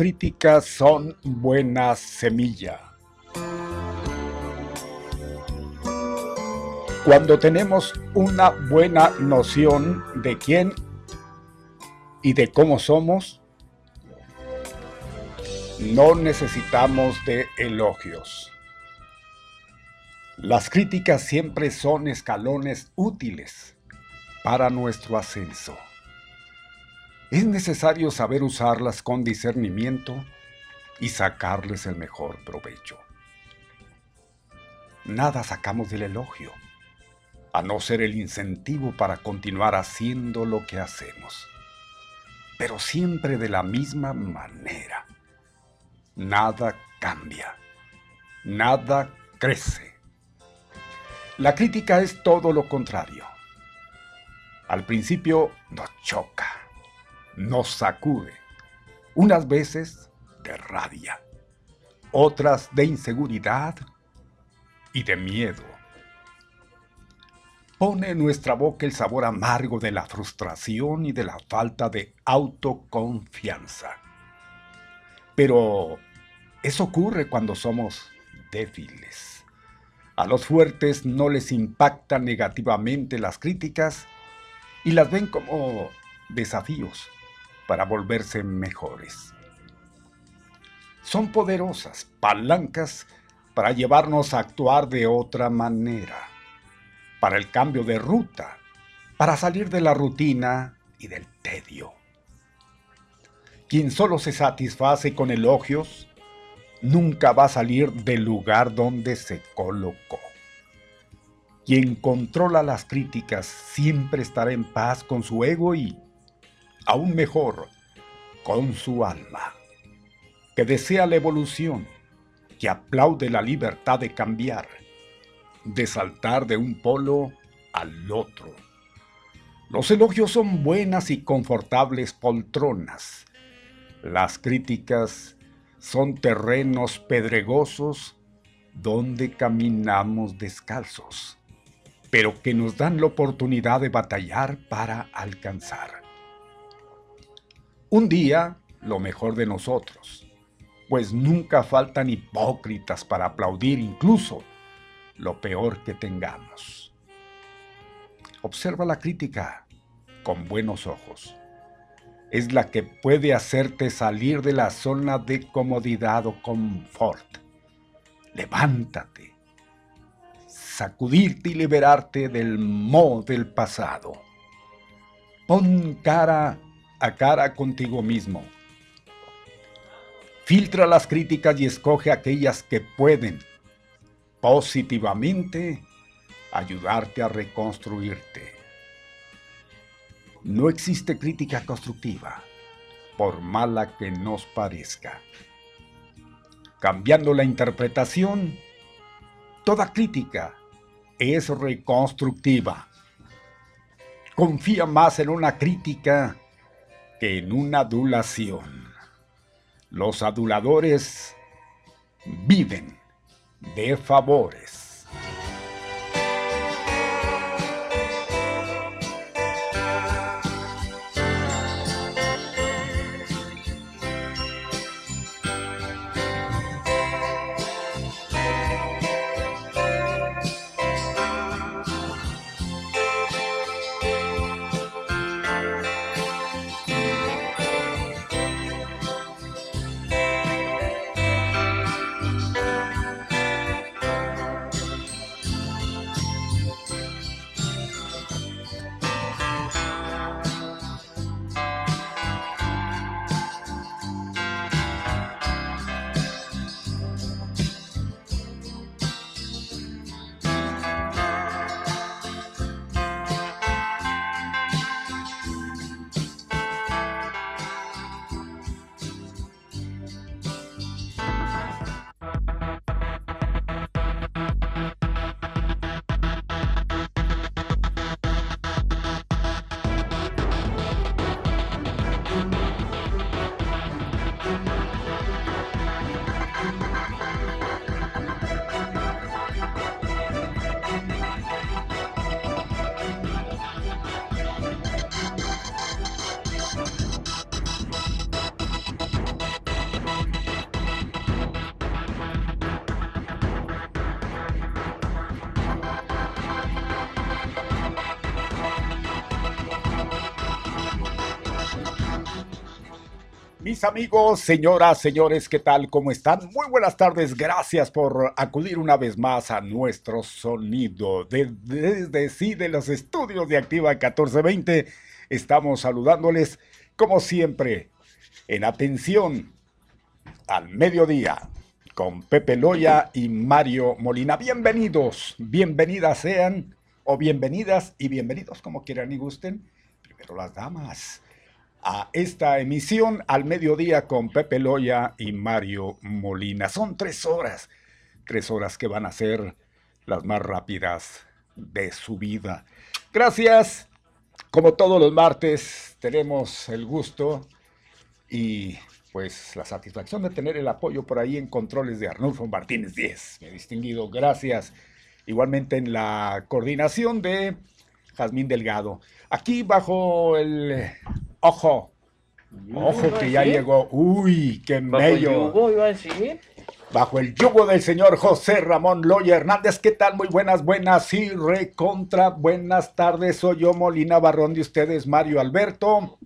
Críticas son buena semilla. Cuando tenemos una buena noción de quién y de cómo somos, no necesitamos de elogios. Las críticas siempre son escalones útiles para nuestro ascenso. Es necesario saber usarlas con discernimiento y sacarles el mejor provecho. Nada sacamos del elogio, a no ser el incentivo para continuar haciendo lo que hacemos, pero siempre de la misma manera. Nada cambia, nada crece. La crítica es todo lo contrario. Al principio nos choca nos sacude, unas veces de rabia, otras de inseguridad y de miedo. Pone en nuestra boca el sabor amargo de la frustración y de la falta de autoconfianza. Pero eso ocurre cuando somos débiles. A los fuertes no les impactan negativamente las críticas y las ven como desafíos para volverse mejores. Son poderosas palancas para llevarnos a actuar de otra manera, para el cambio de ruta, para salir de la rutina y del tedio. Quien solo se satisface con elogios, nunca va a salir del lugar donde se colocó. Quien controla las críticas siempre estará en paz con su ego y, aún mejor, con su alma, que desea la evolución, que aplaude la libertad de cambiar, de saltar de un polo al otro. Los elogios son buenas y confortables poltronas. Las críticas son terrenos pedregosos donde caminamos descalzos, pero que nos dan la oportunidad de batallar para alcanzar. Un día, lo mejor de nosotros, pues nunca faltan hipócritas para aplaudir incluso lo peor que tengamos. Observa la crítica con buenos ojos es la que puede hacerte salir de la zona de comodidad o confort. Levántate, sacudirte y liberarte del mo del pasado. Pon cara a cara contigo mismo. Filtra las críticas y escoge aquellas que pueden positivamente ayudarte a reconstruirte. No existe crítica constructiva, por mala que nos parezca. Cambiando la interpretación, toda crítica es reconstructiva. Confía más en una crítica que en una adulación. Los aduladores viven de favores. Amigos, señoras, señores, ¿qué tal? ¿Cómo están? Muy buenas tardes. Gracias por acudir una vez más a nuestro sonido. Desde, sí, de los estudios de Activa 1420, estamos saludándoles, como siempre, en atención al mediodía con Pepe Loya y Mario Molina. Bienvenidos, bienvenidas sean, o bienvenidas y bienvenidos como quieran y gusten. Primero las damas a esta emisión al mediodía con Pepe Loya y Mario Molina. Son tres horas, tres horas que van a ser las más rápidas de su vida. Gracias. Como todos los martes, tenemos el gusto y pues la satisfacción de tener el apoyo por ahí en controles de Arnulfo Martínez 10. Mi distinguido, gracias. Igualmente en la coordinación de Jazmín Delgado. Aquí bajo el ojo, ojo que ya llegó. Uy, qué mello. Bajo el yugo del señor José Ramón Loya Hernández. ¿Qué tal? Muy buenas, buenas y recontra buenas tardes. Soy yo, Molina Barrón de ustedes, Mario Alberto.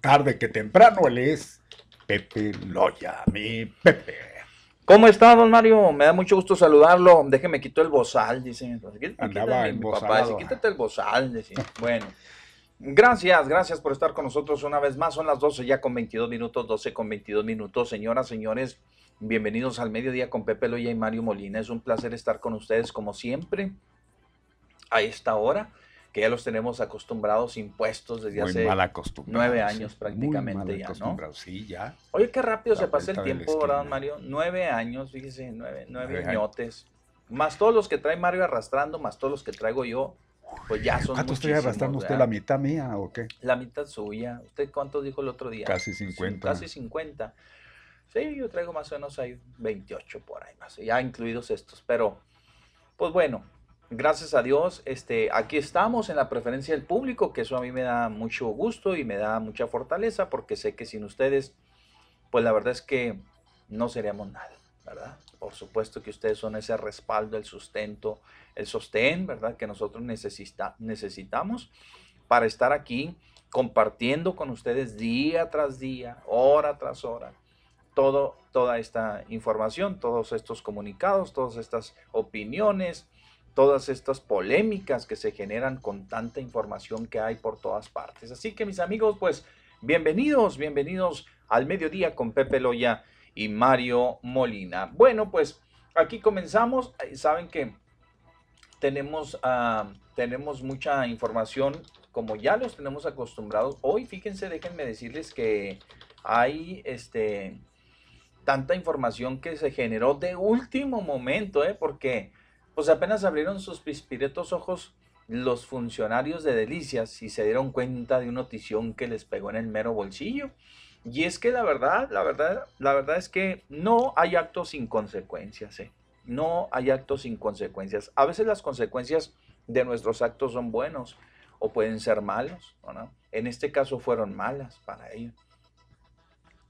Tarde que temprano, él es Pepe Loya, mi Pepe. ¿Cómo está, don Mario? Me da mucho gusto saludarlo. Déjeme quito el bozal, dice. Andaba en papá, quítate el bozal, dice. Bueno. Gracias, gracias por estar con nosotros una vez más. Son las 12 ya con 22 minutos, 12 con 22 minutos. Señoras, señores, bienvenidos al mediodía con Pepe Loya y Mario Molina. Es un placer estar con ustedes como siempre a esta hora que ya los tenemos acostumbrados, impuestos desde hace nueve años prácticamente ya, ¿no? Sí, ya. Oye, qué rápido se pasa el tiempo, ¿verdad, Mario? Nueve años, fíjese, nueve, nueve añotes. Más todos los que trae Mario arrastrando, más todos los que traigo yo, pues ya son ¿Cuánto estoy arrastrando usted? ¿La mitad mía o qué? La mitad suya. ¿Usted cuánto dijo el otro día? Casi 50. casi 50. Sí, yo traigo más o menos ahí 28 por ahí más, ya incluidos estos. Pero, pues bueno, gracias a Dios, este, aquí estamos en la preferencia del público, que eso a mí me da mucho gusto y me da mucha fortaleza, porque sé que sin ustedes, pues la verdad es que no seríamos nada, Por supuesto que ustedes son ese respaldo, el sustento, el sostén, ¿verdad? Que nosotros necesita, necesitamos para estar aquí compartiendo con ustedes día tras día, hora tras hora, todo, toda esta información, todos estos comunicados, todas estas opiniones, todas estas polémicas que se generan con tanta información que hay por todas partes. Así que mis amigos, pues bienvenidos, bienvenidos al mediodía con Pepe Loya y Mario Molina. Bueno, pues aquí comenzamos. Saben que tenemos, ah, tenemos mucha información como ya los tenemos acostumbrados. Hoy, fíjense, déjenme decirles que hay este tanta información que se generó de último momento, ¿eh? porque pues apenas abrieron sus pispiretos ojos los funcionarios de Delicias y se dieron cuenta de una notición que les pegó en el mero bolsillo. Y es que la verdad, la verdad, la verdad es que no hay actos sin consecuencias, ¿eh? No hay actos sin consecuencias. A veces las consecuencias de nuestros actos son buenos o pueden ser malos, ¿no? En este caso fueron malas para ellos.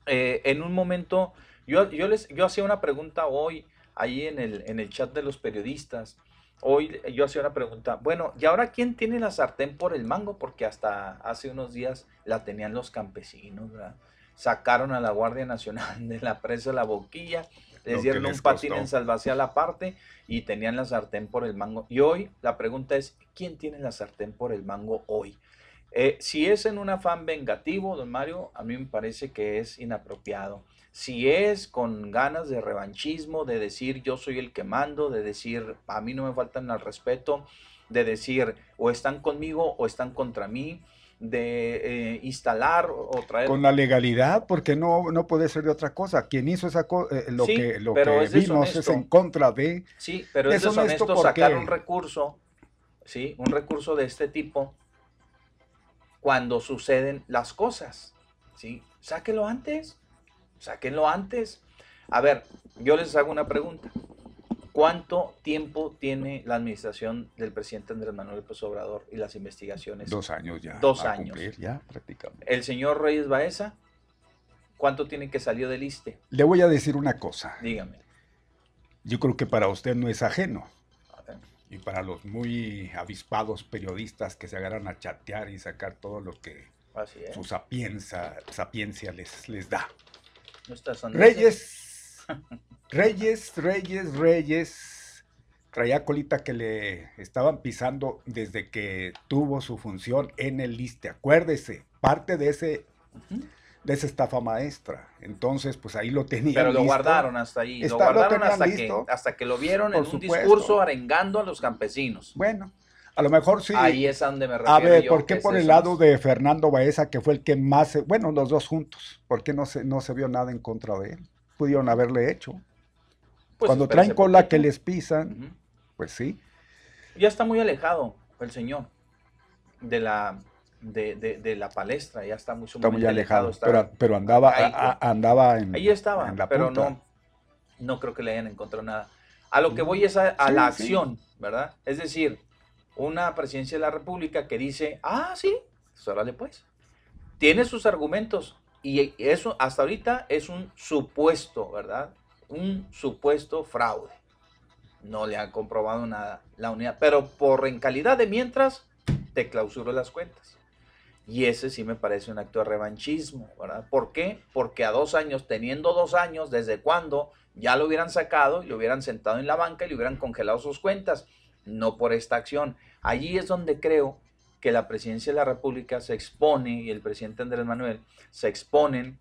Eh, en un momento, yo, yo, les, yo hacía una pregunta hoy ahí en el, en el chat de los periodistas. Hoy yo hacía una pregunta, bueno, ¿y ahora quién tiene la sartén por el mango? Porque hasta hace unos días la tenían los campesinos, ¿verdad? Sacaron a la Guardia Nacional de la presa la boquilla, les dieron un patín en salvación aparte y tenían la sartén por el mango. Y hoy la pregunta es, ¿quién tiene la sartén por el mango hoy? Eh, si es en un afán vengativo, don Mario, a mí me parece que es inapropiado si es con ganas de revanchismo, de decir yo soy el que mando, de decir a mí no me faltan al respeto, de decir o están conmigo o están contra mí, de eh, instalar o traer... Con la legalidad, porque no, no puede ser de otra cosa. Quien hizo esa eh, lo que, lo que vimos es en contra de... Sí, pero es deshonesto, sacar un recurso, ¿sí? Un recurso de este tipo cuando suceden las cosas, ¿sí? Sáquelo antes. Sáquenlo antes. A ver, yo les hago una pregunta. ¿Cuánto tiempo tiene la administración del presidente Andrés Manuel López Obrador y las investigaciones? Dos años ya. Dos años. ya prácticamente. El señor Reyes Baeza, ¿cuánto tiene que salió del ISTE? Le voy a decir una cosa. Dígame. Yo creo que para usted no es ajeno. Y para los muy avispados periodistas que se agarran a chatear y sacar todo lo que su sapiencia, sapiencia les, les da. Reyes, Reyes, Reyes, Reyes, traía colita que le estaban pisando desde que tuvo su función en el liste. Acuérdese, parte de ese de esa estafa maestra. Entonces, pues ahí lo tenían. Pero lo guardaron hasta ahí. lo guardaron hasta, que, hasta que lo vieron en un discurso arengando a los campesinos. Bueno, a lo mejor sí. Ahí es donde me refiero. A ver, ¿por qué por el lado de Fernando Baeza, que fue el que más, bueno, los dos juntos, ¿por qué no se, no se vio nada en contra de él? Pudieron haberle hecho. Pues Cuando traen cola que les pisan, pues sí. Ya está muy alejado el señor de la de, la palestra, ya está muy, está muy alejado. pero, andaba, andaba en. Ahí estaba, pero no, no creo que le hayan encontrado nada. A lo que voy es a, la acción, ¿verdad? Es decir, una presidencia de la República que dice, ah, sí, pues órale pues. Tiene sus argumentos y eso hasta ahorita es un supuesto, ¿verdad? Un supuesto fraude. No le han comprobado nada la unidad, pero por en calidad de mientras te clausuro las cuentas. Y ese sí me parece un acto de revanchismo, ¿verdad? ¿Por qué? Porque a dos años, teniendo dos años, ¿desde cuándo ya lo hubieran sacado, lo hubieran sentado en la banca y le hubieran congelado sus cuentas? No por esta acción. Allí es donde creo que la presidencia de la República se expone y el presidente Andrés Manuel se exponen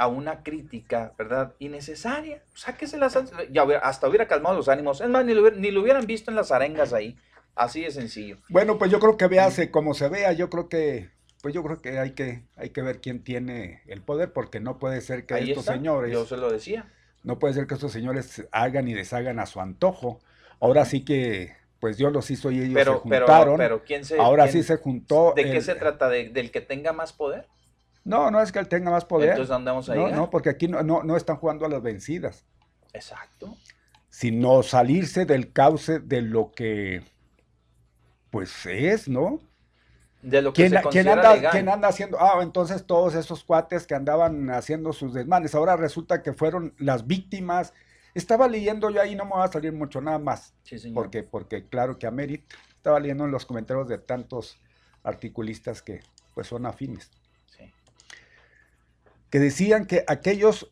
a una crítica, ¿verdad? Innecesaria. Sáquese las... Ya hasta hubiera calmado los ánimos. Es más, ni lo, ni lo hubieran visto en las arengas ahí. Así de sencillo. Bueno, pues yo creo que véase como se vea. Yo creo que pues yo creo que hay que, hay que ver quién tiene el poder, porque no puede ser que estos señores. Yo se lo decía. No puede ser que estos señores hagan y deshagan a su antojo. Ahora sí que, pues Dios los hizo y ellos se juntaron. Pero, ¿quién se, Ahora sí se juntó. ¿De qué se trata? ¿Del que tenga más poder? No, no es que él tenga más poder. Entonces andamos ahí. No, no, porque aquí no, no, no están jugando a las vencidas. Exacto. Sino salirse del cauce de lo que, pues es, ¿no? de lo que ¿Quién, se ¿quién anda, ¿Quién anda haciendo? Ah, entonces todos esos cuates que andaban haciendo sus desmanes, ahora resulta que fueron las víctimas. Estaba leyendo yo ahí, no me va a salir mucho nada más, porque, porque claro que a Merit, estaba leyendo en los comentarios de tantos articulistas que pues son afines, que decían que aquellos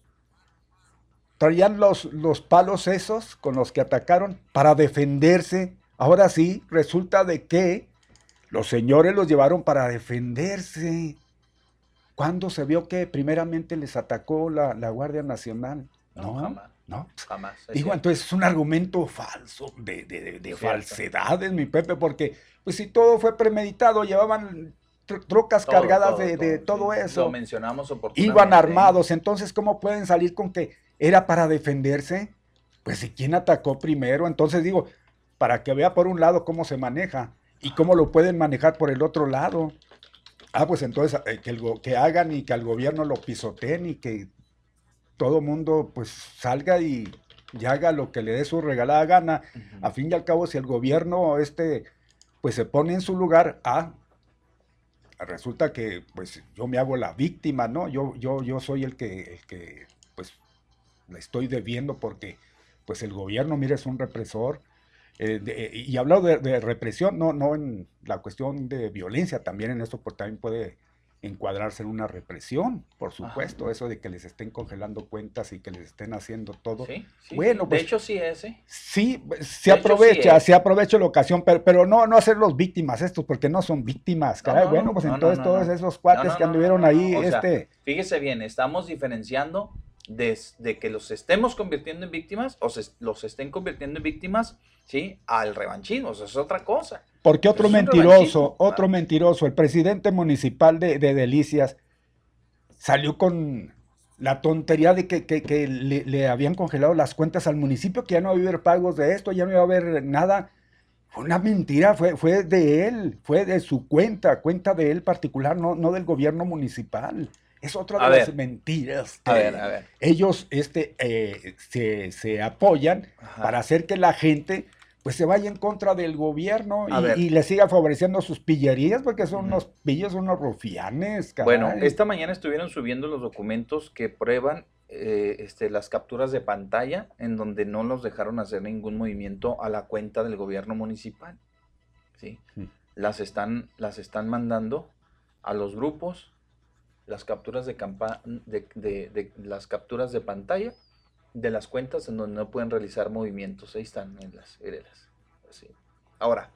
traían los, los palos esos con los que atacaron para defenderse. Ahora sí, resulta de que los señores los llevaron para defenderse. ¿Cuándo se vio que primeramente les atacó la, Guardia Nacional? No, jamás. ¿No? Jamás. Digo, entonces es un argumento falso, de, de, falsedades, mi Pepe, porque pues si todo fue premeditado, llevaban trocas cargadas de, todo, eso. Lo mencionamos oportunamente. Iban armados, entonces ¿cómo pueden salir con que era para defenderse? Pues ¿y quién atacó primero? Entonces digo, para que vea por un lado cómo se maneja. ¿Y cómo lo pueden manejar por el otro lado? Ah, pues entonces eh, que, que hagan y que al gobierno lo pisoteen y que todo mundo pues salga y, haga lo que le dé su regalada gana. A fin y al cabo, si el gobierno este pues se pone en su lugar, ah, resulta que pues yo me hago la víctima, ¿no? Yo, yo, yo soy el que, el que pues le estoy debiendo porque pues el gobierno, mire, es un represor, eh, eh, y hablado de, represión, no, no en la cuestión de violencia, también en esto porque también puede encuadrarse en una represión, por supuesto, eso de que les estén congelando cuentas y que les estén haciendo todo. bueno, de pues hecho sí es. ¿eh? Sí, se aprovecha, se aprovecha la ocasión, pero, pero no, no hacerlos víctimas estos, porque no son víctimas, caray. bueno, pues entonces todos esos cuates que anduvieron ahí, este... fíjese bien, estamos diferenciando de, que los estemos convirtiendo en víctimas o los estén convirtiendo en víctimas, ¿sí? Al revanchismo, eso es otra cosa. Porque otro mentiroso, otro mentiroso, el presidente municipal de, Delicias salió con la tontería de que, le, habían congelado las cuentas al municipio, que ya no iba a haber pagos de esto, ya no iba a haber nada. Fue una mentira, fue, fue de él, fue de su cuenta, cuenta de él particular, no, no del gobierno municipal. Es otra de las mentiras. a ver, a ver. Ellos este, eh, se, apoyan para hacer que la gente pues se vaya en contra del gobierno y, le siga favoreciendo sus pillerías porque son unos pillos, unos rufianes. Bueno, esta mañana estuvieron subiendo los documentos que prueban eh, este, las capturas de pantalla en donde no los dejaron hacer ningún movimiento a la cuenta del gobierno municipal. ¿sí? Mm. Las, están, las están mandando a los grupos las capturas de, de, las capturas de pantalla de las cuentas en donde no pueden realizar movimientos. Ahí están en las heredas. Ahora,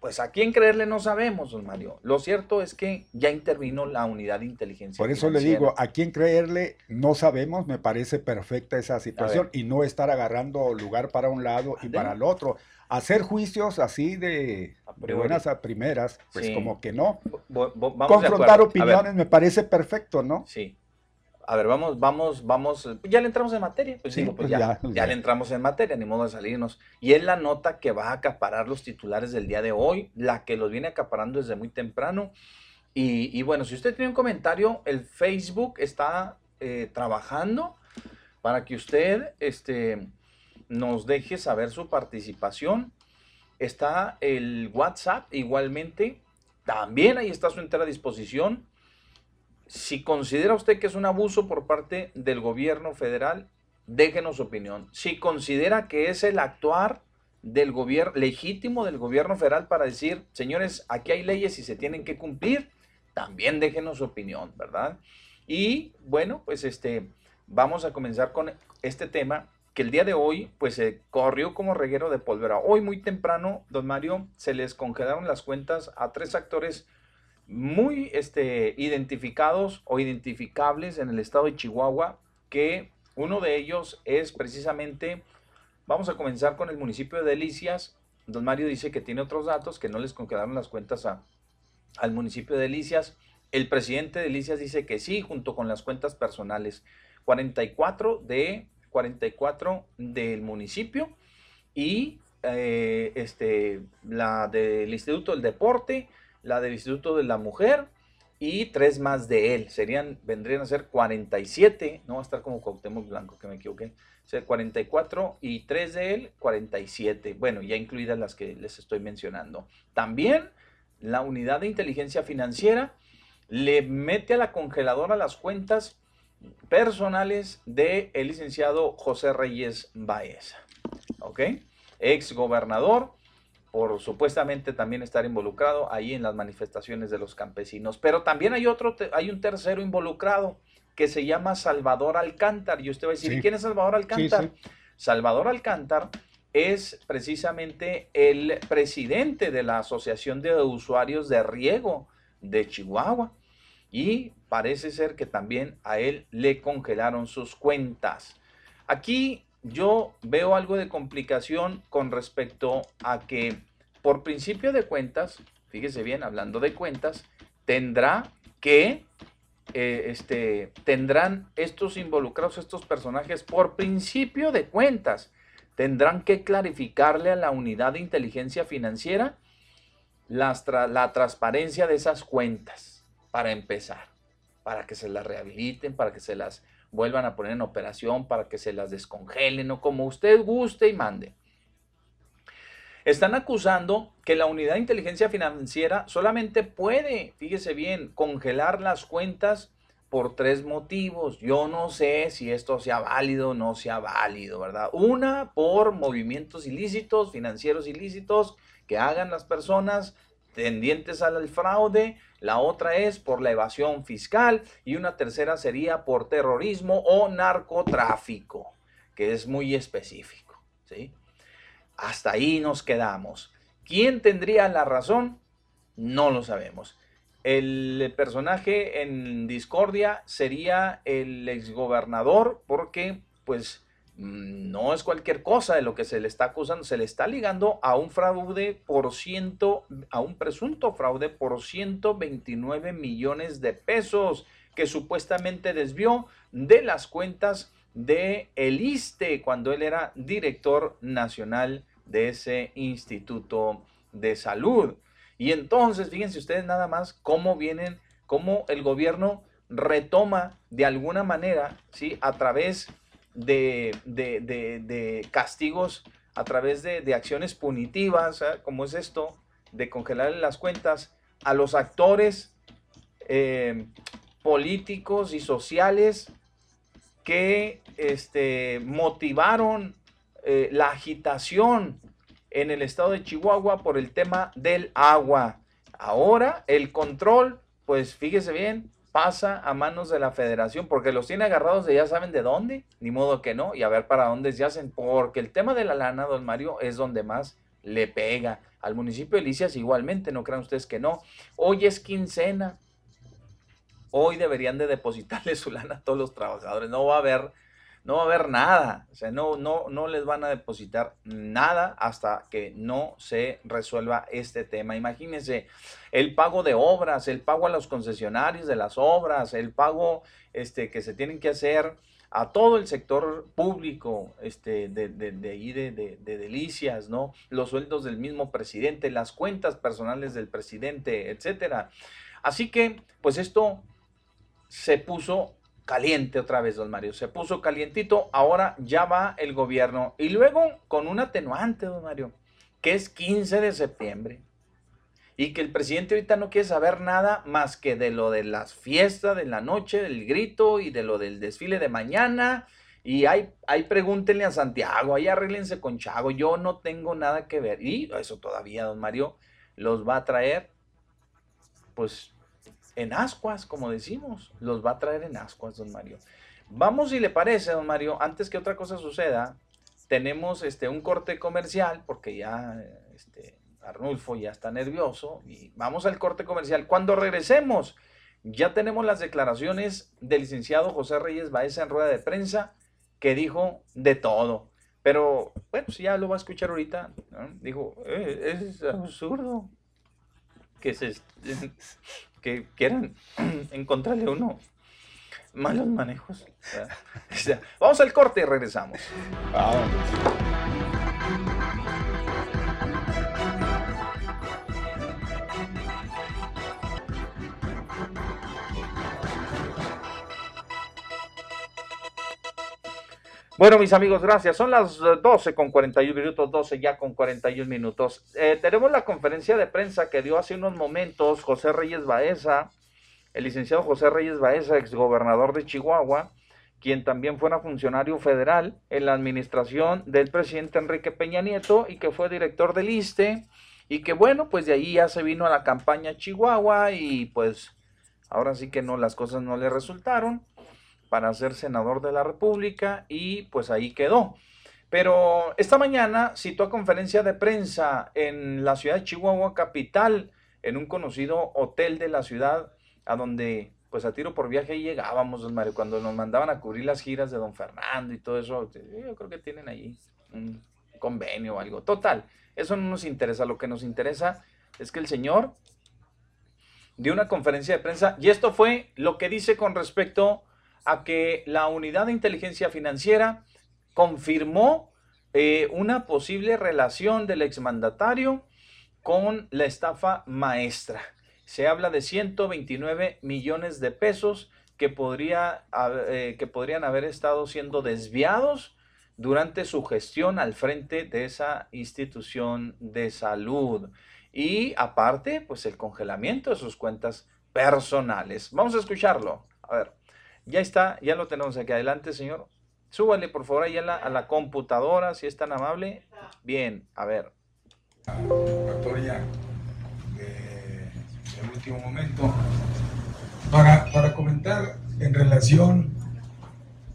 pues a quién creerle no sabemos, don Mario. Lo cierto es que ya intervino la unidad de inteligencia. Por eso le digo, a quién creerle no sabemos, me parece perfecta esa situación y no estar agarrando lugar para un lado y para el otro hacer juicios así de, buenas a primeras, pues como que no. Confrontar opiniones me parece perfecto, ¿no? Sí. A ver, vamos, vamos, vamos, ya le entramos en materia, pues, Sí, digo, pues ya, ya, ya, ya. le entramos en materia, ni modo de salirnos. Y es la nota que va a acaparar los titulares del día de hoy, la que los viene acaparando desde muy temprano. Y, y bueno, si usted tiene un comentario, el Facebook está eh, trabajando para que usted este, nos deje saber su participación. Está el WhatsApp igualmente, también ahí está a su entera disposición. Si considera usted que es un abuso por parte del gobierno federal, déjenos su opinión. Si considera que es el actuar del gobierno legítimo del gobierno federal para decir, señores, aquí hay leyes y se tienen que cumplir, también déjenos su opinión, ¿verdad? Y bueno, pues este vamos a comenzar con este tema que el día de hoy pues se corrió como reguero de pólvora. Hoy muy temprano, don Mario, se les congelaron las cuentas a tres actores muy este, identificados o identificables en el estado de Chihuahua, que uno de ellos es precisamente, vamos a comenzar con el municipio de Delicias. Don Mario dice que tiene otros datos, que no les congelaron las cuentas a, al municipio de Delicias. El presidente de Delicias dice que sí, junto con las cuentas personales. 44 de 44 del municipio y eh, este, la del Instituto del Deporte, la del Instituto de la Mujer y tres más de él. Serían, vendrían a ser 47, no va a estar como Cuauhtémoc Blanco, que me equivoqué. O sea, 44 y tres de él, 47. Bueno, ya incluidas las que les estoy mencionando. También la unidad de inteligencia financiera le mete a la congeladora las cuentas personales del el licenciado José Reyes Baeza. ¿Ok? Ex gobernador, por supuestamente también estar involucrado ahí en las manifestaciones de los campesinos. Pero también hay otro, hay un tercero involucrado que se llama Salvador Alcántar. Y usted va a decir, Sí. ¿y quién es Salvador Alcántar? sí. Salvador Alcántar es precisamente el presidente de la Asociación de Usuarios de Riego de Chihuahua. Y parece ser que también a él le congelaron sus cuentas. Aquí yo veo algo de complicación con respecto a que por principio de cuentas, fíjese bien, hablando de cuentas, tendrá que, eh, este, tendrán estos involucrados, estos personajes, por principio de cuentas, tendrán que clarificarle a la unidad de inteligencia financiera la transparencia de esas cuentas, para empezar, para que se las rehabiliten, para que se las vuelvan a poner en operación, para que se las descongelen o como usted guste y mande. Están acusando que la unidad de inteligencia financiera solamente puede, fíjese bien, congelar las cuentas por tres motivos. Yo no sé si esto sea válido o no sea válido, ¿verdad? Una, por movimientos ilícitos, financieros ilícitos que hagan las personas tendientes al fraude. La otra es por la evasión fiscal y una tercera sería por terrorismo o narcotráfico, que es muy específico, ¿sí? Hasta ahí nos quedamos. ¿Quién tendría la razón? No lo sabemos. El personaje en discordia sería el exgobernador porque pues no es cualquier cosa de lo que se le está acusando, se le está ligando a un fraude por ciento, a un presunto fraude por 129 millones de pesos que supuestamente desvió de las cuentas de el ISTE cuando él era director nacional de ese instituto de salud. Y entonces, fíjense ustedes nada más cómo vienen, cómo el gobierno retoma de alguna manera, ¿sí? A través de- de- de castigos, a través de, de acciones punitivas, ¿ah? como es esto, de congelar las cuentas a los actores eh, políticos y sociales que este, motivaron eh, la agitación en el estado de Chihuahua por el tema del agua. Ahora el control, pues fíjese bien, pasa a manos de la federación porque los tiene agarrados de ya saben de dónde, ni modo que no, y a ver para dónde se hacen, porque el tema de la lana, don Mario, es donde más le pega. Al municipio de Licias igualmente, no crean ustedes que no. Hoy es quincena, hoy deberían de depositarle su lana a todos los trabajadores. No va a haber no va a haber nada, o sea, no, no, no les van a depositar nada hasta que no se resuelva este tema. Imagínense el pago de obras, el pago a los concesionarios de las obras, el pago este, que se tienen que hacer a todo el sector público este, de, de, de ahí de, de, delicias, ¿no? Los sueldos del mismo presidente, las cuentas personales del presidente, etcétera. Así que, pues esto se puso caliente otra vez, don Mario. Se puso calientito, ahora ya va el gobierno. Y luego con un atenuante, don Mario, que es 15 de septiembre. Y que el presidente ahorita no quiere saber nada más que de lo de las fiestas de la noche, del grito y de lo del desfile de mañana. Y ahí, ahí pregúntenle a Santiago, ahí arréglense con Chago, yo no tengo nada que ver. Y eso todavía, don Mario, los va a traer, pues en ascuas, como decimos, los va a traer en ascuas, don Mario. Vamos, si le parece, don Mario, antes que otra cosa suceda, tenemos este, un corte comercial, porque ya este, Arnulfo ya está nervioso, y vamos al corte comercial. Cuando regresemos, ya tenemos las declaraciones del licenciado José Reyes Baeza en rueda de prensa, que dijo de todo. Pero, bueno, si ya lo va a escuchar ahorita, dijo, eh, es absurdo que se que quieran encontrarle uno malos manejos. vamos al corte y regresamos. Bueno, mis amigos, gracias. Son las 12 con 41 minutos, 12 ya con 41 minutos. Eh, tenemos la conferencia de prensa que dio hace unos momentos José Reyes Baeza, el licenciado José Reyes Baeza, exgobernador de Chihuahua, quien también fue funcionario federal en la administración del presidente Enrique Peña Nieto y que fue director del ISTE y que bueno, pues de ahí ya se vino a la campaña Chihuahua y pues ahora sí que no, las cosas no le resultaron para ser senador de la República y pues ahí quedó. Pero esta mañana citó a conferencia de prensa en la ciudad de Chihuahua capital, en un conocido hotel de la ciudad, a donde pues a tiro por viaje llegábamos, don Mario, cuando nos mandaban a cubrir las giras de don Fernando y todo eso, yo creo que tienen ahí un convenio o algo. Total, eso no nos interesa, lo que nos interesa es que el señor dio una conferencia de prensa y esto fue lo que dice con respecto a que la unidad de inteligencia financiera confirmó eh, una posible relación del exmandatario con la estafa maestra. Se habla de 129 millones de pesos que, podría, eh, que podrían haber estado siendo desviados durante su gestión al frente de esa institución de salud. Y aparte, pues el congelamiento de sus cuentas personales. Vamos a escucharlo. A ver. Ya está, ya lo tenemos aquí. Adelante, señor. Súbale, por favor, ahí a la, computadora, si es tan amable. Bien, a ver. De, último momento. Para, para comentar en relación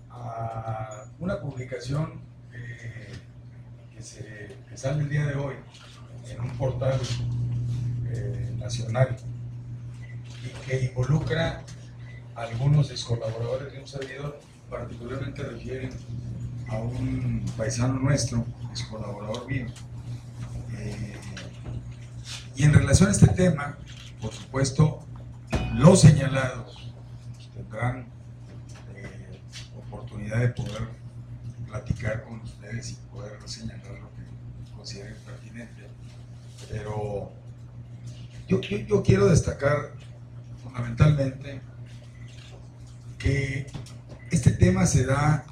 a una publicación eh, que, se, sale el día de hoy en un portal eh, nacional y que involucra algunos ex colaboradores de un servidor, particularmente refieren a un paisano nuestro, ex colaborador mío. Eh, y en relación a este tema, por supuesto, los señalados tendrán eh, oportunidad de poder platicar con ustedes y poder señalar lo que consideren pertinente. Pero yo, yo quiero destacar fundamentalmente que este tema se da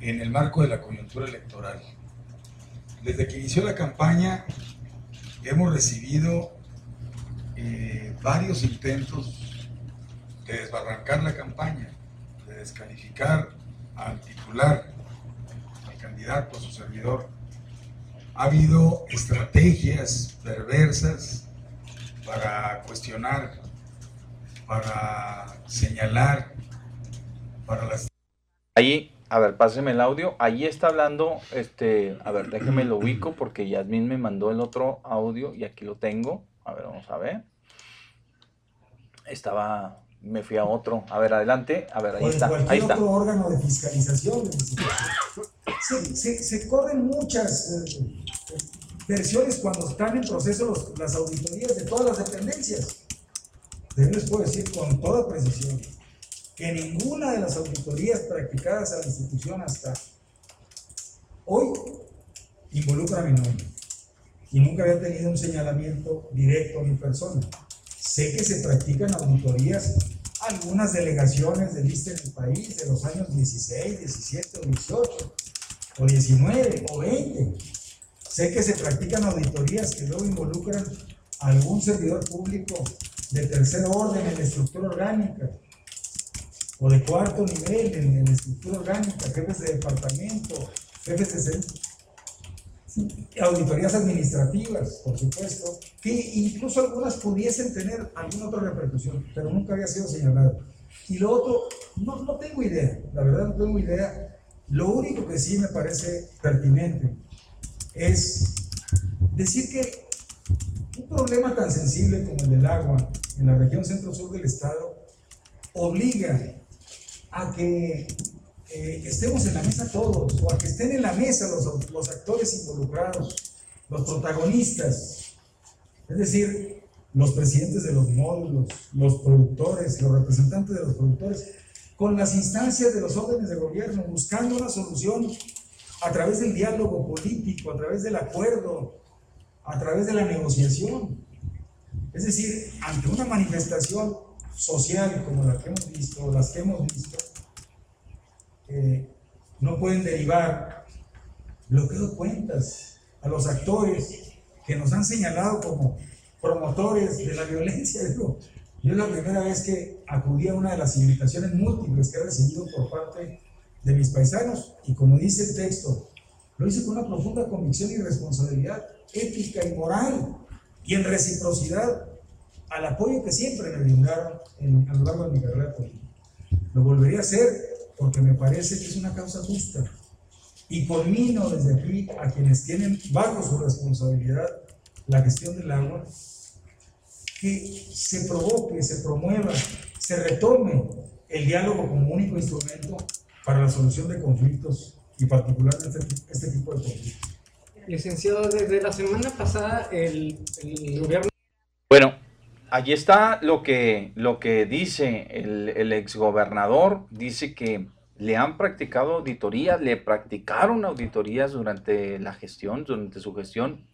en el marco de la coyuntura electoral. Desde que inició la campaña hemos recibido eh, varios intentos de desbarrancar la campaña, de descalificar al titular, al candidato, a su servidor. Ha habido estrategias perversas para cuestionar para señalar, para las... Ahí, a ver, páseme el audio. Ahí está hablando, este, a ver, déjeme lo ubico porque Yasmin me mandó el otro audio y aquí lo tengo. A ver, vamos a ver. Estaba me fui a otro. A ver, adelante. A ver, ahí pues está. Cualquier Ahí está. otro órgano de fiscalización. Se, se, se corren muchas eh, versiones cuando están en proceso los, las auditorías de todas las dependencias. Pero les puedo decir con toda precisión que ninguna de las auditorías practicadas a la institución hasta hoy involucra a mi nombre. Y nunca había tenido un señalamiento directo a mi persona. Sé que se practican auditorías, algunas delegaciones de lista en el país de los años 16, 17 o 18, o 19 o 20. Sé que se practican auditorías que luego involucran a algún servidor público de tercer orden en la estructura orgánica o de cuarto nivel en, la estructura orgánica, jefes de departamento, jefes de auditorías administrativas, por supuesto, que incluso algunas pudiesen tener alguna otra repercusión, pero nunca había sido señalado. Y lo otro, no, no tengo idea, la verdad no tengo idea. Lo único que sí me parece pertinente es decir que un problema tan sensible como el del agua en la región centro-sur del estado obliga a que eh, estemos en la mesa todos, o a que estén en la mesa los, los actores involucrados, los protagonistas, es decir, los presidentes de los módulos, los productores, los representantes de los productores, con las instancias de los órdenes de gobierno, buscando una solución a través del diálogo político, a través del acuerdo, a través de la negociación. Es decir, ante una manifestación social como la que hemos visto, las que hemos visto, eh, no pueden derivar bloqueo de cuentas a los actores que nos han señalado como promotores de la violencia. Yo, yo la primera vez que acudí a una de las invitaciones múltiples que he recibido por parte de mis paisanos y como dice el texto, lo hice con una profunda convicción y responsabilidad ética y moral y en reciprocidad al apoyo que siempre me brindaron en, a lo largo de mi carrera política. Lo volvería a hacer porque me parece que es una causa justa. Y conmino desde aquí a quienes tienen bajo su responsabilidad la gestión del agua, que se provoque, se promueva, se retome el diálogo como único instrumento para la solución de conflictos y particularmente este, este tipo de conflictos. Licenciado, desde la semana pasada el, el gobierno... Bueno, allí está lo que, lo que dice el, el exgobernador, dice que le han practicado auditorías, le practicaron auditorías durante la gestión, durante su gestión,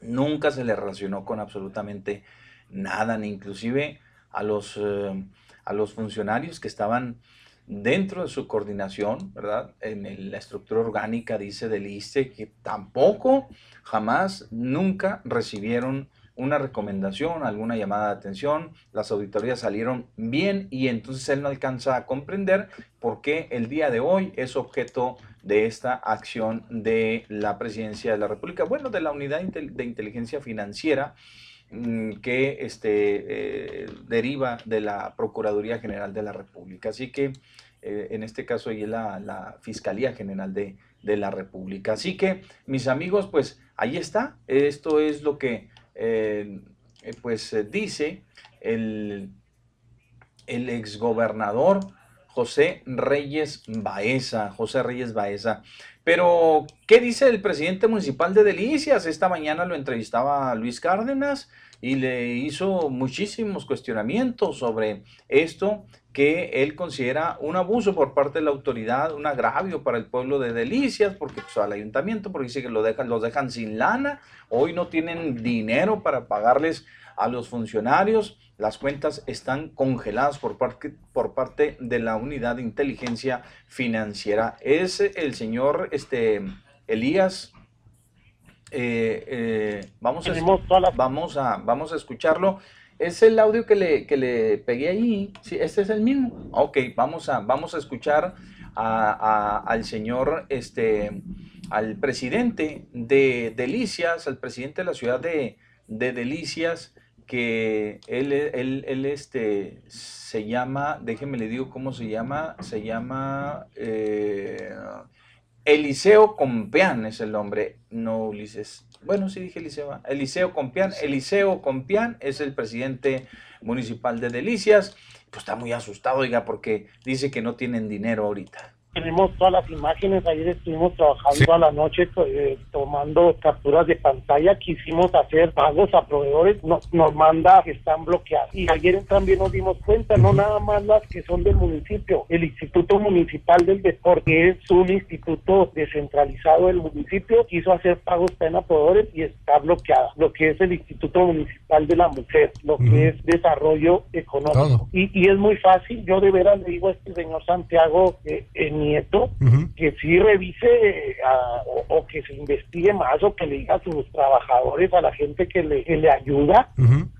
nunca se le relacionó con absolutamente nada, ni inclusive a los, eh, a los funcionarios que estaban dentro de su coordinación, ¿verdad? En la estructura orgánica, dice del ISTE, que tampoco, jamás, nunca recibieron una recomendación, alguna llamada de atención, las auditorías salieron bien y entonces él no alcanza a comprender por qué el día de hoy es objeto de esta acción de la presidencia de la República, bueno, de la unidad de inteligencia financiera que este, eh, deriva de la Procuraduría General de la República. Así que eh, en este caso ahí es la, la Fiscalía General de, de la República. Así que, mis amigos, pues ahí está. Esto es lo que eh, pues dice el, el exgobernador José Reyes Baeza, José Reyes Baeza. Pero, ¿qué dice el presidente municipal de Delicias? Esta mañana lo entrevistaba Luis Cárdenas y le hizo muchísimos cuestionamientos sobre esto que él considera un abuso por parte de la autoridad, un agravio para el pueblo de Delicias, porque pues, al ayuntamiento, porque dice que lo dejan, los dejan sin lana, hoy no tienen dinero para pagarles a los funcionarios, las cuentas están congeladas por parte, por parte de la unidad de inteligencia financiera. Es el señor este, Elías eh, eh, vamos, a, vamos, a, vamos a escucharlo. Es el audio que le, que le pegué ahí. Sí, este es el mismo. Ok, vamos a, vamos a escuchar a, al señor, este, al presidente de Delicias, al presidente de la ciudad de, de Delicias, que él, él, él, este, se llama, déjeme le digo cómo se llama, se llama eh, Eliseo Compeán es el nombre, no Ulises bueno, sí dije Eliseo. Eliseo Compián. Eliseo Compián es el presidente municipal de Delicias. pues está muy asustado, oiga, porque dice que no tienen dinero ahorita tenemos todas las imágenes, ayer estuvimos trabajando a la noche eh, tomando capturas de pantalla, quisimos hacer pagos a proveedores, nos, nos manda que están bloqueados. Y ayer también nos dimos cuenta, no nada más las que son del municipio, el Instituto Municipal del Deporte, que es un instituto descentralizado del municipio, quiso hacer pagos también a proveedores y está bloqueada. Lo que es el Instituto Municipal de la Mujer, lo que es desarrollo económico. Y, y, es muy fácil, yo de veras le digo a este señor Santiago, eh, en nieto, que sí revise o, que se investigue más o que le diga a sus trabajadores, a la gente que le, le ayuda,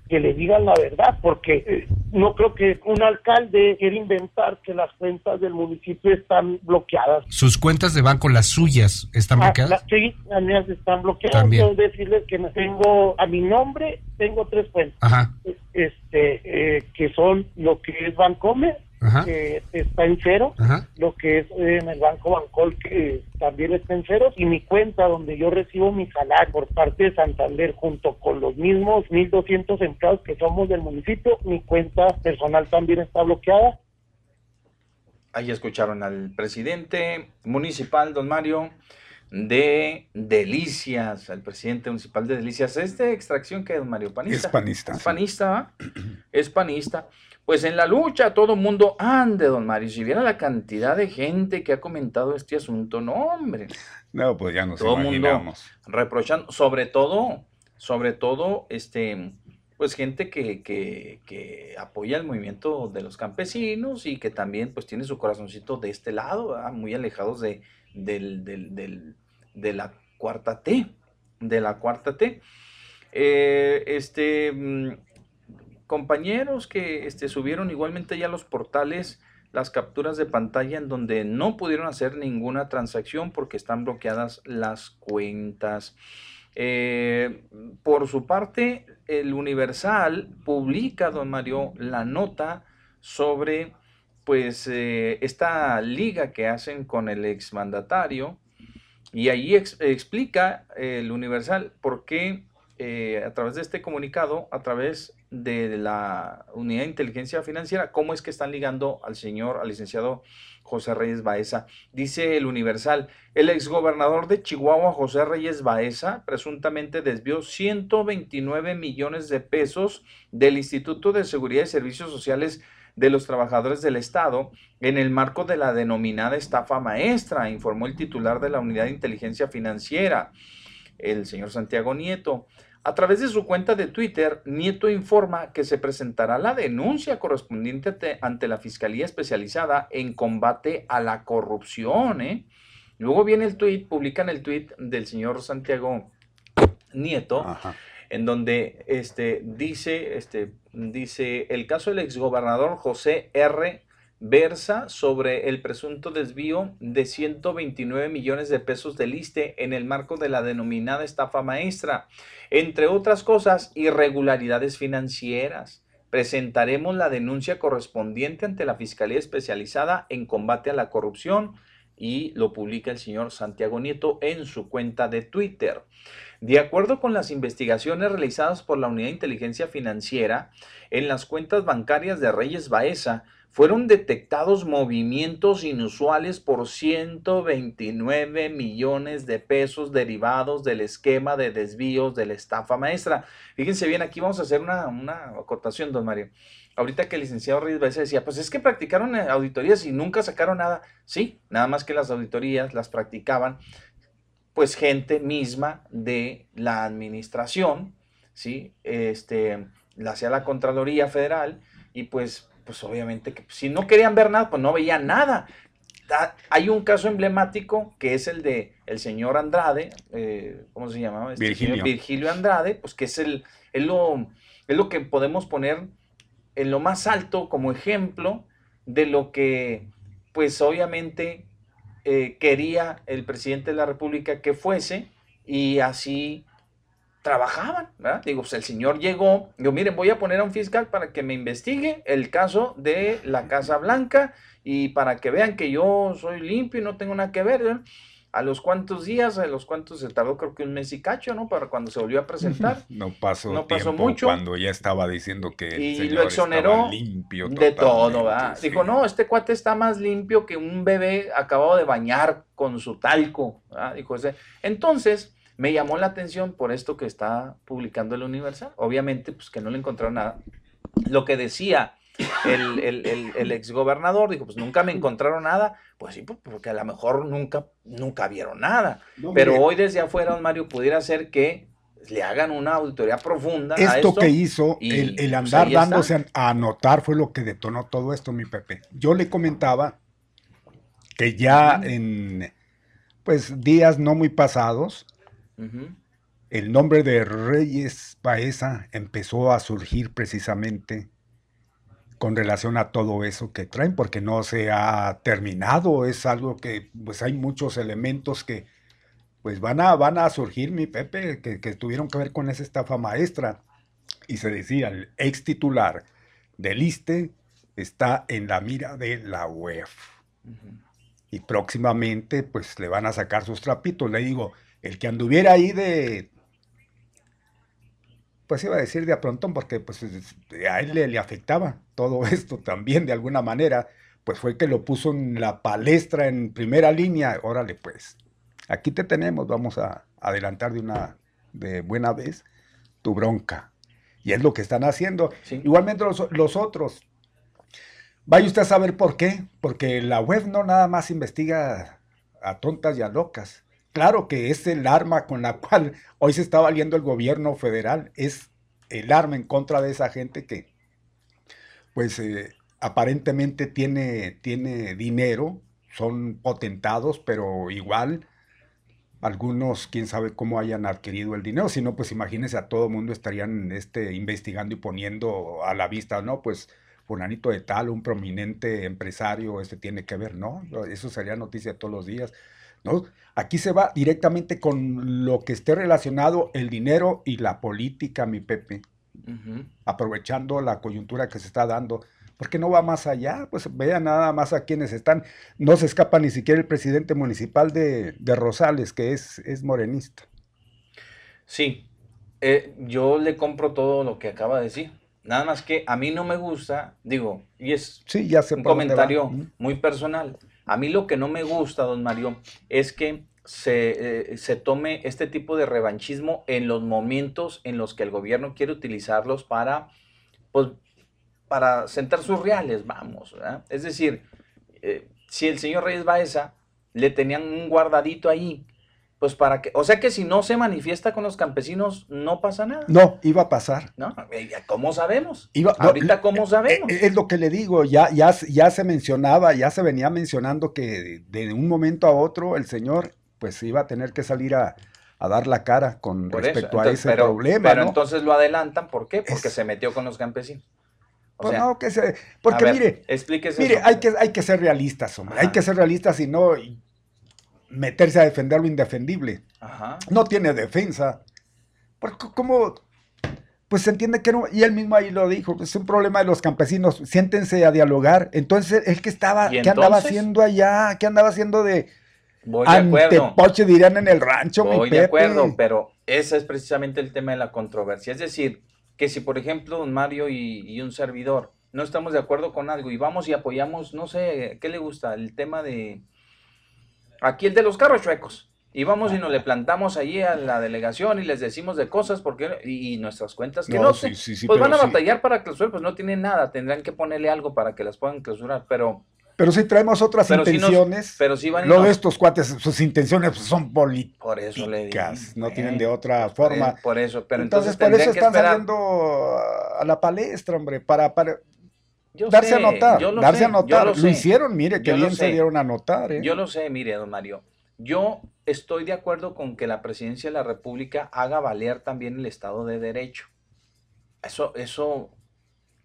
que le digan la verdad, porque eh, no creo que un alcalde quiera inventar que las cuentas del municipio están bloqueadas. ¿Sus cuentas de banco, las suyas, están ah, bloqueadas? sí, las mías están bloqueadas. Quiero decirles que tengo a mi nombre, tengo tres cuentas. Este, eh, que son lo que es Bancomer, que está en cero, lo que es en el Banco Bancol que también está en cero, y mi cuenta donde yo recibo mi salario por parte de Santander junto con los mismos 1.200 empleados que somos del municipio, mi cuenta personal también está bloqueada. Ahí escucharon al presidente municipal, don Mario, de Delicias, al presidente municipal de Delicias. ¿Es de extracción que don Mario? ¿Panista? Es panista. Es panista, es panista. Pues en la lucha todo mundo ande, don Mario. Si viera la cantidad de gente que ha comentado este asunto, no, hombre. No, pues ya nos todo imaginamos. Mundo reprochando, sobre todo, sobre todo, este, pues gente que, que, que, apoya el movimiento de los campesinos y que también pues tiene su corazoncito de este lado, muy alejados de, del, del, del, de la cuarta T, de la cuarta T. Eh, este, mm, compañeros que este, subieron igualmente ya los portales las capturas de pantalla en donde no pudieron hacer ninguna transacción porque están bloqueadas las cuentas. Eh, por su parte, el Universal publica, don Mario, la nota sobre pues eh, esta liga que hacen con el exmandatario y ahí explica el Universal por qué eh, a través de este comunicado, a través de la Unidad de Inteligencia Financiera, cómo es que están ligando al señor, al licenciado José Reyes Baeza. Dice el Universal, el exgobernador de Chihuahua, José Reyes Baeza, presuntamente desvió 129 millones de pesos del Instituto de Seguridad y Servicios Sociales de los Trabajadores del Estado en el marco de la denominada estafa maestra, informó el titular de la Unidad de Inteligencia Financiera, el señor Santiago Nieto. A través de su cuenta de Twitter, Nieto informa que se presentará la denuncia correspondiente ante la Fiscalía Especializada en Combate a la Corrupción. ¿eh? Luego viene el tweet, publican el tweet del señor Santiago Nieto, en donde este, dice, este, dice el caso del exgobernador José R versa sobre el presunto desvío de 129 millones de pesos del ISTE en el marco de la denominada estafa maestra, entre otras cosas, irregularidades financieras. Presentaremos la denuncia correspondiente ante la Fiscalía Especializada en Combate a la Corrupción y lo publica el señor Santiago Nieto en su cuenta de Twitter. De acuerdo con las investigaciones realizadas por la Unidad de Inteligencia Financiera, en las cuentas bancarias de Reyes Baeza fueron detectados movimientos inusuales por 129 millones de pesos derivados del esquema de desvíos de la estafa maestra. Fíjense bien, aquí vamos a hacer una, una acotación, don Mario. Ahorita que el licenciado Reyes Baeza decía, pues es que practicaron eh, auditorías y nunca sacaron nada. Sí, nada más que las auditorías las practicaban pues gente misma de la administración, ¿sí? Este, la hacía la Contraloría Federal y pues pues obviamente que si no querían ver nada, pues no veían nada. hay un caso emblemático que es el de el señor Andrade, eh, ¿cómo se llamaba? Este Virgilio. Virgilio Andrade, pues que es el, es lo, es lo que podemos poner en lo más alto como ejemplo de lo que, pues obviamente eh, quería el presidente de la República que fuese y así trabajaban, ¿verdad? Digo, pues el señor llegó, digo, miren, voy a poner a un fiscal para que me investigue el caso de la Casa Blanca y para que vean que yo soy limpio y no tengo nada que ver. a los cuantos días, a los cuantos se tardó creo que un mes y cacho, ¿no? Para cuando se volvió a presentar. No pasó, no pasó mucho. Cuando ya estaba diciendo que el y lo exoneró limpio de todo, ¿verdad? Dijo, no, este cuate está más limpio que un bebé acabado de bañar con su talco, Dijo ese. Entonces, me llamó la atención por esto que está publicando el Universal. Obviamente, pues que no le encontraron nada. Lo que decía el, el, el, exgobernador dijo, pues nunca me encontraron nada. Pues sí, porque a lo mejor nunca, nunca vieron nada. Pero hoy desde afuera, don Mario, pudiera ser que le hagan una auditoría profunda. Esto, que hizo, el, el, pues, andar dándose a anotar fue lo que detonó todo esto, mi Pepe. Yo le comentaba que ya en pues días no muy pasados, el nombre de Reyes Baeza empezó a surgir precisamente con relación a todo eso que traen, porque no se ha terminado, es algo que pues hay muchos elementos que pues van a, van a surgir, mi Pepe, que, tuvieron que ver con esa estafa maestra. Y se decía, el ex titular del ISTE está en la mira de la UEF. Y próximamente pues le van a sacar sus trapitos. Le digo, el que anduviera ahí de pues iba a decir de a pronto porque pues a él le, afectaba todo esto también de alguna manera, pues fue que lo puso en la palestra en primera línea, órale pues, aquí te tenemos, vamos a adelantar de una de buena vez tu bronca. Y es lo que están haciendo. Igualmente los, los otros. Vaya usted a saber por qué, porque la web no nada más investiga a tontas y a locas Claro que es el arma con la cual hoy se está valiendo el gobierno federal, es el arma en contra de esa gente que, pues, eh, aparentemente tiene, tiene dinero, son potentados, pero igual algunos, quién sabe cómo hayan adquirido el dinero, si no, pues imagínense a todo mundo estarían este, investigando y poniendo a la vista, ¿no? Pues fulanito de tal, un prominente empresario, este tiene que ver, ¿no? Eso sería noticia todos los días. Aquí se va directamente con lo que esté relacionado el dinero y la política, mi Pepe, aprovechando la coyuntura que se está dando. porque no va más allá? Pues vean nada más a quienes están. No se escapa ni siquiera el presidente municipal de, Rosales, que es, es morenista. Sí, eh, yo le compro todo lo que acaba de decir. Nada más que a mí no me gusta, digo, y es sí, ya un comentario muy personal. A mí lo que no me gusta, don Mario, es que se, eh, se, tome este tipo de revanchismo en los momentos en los que el gobierno quiere utilizarlos para, pues, para sentar sus reales, vamos. Es decir, eh, si el señor Reyes Baeza le tenían un guardadito ahí pues para que, o sea que si no se manifiesta con los campesinos, no pasa nada. No, iba a pasar. ¿No? ¿Cómo sabemos? Ahorita, ¿cómo eh, sabemos? Es, lo que le digo, ya, ya, ya se mencionaba, ya se venía mencionando que de un momento a otro el señor, pues iba a tener que salir a, dar la cara con respecto a ese problema. Pero entonces lo adelantan, ¿por qué? Porque se metió con los campesinos. pues no, que se, porque mire, mire, hay que, hay que ser realistas, hombre, hay que ser realistas y no, meterse a defender lo indefendible. No tiene defensa. Porque como, pues se entiende que no, y él mismo ahí lo dijo, es un problema de los campesinos, siéntense a dialogar. Entonces, él que estaba, ¿qué andaba haciendo allá? ¿Qué andaba haciendo de... Voy de acuerdo. Poche dirían en el rancho, Voy de acuerdo, pero ese es precisamente el tema de la controversia. Es decir, que si por ejemplo un Mario y, y un servidor no estamos de acuerdo con algo y vamos y apoyamos, no sé, ¿qué le gusta? El tema de Aquí el de los carros chuecos. Y vamos y nos le plantamos allí a la delegación y les decimos de cosas porque y, nuestras cuentas que no, sé, pues van a batallar para clausurar, pues no tienen nada, tendrán que ponerle algo para que las puedan clausurar, pero pero si traemos otras intenciones. pero si van Lo de estos cuates, sus intenciones son políticas. Por eso le digo, no tienen de otra forma. Por, eso, pero entonces, entonces por eso están saliendo a la palestra, hombre, para, para darse a notar, darse a notar. Lo, hicieron, mire, que bien se dieron a notar. ¿eh? Yo lo sé, mire, don Mario. Yo estoy de acuerdo con que la presidencia de la República haga valer también el Estado de Derecho. Eso, eso,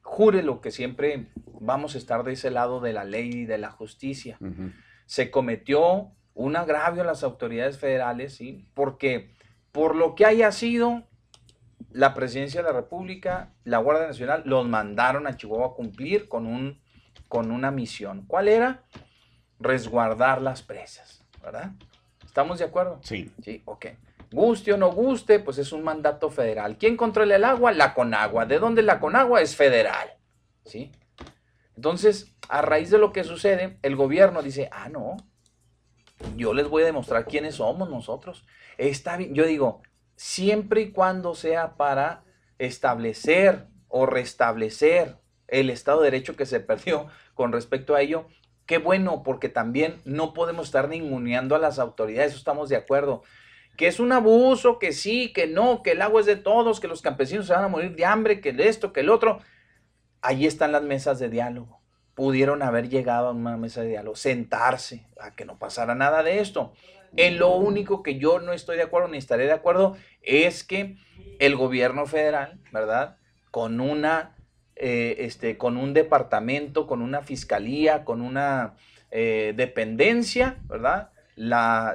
jure lo que siempre vamos a estar de ese lado de la ley y de la justicia. Se cometió un agravio a las autoridades federales, ¿sí? Porque por lo que haya sido, la presidencia de la República, la Guardia Nacional, los mandaron a Chihuahua a cumplir con, un, con una misión. ¿Cuál era? Resguardar las presas, ¿verdad? ¿Estamos de acuerdo? Sí. Sí, ok. Guste o no guste, pues es un mandato federal. ¿Quién controla el agua? La Conagua. ¿De dónde la Conagua? Es federal. ¿Sí? Entonces, a raíz de lo que sucede, el gobierno dice, ah, no, yo les voy a demostrar quiénes somos nosotros. Está bien, yo digo, siempre y cuando sea para establecer o restablecer el Estado de Derecho que se perdió con respecto a ello, qué bueno, porque también no podemos estar ninguneando a las autoridades, estamos de acuerdo. Que es un abuso, que sí, que no, que el agua es de todos, que los campesinos se van a morir de hambre, que esto, que el otro. Ahí están las mesas de diálogo. Pudieron haber llegado a una mesa de diálogo, sentarse a que no pasara nada de esto. En lo único que yo no estoy de acuerdo ni estaré de acuerdo es que el gobierno federal, ¿verdad? Con una, eh, este, con un departamento, con una fiscalía, con una eh, dependencia, ¿verdad? La,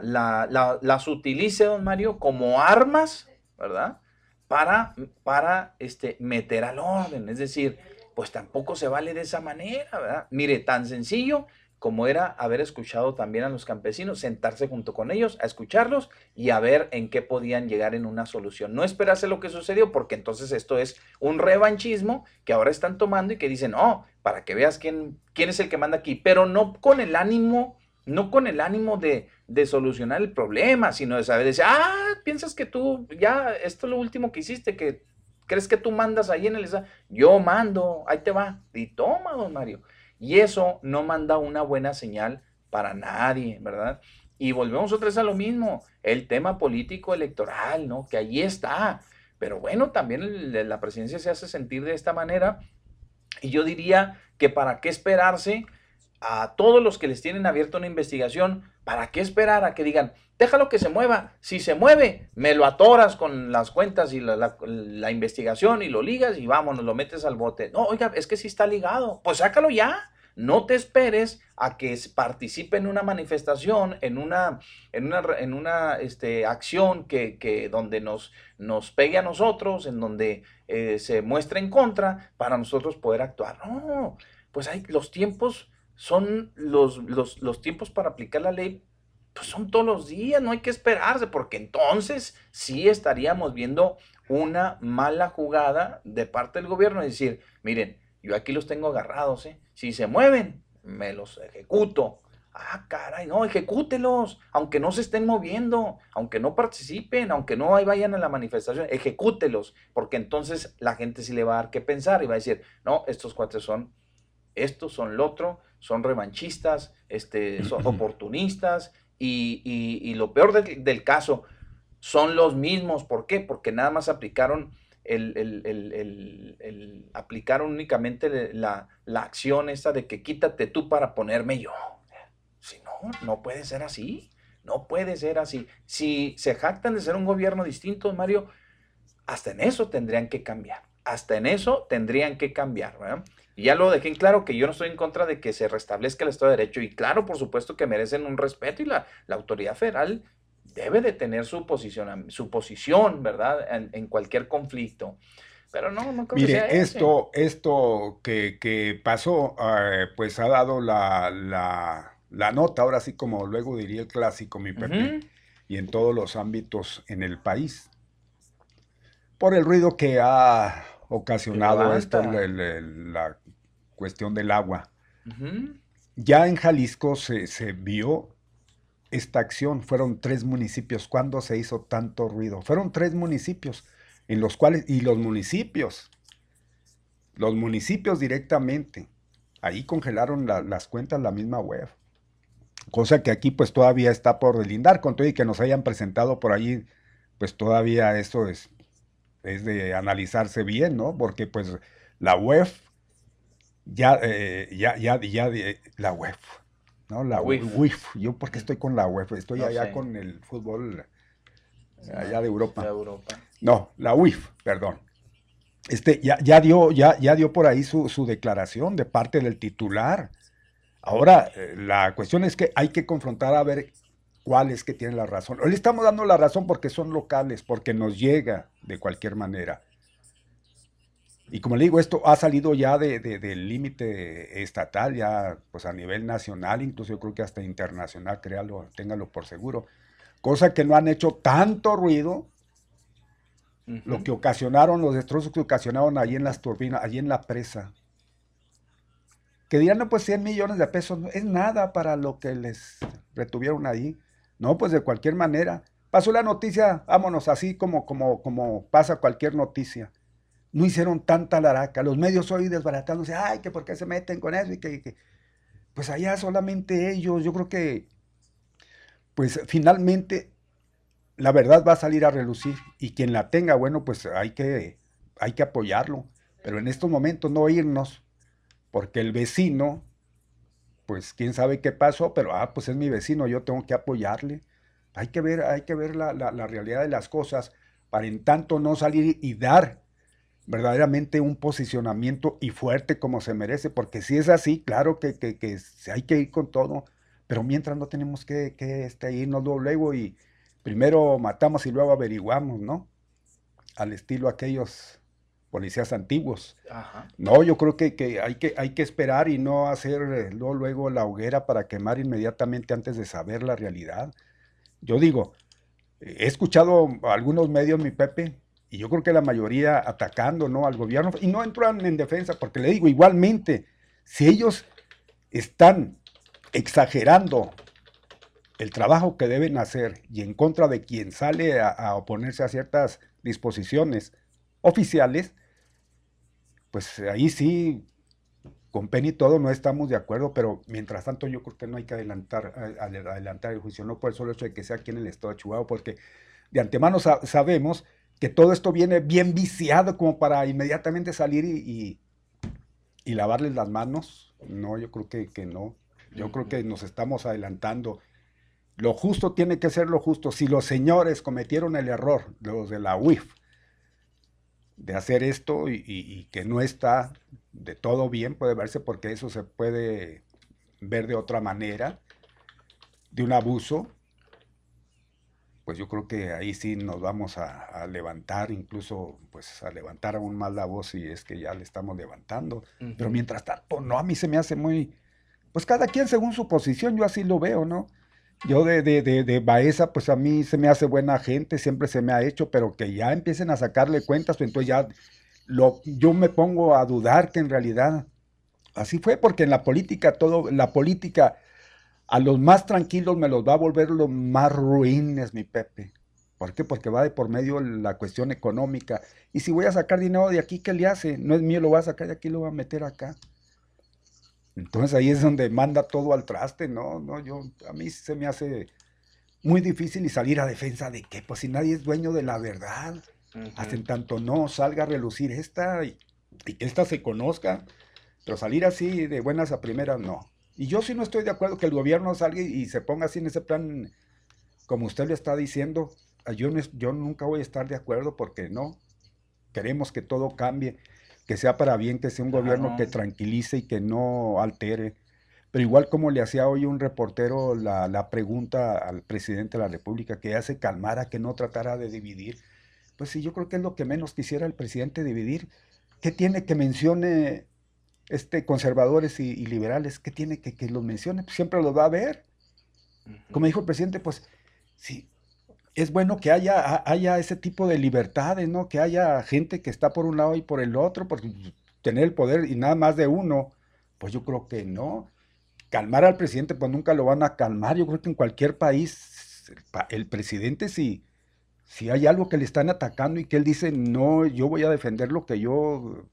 las utilice, don Mario, como armas, ¿verdad? Para, para este, meter al orden. Es decir, pues tampoco se vale de esa manera, ¿verdad? Mire, tan sencillo como era haber escuchado también a los campesinos, sentarse junto con ellos, a escucharlos y a ver en qué podían llegar en una solución. No esperarse lo que sucedió, porque entonces esto es un revanchismo que ahora están tomando y que dicen, oh, para que veas quién, quién es el que manda aquí, pero no con el ánimo, no con el ánimo de, de solucionar el problema, sino de saber, decir, ah, piensas que tú, ya, esto es lo último que hiciste, que crees que tú mandas ahí en el... Yo mando, ahí te va, y toma, don Mario. Y eso no manda una buena señal para nadie, ¿verdad? Y volvemos otra vez a lo mismo, el tema político electoral, ¿no? Que ahí está. Pero bueno, también la presidencia se hace sentir de esta manera. Y yo diría que para qué esperarse a todos los que les tienen abierta una investigación, ¿para qué esperar a que digan, déjalo que se mueva? Si se mueve, me lo atoras con las cuentas y la, la investigación y lo ligas y vámonos, lo metes al bote. No, oiga, es que sí está ligado. Pues sácalo ya. No te esperes a que participe en una manifestación, en una, en una, en una este, acción que, que, donde nos, nos pegue a nosotros, en donde eh, se muestre en contra, para nosotros poder actuar. No, pues hay, los tiempos son los, los, los tiempos para aplicar la ley pues son todos los días, no hay que esperarse, porque entonces sí estaríamos viendo una mala jugada de parte del gobierno, es decir, miren, yo aquí los tengo agarrados, ¿eh? Si se mueven, me los ejecuto. Ah, caray, no, ejecútelos, aunque no se estén moviendo, aunque no participen, aunque no vayan a la manifestación, ejecútelos, porque entonces la gente sí le va a dar que pensar y va a decir, no, estos cuates son, estos son lo otro, son revanchistas, este, son oportunistas, y, lo peor del caso, son los mismos. ¿Por qué? Porque nada más aplicaron el, aplicaron únicamente la, acción esa de que quítate tú para ponerme yo. Si no, no puede ser así. No puede ser así. Si se jactan de ser un gobierno distinto, Mario, hasta en eso tendrían que cambiar. Hasta en eso tendrían que cambiar. Y ya lo dejé en claro que yo no estoy en contra de que se restablezca el Estado de Derecho. Y claro, por supuesto que merecen un respeto y la, la autoridad federal debe de tener su posición, su posición ¿verdad? En, cualquier conflicto. Pero no, no creo Mire, que esto, esto que, pasó, eh, pues ha dado la, la, nota, ahora sí como luego diría el clásico, mi Pepe, y en todos los ámbitos en el país. Por el ruido que ha ocasionado esto, la, cuestión del agua. Ya en Jalisco se, se, vio esta acción. Fueron tres municipios. ¿Cuándo se hizo tanto ruido? Fueron tres municipios en los cuales, y los municipios, los municipios directamente, ahí congelaron las cuentas la misma web. Cosa que aquí pues todavía está por delindar, con todo y que nos hayan presentado por allí, pues todavía eso es es de analizarse bien, ¿no? Porque pues la web, ya, eh, ya, ya, ya, la web, ¿no? La WIF. Yo porque estoy con la web, estoy allá con el fútbol allá de Europa. No, la WIF, perdón. Este, ya, ya, dio, ya, ya dio por ahí su, su declaración de parte del titular. Ahora, eh, la cuestión es que hay que confrontar a ver cuál es que tiene la razón. Le estamos dando la razón porque son locales, porque nos llega de cualquier manera. Y como le digo, esto ha salido ya de, del límite estatal, ya pues a nivel nacional, incluso yo creo que hasta internacional, créalo, téngalo por seguro. cosa que no han hecho tanto ruido, lo que ocasionaron, los destrozos que ocasionaron allí en las turbinas, allí en la presa. Que dirán, no, pues 100 millones de pesos es nada para lo que les retuvieron ahí. No, pues de cualquier manera. Pasó la noticia, vámonos, así como, como, como pasa cualquier noticia. No hicieron tanta laraca. Los medios hoy desbaratándose, ay, que por qué se meten con eso y que, Pues allá solamente ellos, yo creo que, pues finalmente la verdad va a salir a relucir y quien la tenga, bueno, pues hay que, hay que apoyarlo. Pero en estos momentos no irnos, porque el vecino, pues quién sabe qué pasó, pero ah, pues es mi vecino, yo tengo que apoyarle. Hay que ver, hay que ver la, realidad de las cosas para en tanto no salir y dar verdaderamente un posicionamiento y fuerte como se merece, porque si es así, claro que, que, hay que ir con todo, pero mientras no tenemos que, que este, irnos luego y primero matamos y luego averiguamos, ¿no? Al estilo aquellos policías antiguos. No, yo creo que, que, hay que hay que esperar y no hacer eh, luego la hoguera para quemar inmediatamente antes de saber la realidad. Yo digo, he escuchado algunos medios, mi Pepe, y yo creo que la mayoría atacando ¿no? al gobierno, y no entran en defensa, porque le digo, igualmente, si ellos están exagerando el trabajo que deben hacer y en contra de quien sale a, oponerse a ciertas disposiciones oficiales, pues ahí sí con Penny todo no estamos de acuerdo, pero mientras tanto yo creo que no hay que adelantar, adelantar el juicio, no por el solo hecho de que sea aquí en el estado de Chihuahua, porque de antemano sabemos que todo esto viene bien viciado como para inmediatamente salir y, y, lavarles las manos. No, yo creo que, que no. Yo creo que nos estamos adelantando. Lo justo tiene que ser lo justo. Si los señores cometieron el error, los de la UIF, de hacer esto y, que no está de todo bien, puede verse porque eso se puede ver de otra manera, de un abuso, pues yo creo que ahí sí nos vamos a, levantar, incluso pues a levantar aún más la voz y es que ya le estamos levantando. Pero mientras tanto, no, a mí se me hace muy, pues cada quien según su posición, yo así lo veo, ¿no? Yo de, de, de, Baeza, pues a mí se me hace buena gente, siempre se me ha hecho, pero que ya empiecen a sacarle cuentas, pues entonces ya lo, yo me pongo a dudar que en realidad así fue, porque en la política todo, la política a los más tranquilos me los va a volver los más ruines, mi Pepe. ¿Por qué? Porque va de por medio la cuestión económica. Y si voy a sacar dinero de aquí, ¿qué le hace? No es mío, lo voy a sacar de aquí, lo voy a meter acá. Entonces ahí es donde manda todo al traste, ¿no? no yo, a mí se me hace muy difícil y salir a defensa de que, pues si nadie es dueño de la verdad, hasta tanto no salga a relucir esta y, que esta se conozca, pero salir así de buenas a primeras, no. Y yo sí no estoy de acuerdo que el gobierno salga y, se ponga así en ese plan, como usted le está diciendo, yo, yo nunca voy a estar de acuerdo porque no, queremos que todo cambie que sea para bien, que sea un gobierno que tranquilice y que no altere. Pero igual como le hacía hoy un reportero la, pregunta al presidente de la República, que ya se calmara, que no tratara de dividir, pues sí, yo creo que es lo que menos quisiera el presidente dividir. ¿Qué tiene que mencione este, conservadores y, liberales? ¿Qué tiene que, que los mencione? Pues siempre los va a ver. Como dijo el presidente, pues sí, es bueno que haya, haya ese tipo de libertades, ¿no? Que haya gente que está por un lado y por el otro, porque tener el poder y nada más de uno, pues yo creo que no. Calmar al presidente, pues nunca lo van a calmar. Yo creo que en cualquier país, el, presidente, si, si hay algo que le están atacando y que él dice, no, yo voy a defender lo que yo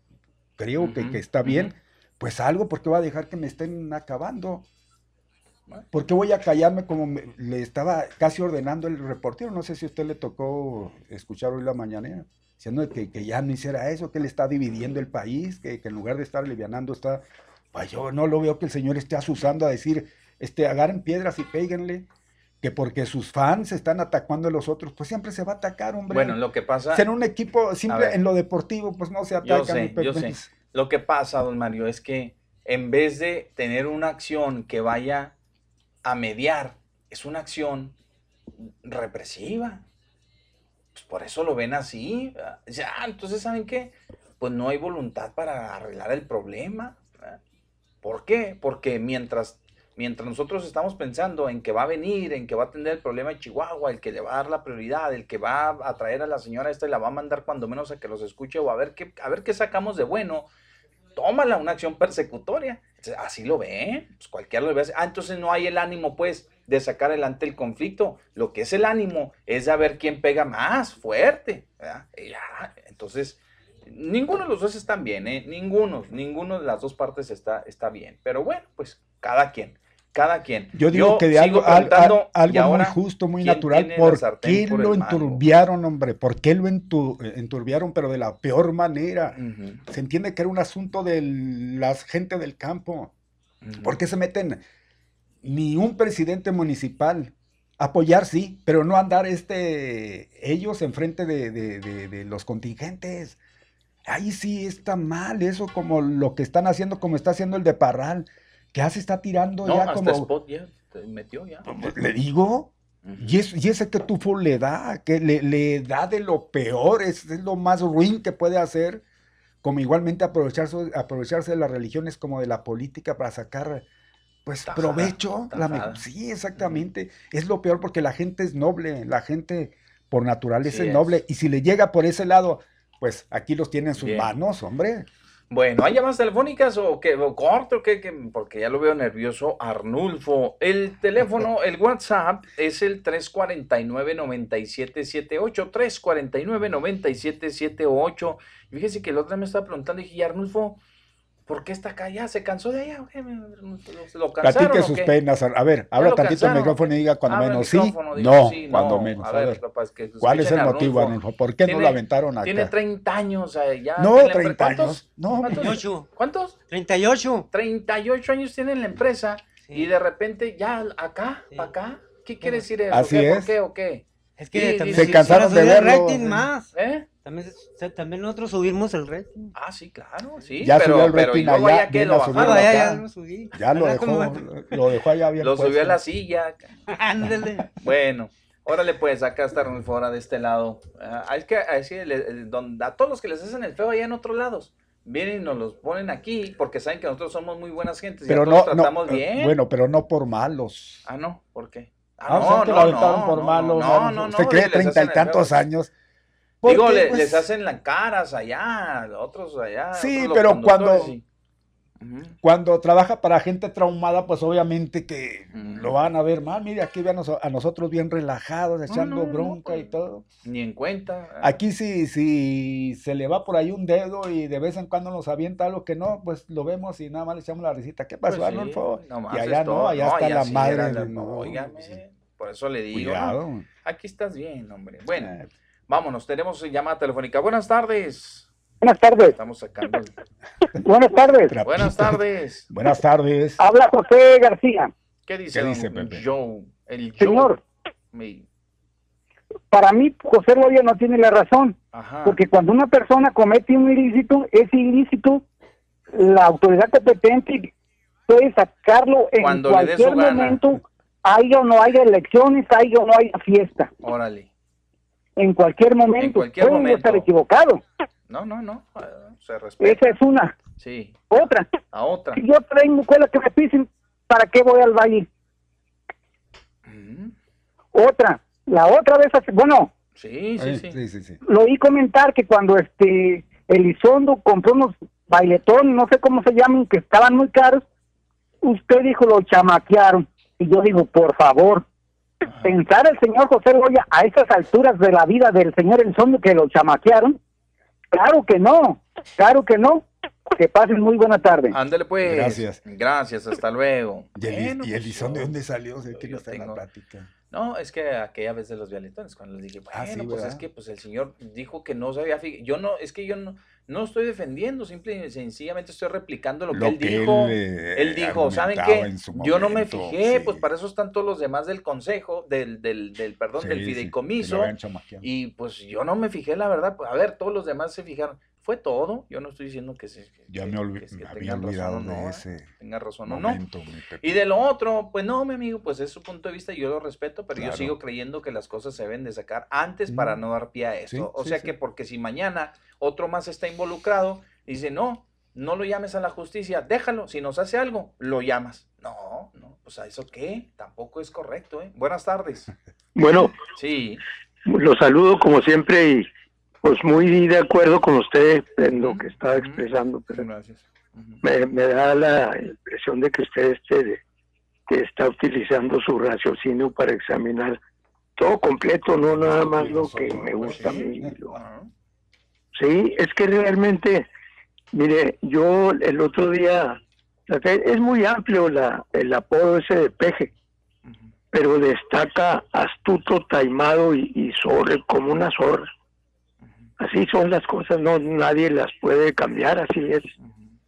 creo que, está bien, pues algo, porque va a dejar que me estén acabando. ¿Por qué voy a callarme como le estaba casi ordenando el reportero? No sé si a usted le tocó escuchar hoy la mañana, diciendo que, que ya no hiciera eso, que él está dividiendo el país, que, en lugar de estar alivianando está... Pues yo no lo veo que el señor esté asusando a decir, este, agarren piedras y péguenle, que porque sus fans están atacando a los otros, pues siempre se va a atacar, hombre. Bueno, lo que pasa... En un equipo, siempre en lo deportivo, pues no se atacan. Yo sé, yo sé. Lo que pasa, don Mario, es que en vez de tener una acción que vaya a mediar es una acción represiva. Pues por eso lo ven así. Ya, entonces, ¿saben qué? Pues no hay voluntad para arreglar el problema. ¿Por qué? Porque mientras mientras nosotros estamos pensando en que va a venir, en que va a atender el problema de Chihuahua, el que le va a dar la prioridad, el que va a traer a la señora esta y la va a mandar cuando menos a que los escuche o a ver qué, a ver qué sacamos de bueno, tómala una acción persecutoria. Así lo ve, pues cualquiera lo ve. Ah, entonces no hay el ánimo, pues, de sacar adelante el conflicto. Lo que es el ánimo es ver quién pega más fuerte. entonces, ninguno de los dos están bien, ¿eh? Ninguno, ninguno de las dos partes está, está bien. Pero bueno, pues cada quien cada quien. Yo digo que de algo, algo, muy justo, muy natural. ¿Por qué lo enturbiaron, hombre? ¿Por qué lo enturbiaron, pero de la peor manera? Se entiende que era un asunto de la gente del campo. ¿Por qué se meten ni un presidente municipal? Apoyar sí, pero no andar este ellos enfrente de, de, de los contingentes. Ahí sí está mal eso, como lo que están haciendo, como está haciendo el de Parral que hace está tirando ya hasta como. Spot ya, metió ya. Le digo. y, y, ese que tufo le da, que le, le da de lo peor, es, lo más ruin que puede hacer, como igualmente aprovecharse, aprovecharse de las religiones como de la política para sacar pues provecho. La, sí, exactamente. Es lo peor porque la gente es noble, la gente por naturaleza es noble. Y si le llega por ese lado, pues aquí los tiene en sus manos, hombre. Bueno, ¿hay llamadas telefónicas o qué? ¿O corto o qué? Porque ya lo veo nervioso. Arnulfo, el teléfono, el WhatsApp es el 349-9778. 349-9778. Y fíjese que el otro me estaba preguntando y dije, Arnulfo, ¿Por qué está acá? ¿Ya se cansó de allá? ¿Lo cansaron, Platique sus penas. A ver, habla tantito el micrófono y diga cuando menos sí. No, cuando menos. A ver, ¿cuál es el motivo, Arnulfo? ¿Por qué no lo aventaron acá? Tiene 30 años ya. No, 30 años. No, ¿Cuántos? ¿Cuántos? 38. 38 años tiene en la empresa y de repente ya acá, para acá. ¿Qué quiere decir eso? Así es. ¿Por qué o qué? Es que también se cansaron de verlo. rating más. ¿Eh? También, también nosotros subimos el rating. Ah, sí, claro, sí. Ya pero, subió el rating pero allá, ya lo bajaba. Ya, ya lo subí. Ya lo dejó, lo dejó allá bien Lo subió a la silla. Ándale. bueno, órale pues, acá está fuera de este lado. Ah, es que así, a todos los que les hacen el feo allá en otros lados vienen y nos los ponen aquí porque saben que nosotros somos muy buenas gentes pero y no, tratamos no, bien. Bueno, pero no por malos. Ah, no, ¿por qué? Ah, no, no, no, por malos. No, no, no. Usted cree treinta y tantos años. Digo, les pues hacen las caras allá, otros allá. Sí, pero cuando, cuando trabaja para gente traumada, pues obviamente que lo van a ver mal. Mire, aquí vean a nosotros bien relajados, echando bronca y pues, todo. Ni en cuenta. Aquí sí, si se le va por ahí un dedo y de vez en cuando nos avienta algo que no, pues lo vemos y nada más le echamos la risita. ¿Qué pasó, pues y allá no, allá está la madre. no, por eso le digo. Aquí estás bien, hombre. Bueno. Eh, Vámonos, tenemos llamada telefónica. Buenas tardes. Buenas tardes. Estamos sacando. Buenas tardes. Buenas tardes. Buenas tardes. Habla José García. ¿Qué dice, ¿Qué dice Pepe? Joe, el Señor, para mí José Goya no tiene la razón. Porque cuando una persona comete un ilícito, ese ilícito, la autoridad competente puede sacarlo en cualquier momento, haya o no haya elecciones, haya o no haya fiesta. Órale en cualquier momento. En estar equivocado. No, no, no. Se respeta. Esa es una. Sí. Otra. A otra. Si yo traigo escuela que me pisen, ¿para qué voy al valle? Mm. Otra. La otra vez, bueno. Sí sí, sí, sí, sí. Lo oí comentar que cuando este Elizondo compró unos bailetones, no sé cómo se llaman, que estaban muy caros, usted dijo lo chamaquearon. Y yo digo, por favor, pensar el señor José Goya a esas alturas de la vida del señor Elizondo que lo chamaquearon? Claro que no, claro que no. Que pasen muy buena tarde. Ándale pues. Gracias. Gracias, hasta luego. ¿Y, el, ¿y pues, de dónde salió? ¿Qué no está en la plática? No, es que aquella vez de los violetones, cuando les dije, ah, bueno, pues es que pues el señor dijo que no sabía, yo no, es que yo no, no estoy defendiendo, simple y sencillamente estoy replicando lo, que él dijo. Él, dijo, ¿saben qué? Yo no me fijé, pues para eso están todos los demás del consejo, del, del, del perdón, del fideicomiso. y pues yo no me fijé, la verdad. Pues, a ver, todos los demás se fijaron. Fue todo. Yo no estoy diciendo que se. ya me, había olvidado de ¿eh? ese. Tenga razón o no. Y de lo otro, pues no, mi amigo, pues es su punto de vista y yo lo respeto, pero yo sigo creyendo que las cosas se deben de sacar antes para mm. no dar pie a esto. o sea que porque si mañana otro más está involucrado, dice, no, no lo llames a la justicia, déjalo, si nos hace algo, lo llamas. No, no, pues a eso qué, tampoco es correcto, ¿eh? Buenas tardes. Bueno, sí. Los saludo como siempre y pues muy de acuerdo con usted en lo que estaba expresando, pero Gracias. me, me da la impresión de que usted esté que está utilizando su raciocinio para examinar todo completo, no nada más lo que me gusta a mí. Sí, es que realmente, mire, yo el otro día, es muy amplio la, el apodo ese de peje, pero destaca astuto, taimado y, y zorre, como una zorra. Así son las cosas, no nadie las puede cambiar, así es,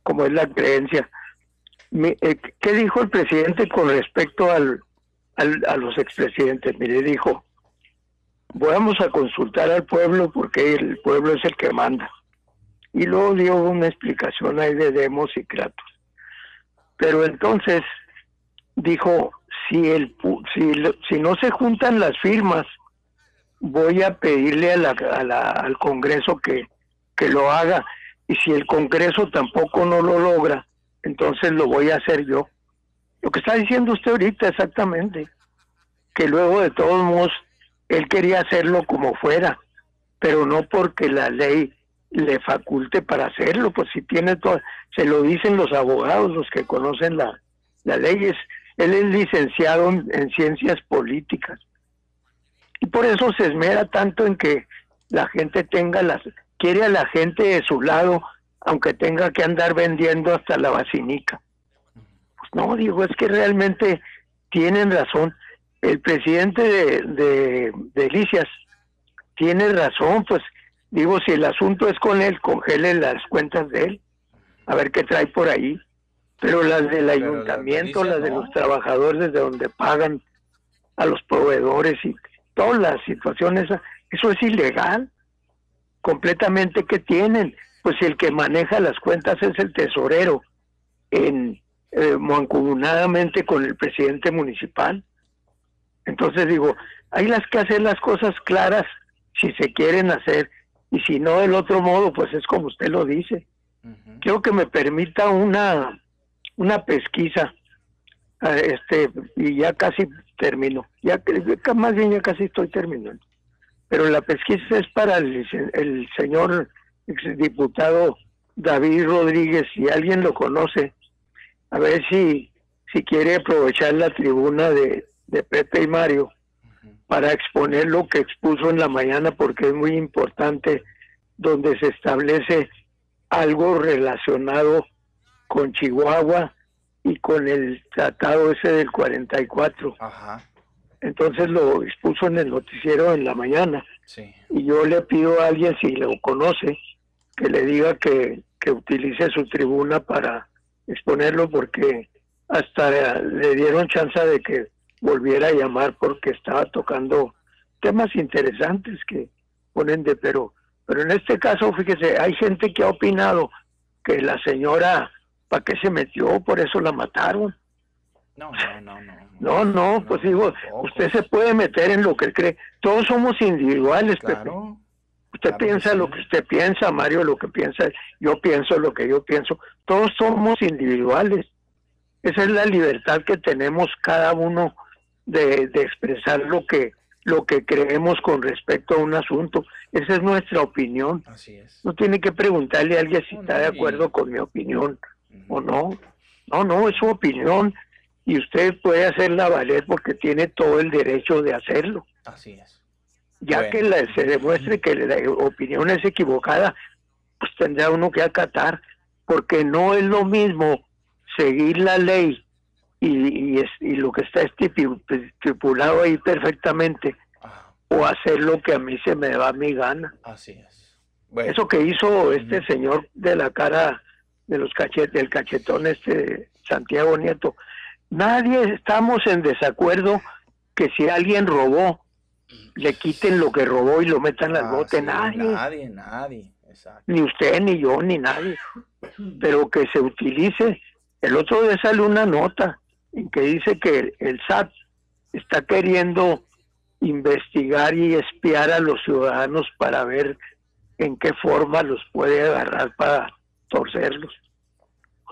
como es la creencia. Eh, ¿Qué dijo el presidente con respecto al, al- a los expresidentes? Mire, dijo, vamos a consultar al pueblo porque el pueblo es el que manda. Y luego dio una explicación ahí de demos y kratos. Pero entonces dijo, si, el, si, si no se juntan las firmas, voy a pedirle a la, a la- al Congreso que, que lo haga. Y si el Congreso tampoco no lo logra, entonces lo voy a hacer yo. Lo que está diciendo usted ahorita exactamente, que luego de todos modos él quería hacerlo como fuera, pero no porque la ley le faculte para hacerlo, pues si tiene todo, se lo dicen los abogados, los que conocen la, la ley, es, él es licenciado en, en ciencias políticas y por eso se esmera tanto en que la gente tenga las, quiere a la gente de su lado, aunque tenga que andar vendiendo hasta la vacinica. Pues no, digo, es que realmente tienen razón. El presidente de, de, tiene razón, pues digo, si el asunto es con él, congele las cuentas de él, a ver qué trae por ahí. Pero las del Pero ayuntamiento, las de no. los trabajadores, de donde pagan a los proveedores y todas las situaciones, eso es ilegal, completamente que tienen. Pues si el que maneja las cuentas es el tesorero, en eh, mancomunadamente con el presidente municipal. Entonces digo, hay las que hacer las cosas claras si se quieren hacer y si no del otro modo, pues es como usted lo dice. Quiero que me permita una una pesquisa, este y ya casi termino, ya más bien ya casi estoy terminando. Pero la pesquisa es para el, señor diputado David Rodríguez, si alguien lo conoce, a ver si, si quiere aprovechar la tribuna de, de Pepe y Mario para exponer lo que expuso en la mañana porque es muy importante donde se establece algo relacionado con Chihuahua y con el tratado ese del 44. Ajá, Entonces lo expuso en el noticiero en la mañana sí. y yo le pido a alguien si lo conoce que le diga que, que utilice su tribuna para exponerlo porque hasta le dieron chance de que volviera a llamar porque estaba tocando temas interesantes que ponen de pero pero en este caso fíjese hay gente que ha opinado que la señora para qué se metió por eso la mataron No, no, no, no. no no pues digo usted se puede meter en lo que cree todos somos individuales Pepe. Claro. Usted Claro que piensa sí. lo que usted piensa, Mario, lo que piensa, yo pienso lo que yo pienso. Todos somos individuales. Esa es la libertad que tenemos cada uno de, de expresar lo que lo que creemos con respecto a un asunto. Esa es nuestra opinión. Así es. No tiene que preguntarle a alguien si No, está de y- acuerdo con mi opinión o no. No, no, es su opinión y usted puede hacerla valer porque tiene todo el derecho de hacerlo Así es. ya Bueno. que la- se demuestre que la opinión es equivocada, pues tendrá uno que acatar, porque no es lo mismo seguir la ley y, y, es- y lo que está estipu- estipulado ahí perfectamente, o hacer lo que a mí se me da mi gana. así es. Bueno, Eso que hizo este señor de la cara de los cachetes, del cachetón este Santiago Nieto, nadie estamos en desacuerdo que si alguien robó, le quiten lo que robó y lo metan al ah, bote, sí, nadie, Nadie, nadie. Exacto. ni usted, ni yo, ni nadie, pero que se utilice. El otro día sale una nota en que dice que el, el SAT está queriendo investigar y espiar a los ciudadanos para ver en qué forma los puede agarrar para torcerlos.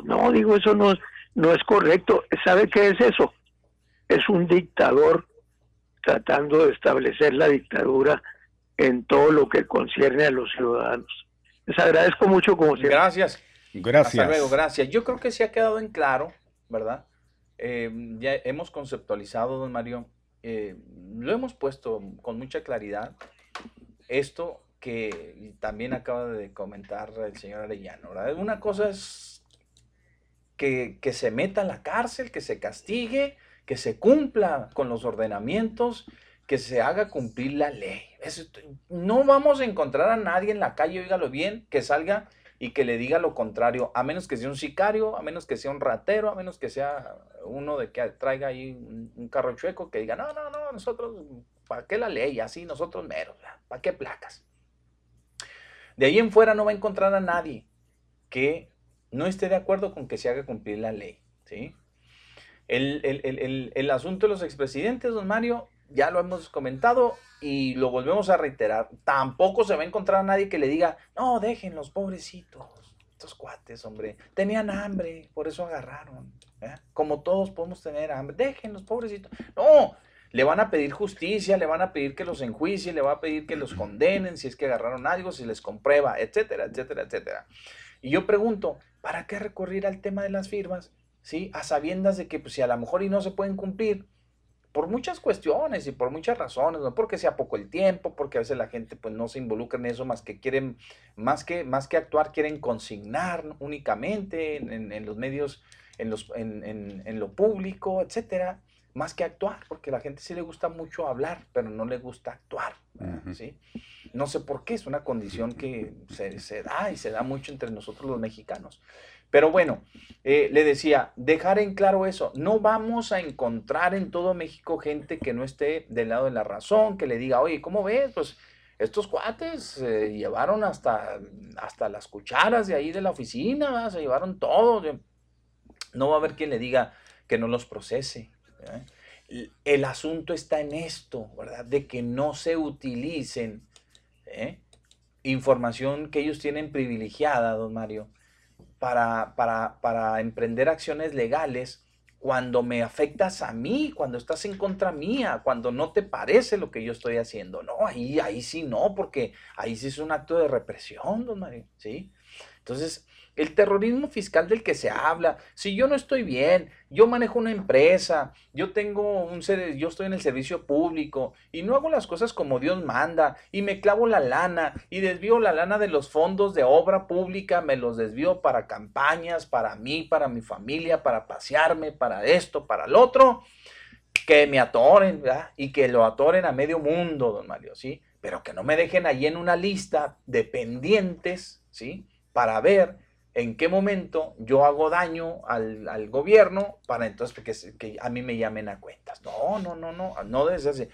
No, digo, eso no, no es correcto. ¿Sabe qué es eso? Es un dictador tratando de establecer la dictadura en todo lo que concierne a los ciudadanos. Les agradezco mucho como siempre. Gracias. Gracias. Hasta luego, gracias. Yo creo que se ha quedado en claro, ¿verdad? Eh, ya hemos conceptualizado, don Mario, eh, lo hemos puesto con mucha claridad. Esto que también acaba de comentar el señor Arellano, ¿verdad? Una cosa es que, que se meta a la cárcel, que se castigue, que se cumpla con los ordenamientos, que se haga cumplir la ley. no vamos a encontrar a nadie en la calle, oígalo bien, que salga y que le diga lo contrario, a menos que sea un sicario, a menos que sea un ratero, a menos que sea uno de que traiga ahí un, carro chueco que diga, no, no, no, nosotros, ¿para qué la ley? Así nosotros meros, ¿para qué placas? De ahí en fuera no va a encontrar a nadie que no esté de acuerdo con que se haga cumplir la ley, ¿sí? El, el asunto de los expresidentes, don Mario, ya lo hemos comentado y lo volvemos a reiterar. Tampoco se va a encontrar a nadie que le diga, no, dejen los pobrecitos, estos cuates, hombre, tenían hambre, por eso agarraron. ¿eh? Como todos podemos tener hambre, dejen los pobrecitos. No, le van a pedir justicia, le van a pedir que los enjuicien, le van a pedir que los condenen si es que agarraron algo, si les comprueba, etcétera, etcétera, etcétera. Y yo pregunto, ¿para qué recurrir al tema de las firmas? ¿Sí? A sabiendas de que pues, si a lo mejor y no se pueden cumplir, por muchas cuestiones y por muchas razones, no porque sea poco el tiempo, porque a veces la gente pues no se involucra en eso, más que quieren, más que, más que actuar, quieren consignar únicamente en, los medios, en, los, en, lo público, etcétera, más que actuar, porque a la gente sí le gusta mucho hablar, pero no le gusta actuar, ¿sí? No sé por qué, es una condición que se, se da y se da mucho entre nosotros los mexicanos. Pero bueno, eh, le decía, dejar en claro eso, no vamos a encontrar en todo México gente que no esté del lado de la razón, que le diga, oye, ¿cómo ves? Pues estos cuates se llevaron hasta, hasta las cucharas de ahí de la oficina, se llevaron todo. No va a haber quien le diga que no los procese. El asunto está en esto, ¿verdad? De que no se utilicen ¿eh? información que ellos tienen privilegiada, don Mario, para, para, emprender acciones legales cuando me afectas a mí, cuando estás en contra mía, cuando no te parece lo que yo estoy haciendo. No, ahí, ahí sí no, porque ahí sí es un acto de represión, don Mario, ¿sí? Entonces, el terrorismo fiscal del que se habla, si yo no estoy bien, yo manejo una empresa, yo tengo un yo estoy en el servicio público y no hago las cosas como Dios manda y me clavo la lana y desvío la lana de los fondos de obra pública, me los desvío para campañas, para mí, para mi familia, para pasearme, para esto, para el otro, que me atoren, ¿verdad? Y que lo atoren a medio mundo, don Mario, ¿sí? Pero que no me dejen ahí en una lista de pendientes, ¿sí? Para ver en qué momento yo hago daño al, gobierno para entonces que, que, a mí me llamen a cuentas. No, no, no, no, no desde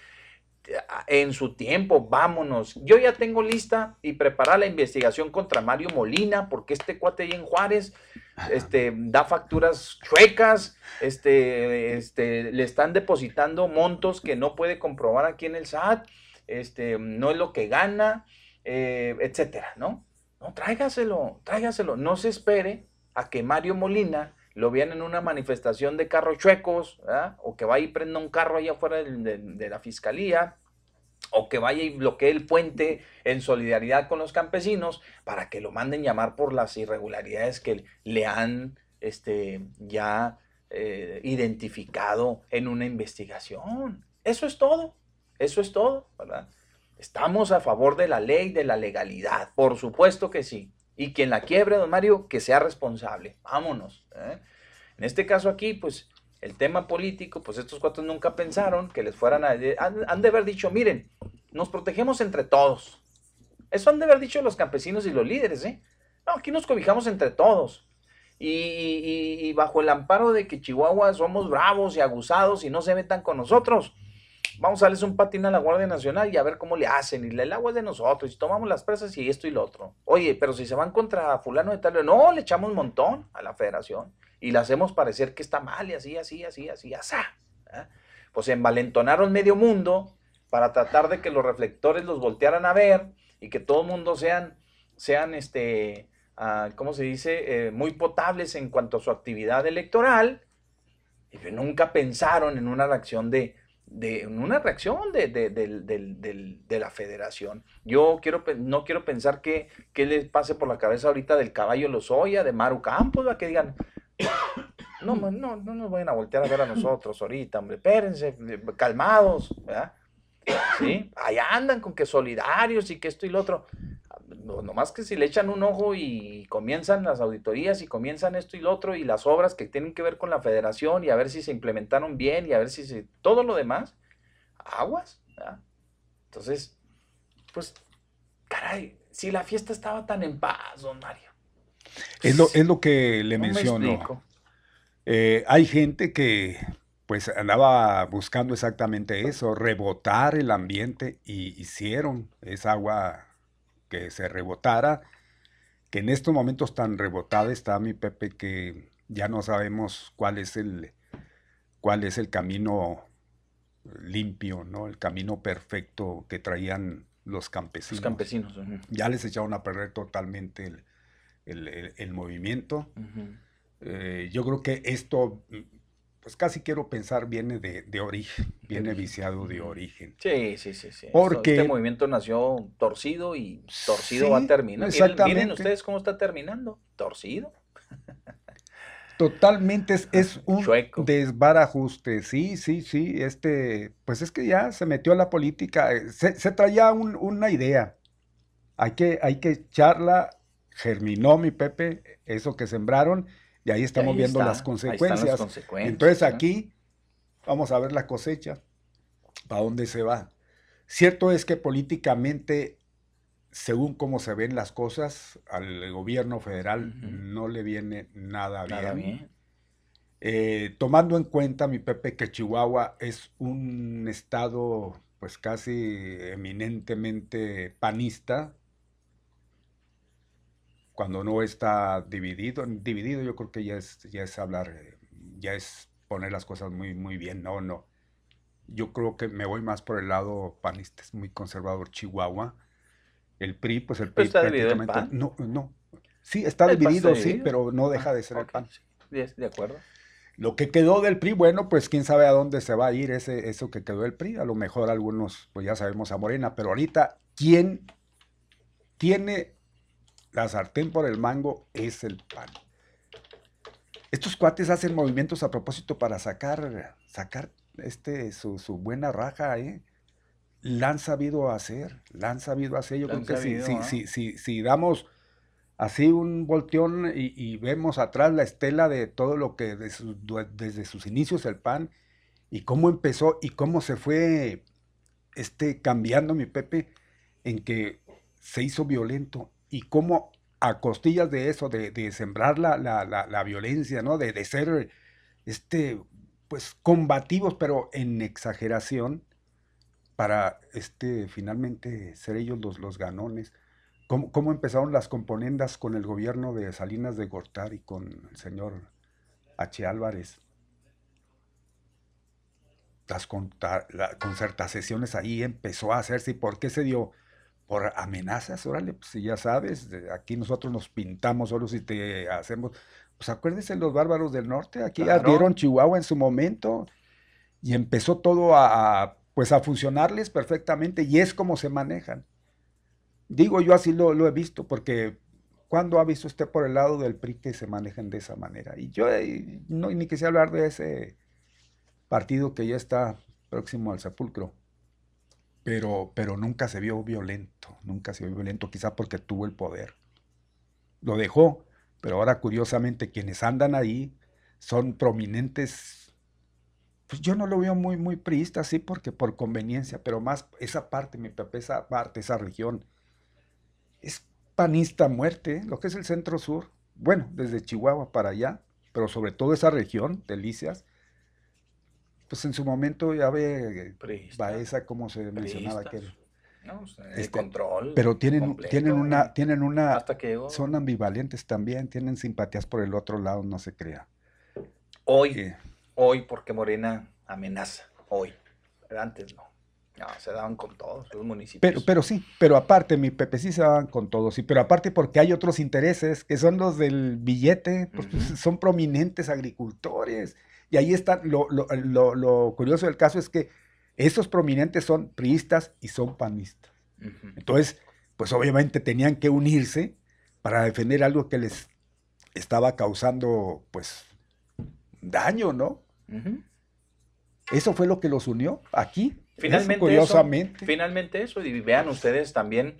En su tiempo, vámonos. Yo ya tengo lista y preparada la investigación contra Mario Molina, porque este cuate ahí en Juárez este, da facturas chuecas, este, este, le están depositando montos que no puede comprobar aquí en el SAT, este, no es lo que gana, eh, etcétera, ¿no? No, tráigaselo, tráigaselo. No se espere a que Mario Molina lo vean en una manifestación de carros chuecos, o que vaya y prenda un carro allá afuera de, la fiscalía, o que vaya y bloquee el puente en solidaridad con los campesinos para que lo manden llamar por las irregularidades que le han este, ya eh, identificado en una investigación. Eso es todo, eso es todo, ¿verdad? Estamos a favor de la ley, de la legalidad, por supuesto que sí. Y quien la quiebre, don Mario, que sea responsable. Vámonos. ¿eh? En este caso aquí, pues el tema político, pues estos cuatro nunca pensaron que les fueran a... Han, de haber dicho, miren, nos protegemos entre todos. Eso han de haber dicho los campesinos y los líderes, ¿eh? No, aquí nos cobijamos entre todos. y bajo el amparo de que Chihuahua somos bravos y aguzados y no se metan con nosotros, vamos a darles un patín a la Guardia Nacional y a ver cómo le hacen. Y el agua es de nosotros, y tomamos las presas y esto y lo otro. Oye, pero si se van contra fulano de tal, no, le echamos un montón a la federación y le hacemos parecer que está mal y así, así, así, así, así. ¿eh? Pues envalentonaron medio mundo para tratar de que los reflectores los voltearan a ver y que todo el mundo sean, sean este, ¿cómo se dice?, eh, muy potables en cuanto a su actividad electoral, y nunca pensaron en una reacción de, de una reacción de, de, de, la federación. Yo quiero, no quiero pensar que, que, les pase por la cabeza ahorita del caballo Lozoya, de Maru Campos, que digan, no, no, no nos vayan a voltear a ver a nosotros ahorita, hombre, espérense, calmados. ¿Sí? Allá andan con que solidarios y que esto y lo otro no, nomás que si le echan un ojo y comienzan las auditorías y comienzan esto y lo otro y las obras que tienen que ver con la federación y a ver si se implementaron bien y a ver si se, todo lo demás, aguas. Entonces, pues, caray, si la fiesta estaba tan en paz, don Mario. Es lo, es lo que le menciono. Eh, hay gente que pues andaba buscando exactamente eso, rebotar el ambiente y hicieron esa agua que se rebotara, que en estos momentos tan rebotada está mi Pepe que ya no sabemos cuál es el, cuál es el camino limpio, ¿no? El camino perfecto que traían los campesinos. Los campesinos. Ya les echaron a perder totalmente el, movimiento. Eh, yo creo que esto pues casi quiero pensar, viene de, origen, viene viciado de origen. Sí, sí, sí, sí. Porque este movimiento nació torcido y torcido va a terminar. Exactamente. Miren, ustedes cómo está terminando, torcido. Totalmente es, un desbarajuste, sí, sí, sí, este, pues es que ya se metió a la política, eh, se, traía una idea, hay que, hay que echarla, germinó mi Pepe, eso que sembraron, y ahí estamos viendo las, consecuencias. Entonces aquí vamos a ver la cosecha, para dónde se va. Cierto es que políticamente, según cómo se ven las cosas, al gobierno federal no le viene nada, bien. Eh, tomando en cuenta, mi Pepe, que Chihuahua es un estado pues casi eminentemente panista, cuando no está dividido, dividido yo creo que ya es, ya es hablar, eh, ya es poner las cosas muy, muy bien, no, no. Yo creo que me voy más por el lado panista, es muy conservador Chihuahua. El PRI, pues el PRI está prácticamente, el no, no. Sí, está dividido, sí, pero no deja de ser el PAN. de acuerdo. Lo que quedó del PRI, bueno, pues quién sabe a dónde se va a ir ese, eso que quedó del PRI. A lo mejor algunos, pues ya sabemos a Morena, pero ahorita, ¿quién tiene la sartén por el mango es el pan. Estos cuates hacen movimientos a propósito para sacar, sacar este, su, buena raja, ¿eh? La han sabido hacer, la han sabido hacer. Yo creo que si, si, si, damos así un volteón y, vemos atrás la estela de todo lo que desde sus inicios el PAN y cómo empezó y cómo se fue este, cambiando mi Pepe en que se hizo violento y cómo a costillas de eso, de, sembrar la, la, violencia, ¿no? De, ser, este, pues, combativos, pero en exageración, para, este, finalmente ser ellos los, los ganones. ¿Cómo, ¿Cómo, empezaron las componendas con el gobierno de Salinas de Gortari, con el señor H. Álvarez? Las, las concertaciones ahí empezó a hacerse. ¿Y por qué se dio? Por amenazas, órale, pues ya sabes, aquí nosotros nos pintamos solo si te hacemos, pues acuérdense los bárbaros del norte, aquí claro. Chihuahua en su momento y empezó todo a, pues a funcionarles perfectamente y es como se manejan. Digo, yo así lo, he visto, porque cuando ha visto usted por el lado del PRI que se manejan de esa manera? Y yo eh, no, ni quisiera hablar de ese partido que ya está próximo al sepulcro pero, pero nunca se vio violento, nunca se vio violento, quizá porque tuvo el poder. Lo dejó, pero ahora curiosamente quienes andan ahí son prominentes, pues yo no lo veo muy, muy priista, sí, porque por conveniencia, pero más esa parte, mi papá, esa parte, esa región, es panista muerte, lo que es el centro sur, bueno, desde Chihuahua para allá, pero sobre todo esa región, Delicias, pues en su momento ya ve Baeza como se mencionaba que no, este, control. Pero tienen, tienen una, tienen una, son ambivalentes también, tienen simpatías por el otro lado, no se crea. Hoy, hoy porque Morena amenaza, hoy, antes no. No, se daban con todos los municipios. Pero, pero sí, pero aparte, mi Pepe sí se daban con todos, sí, pero aparte porque hay otros intereses que son los del billete, pues, pues son prominentes agricultores. Y ahí está, lo, lo, lo, lo, curioso del caso es que esos prominentes son priistas y son panistas. Entonces, pues obviamente tenían que unirse para defender algo que les estaba causando, pues, daño, ¿no? Eso fue lo que los unió aquí. Finalmente, curiosamente. Eso, finalmente eso, y vean ustedes también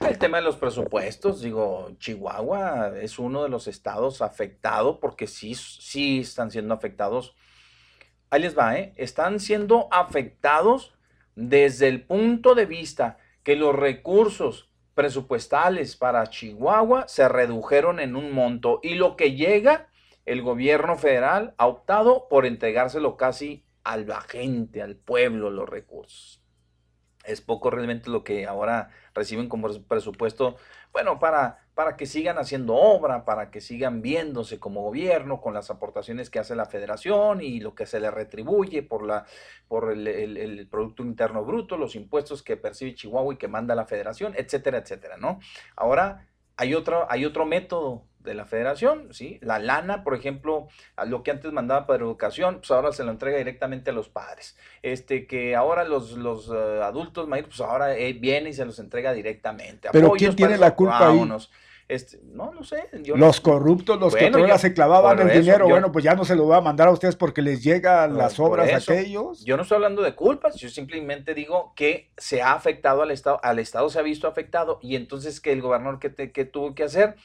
el tema de los presupuestos, digo, Chihuahua es uno de los estados afectados porque sí, sí están siendo afectados. Ahí les va, ¿eh? Están siendo afectados desde el punto de vista que los recursos presupuestales para Chihuahua se redujeron en un monto y lo que llega, el gobierno federal ha optado por entregárselo casi a la gente, al pueblo, los recursos. Es poco realmente lo que ahora reciben como presupuesto, bueno, para, para que sigan haciendo obra, para que sigan viéndose como gobierno con las aportaciones que hace la federación y lo que se le retribuye por, la, por el, Producto Interno Bruto, los impuestos que percibe Chihuahua y que manda la federación, etcétera, etcétera, ¿no? Ahora hay otro, hay otro método de la federación, ¿sí? La lana, por ejemplo, a lo que antes mandaba para educación, pues ahora se lo entrega directamente a los padres. Este, que ahora los, los uh, adultos mayores, pues ahora eh, viene y se los entrega directamente. Pero ¿quién tiene la culpa ahí? Este, no, no sé. los corruptos, los que que se clavaban el dinero, bueno, pues ya no se lo va a mandar a ustedes porque les llegan las obras a aquellos. Yo no estoy hablando de culpas, yo simplemente digo que se ha afectado al Estado, al Estado se ha visto afectado y entonces que el gobernador que, que tuvo que hacer,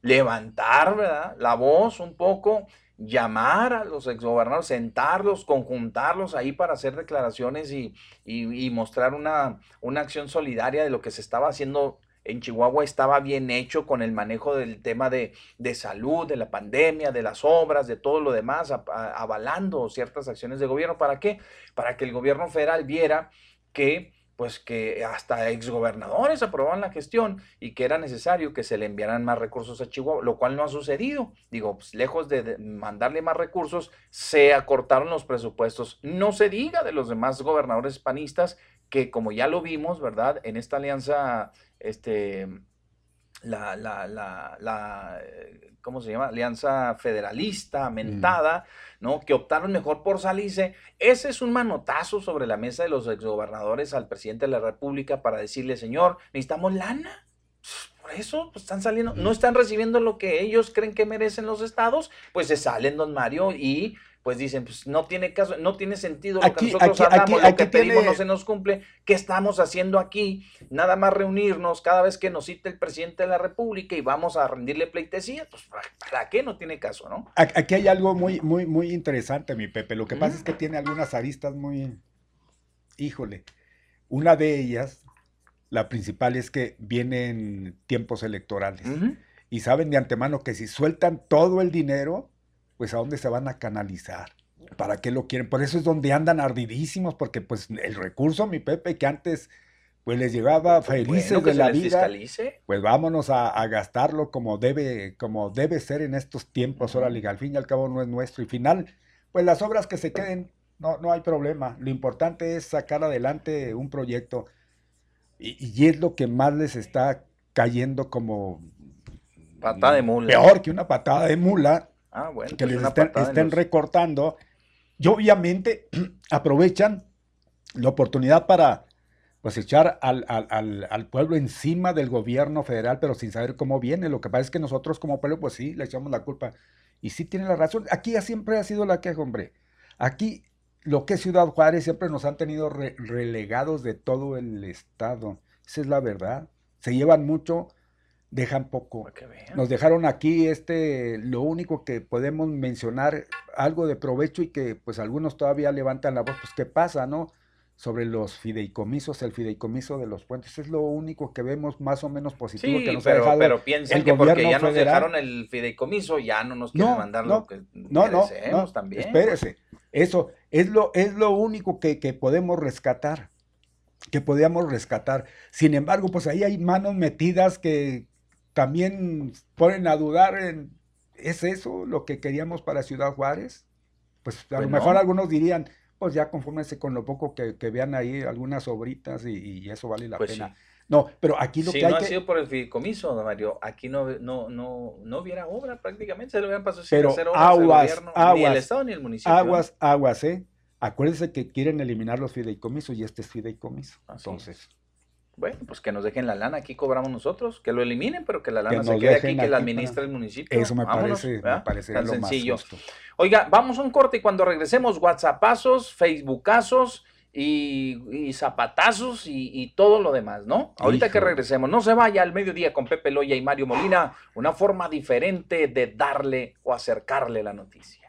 levantar ¿verdad? la voz un poco, llamar a los exgobernadores, sentarlos, conjuntarlos ahí para hacer declaraciones y, y, mostrar una, una acción solidaria de lo que se estaba haciendo en Chihuahua estaba bien hecho con el manejo del tema de, de, salud, de la pandemia, de las obras, de todo lo demás, avalando ciertas acciones de gobierno. ¿Para qué? Para que el gobierno federal viera que pues que hasta exgobernadores aprobaban la gestión y que era necesario que se le enviaran más recursos a Chihuahua, lo cual no ha sucedido. Digo, pues lejos de, mandarle más recursos, se acortaron los presupuestos. No se diga de los demás gobernadores panistas que como ya lo vimos, ¿verdad? En esta alianza, este, la, la, la, la ¿cómo se llama? Alianza Federalista, mentada, ¿no? Que optaron mejor por salirse. Ese es un manotazo sobre la mesa de los exgobernadores al presidente de la República para decirle, señor, necesitamos lana. Por eso pues, están saliendo, no están recibiendo lo que ellos creen que merecen los estados, pues se salen, don Mario, y pues dicen, pues no tiene caso, no tiene sentido lo que nosotros hablamos, lo que pedimos no se nos cumple, ¿qué estamos haciendo aquí? Nada más reunirnos cada vez que nos cita el presidente de la República y vamos a rendirle pleitesía, pues ¿para qué no tiene caso, no? Aquí hay algo muy, muy, muy interesante, mi Pepe, lo que pasa es que tiene algunas aristas muy, híjole, una de ellas, la principal es que vienen tiempos electorales y saben de antemano que si sueltan todo el dinero, pues a dónde se van a canalizar. ¿Para qué lo quieren? Por eso es donde andan ardidísimos, porque pues el recurso, mi Pepe, que antes pues les llevaba pues, felices de la vida, pues vámonos a, gastarlo como debe, como debe ser en estos tiempos, ahora al fin y al cabo no es nuestro. Y final, pues las obras que se queden, no, no hay problema. Lo importante es sacar adelante un proyecto. Y, y es lo que más les está cayendo como... Patada de mula. Peor que una patada de mula Ah, que les estén, recortando. Y obviamente aprovechan la oportunidad para pues echar al, al, pueblo encima del gobierno federal, pero sin saber cómo viene. Lo que pasa es que nosotros como pueblo, pues sí, le echamos la culpa. Y sí tiene la razón. Aquí ya siempre ha sido la queja, hombre. Aquí lo que es Ciudad Juárez siempre nos han tenido relegados de todo el estado. Esa es la verdad. Se llevan mucho dejan poco. Nos dejaron aquí este, lo único que podemos mencionar, algo de provecho y que pues algunos todavía levantan la voz, pues qué pasa, ¿no? Sobre los fideicomisos, el fideicomiso de los puentes, es lo único que vemos más o menos positivo que nos pero, ha dejado pero piensen que porque ya nos dejaron el fideicomiso, ya no nos quieren mandar lo que no, no, no, también. Espérese, eso es lo, es lo único que, que podemos rescatar que podíamos rescatar. Sin embargo, pues ahí hay manos metidas que, también ponen a dudar en, ¿es eso lo que queríamos para Ciudad Juárez? Pues a lo pues mejor algunos dirían, pues ya confórmense con lo poco que, vean ahí, algunas obritas y, eso vale la pues pena. No, pero aquí lo que hay no ha sido por el fideicomiso, don Mario, aquí no, no, no, no hubiera obra prácticamente, se le hubieran pasado pero sin hacer aguas, aguas, ni el Estado ni el municipio. Aguas, aguas, ¿eh? Acuérdense que quieren eliminar los fideicomisos y este es fideicomiso. Entonces. Bueno, pues que nos dejen la lana, aquí cobramos nosotros, que lo eliminen, pero que la lana se quede aquí, que la administre el municipio. Eso me parece, me parece lo sencillo. Más justo. Oiga, vamos a un corte y cuando regresemos, WhatsAppazos, Facebookazos y, zapatazos y, todo lo demás, ¿no? Ahorita que regresemos, no se vaya al mediodía con Pepe Loya y Mario Molina, una forma diferente de darle o acercarle la noticia.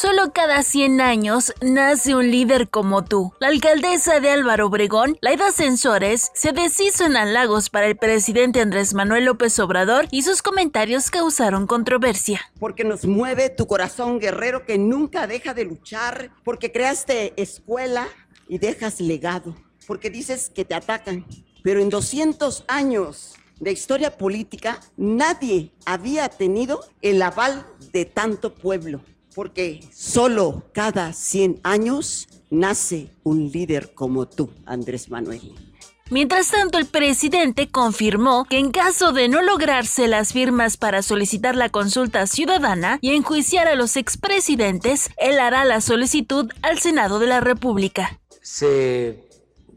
Solo cada 100 años nace un líder como tú. La alcaldesa de Álvaro Obregón, Laida Sensores, se deshizo en halagos para el presidente Andrés Manuel López Obrador y sus comentarios causaron controversia. Porque nos mueve tu corazón guerrero que nunca deja de luchar, porque creaste escuela y dejas legado, porque dices que te atacan, pero en 200 años de historia política nadie había tenido el aval de tanto pueblo porque solo cada 100 años nace un líder como tú, Andrés Manuel. Mientras tanto, el presidente confirmó que en caso de no lograrse las firmas para solicitar la consulta ciudadana y enjuiciar a los expresidentes, él hará la solicitud al Senado de la República. Se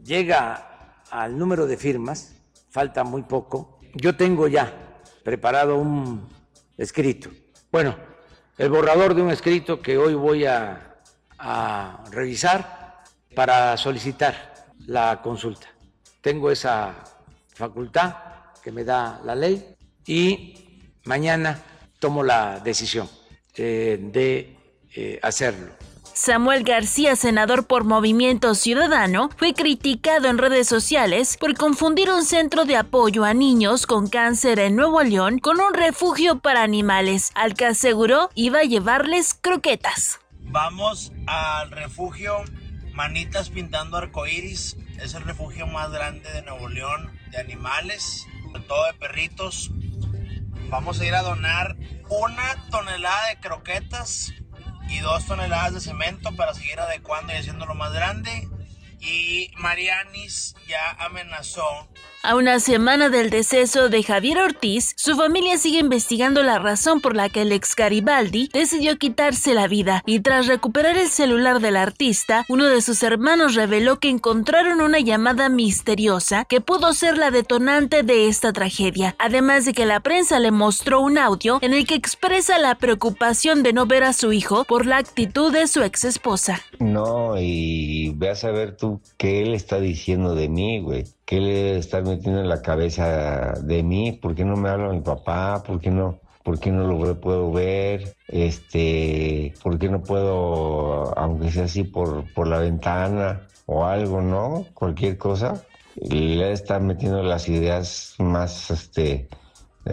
llega al número de firmas, falta muy poco. Yo tengo ya preparado un escrito. Bueno, el borrador de un escrito que hoy voy a, revisar para solicitar la consulta. Tengo esa facultad que me da la ley y mañana tomo la decisión eh, de eh, hacerlo. Samuel García, senador por Movimiento Ciudadano, fue criticado en redes sociales por confundir un centro de apoyo a niños con cáncer en Nuevo León con un refugio para animales, al que aseguró iba a llevarles croquetas. Vamos al refugio Manitas Pintando Arcoiris, es el refugio más grande de Nuevo León de animales, sobre todo de perritos. Vamos a ir a donar una tonelada de croquetas y dos toneladas de cemento para seguir adecuando y haciéndolo más grande. Y Marianis ya amenazó a una semana del deceso de Javier Ortiz, su familia sigue investigando la razón por la que el ex Garibaldi decidió quitarse la vida y tras recuperar el celular del artista, uno de sus hermanos reveló que encontraron una llamada misteriosa que pudo ser la detonante de esta tragedia, además de que la prensa le mostró un audio en el que expresa la preocupación de no ver a su hijo por la actitud de su ex esposa. No, y ve a saber tú qué él está diciendo de mí, güey. ¿Qué le está metiendo en la cabeza de mí? ¿Por qué no me habla mi papá? ¿Por qué no? ¿Por qué no lo puedo ver? Este, ¿por qué no puedo, aunque sea así por, por la ventana o algo, no? Cualquier cosa. Le está metiendo las ideas más, este,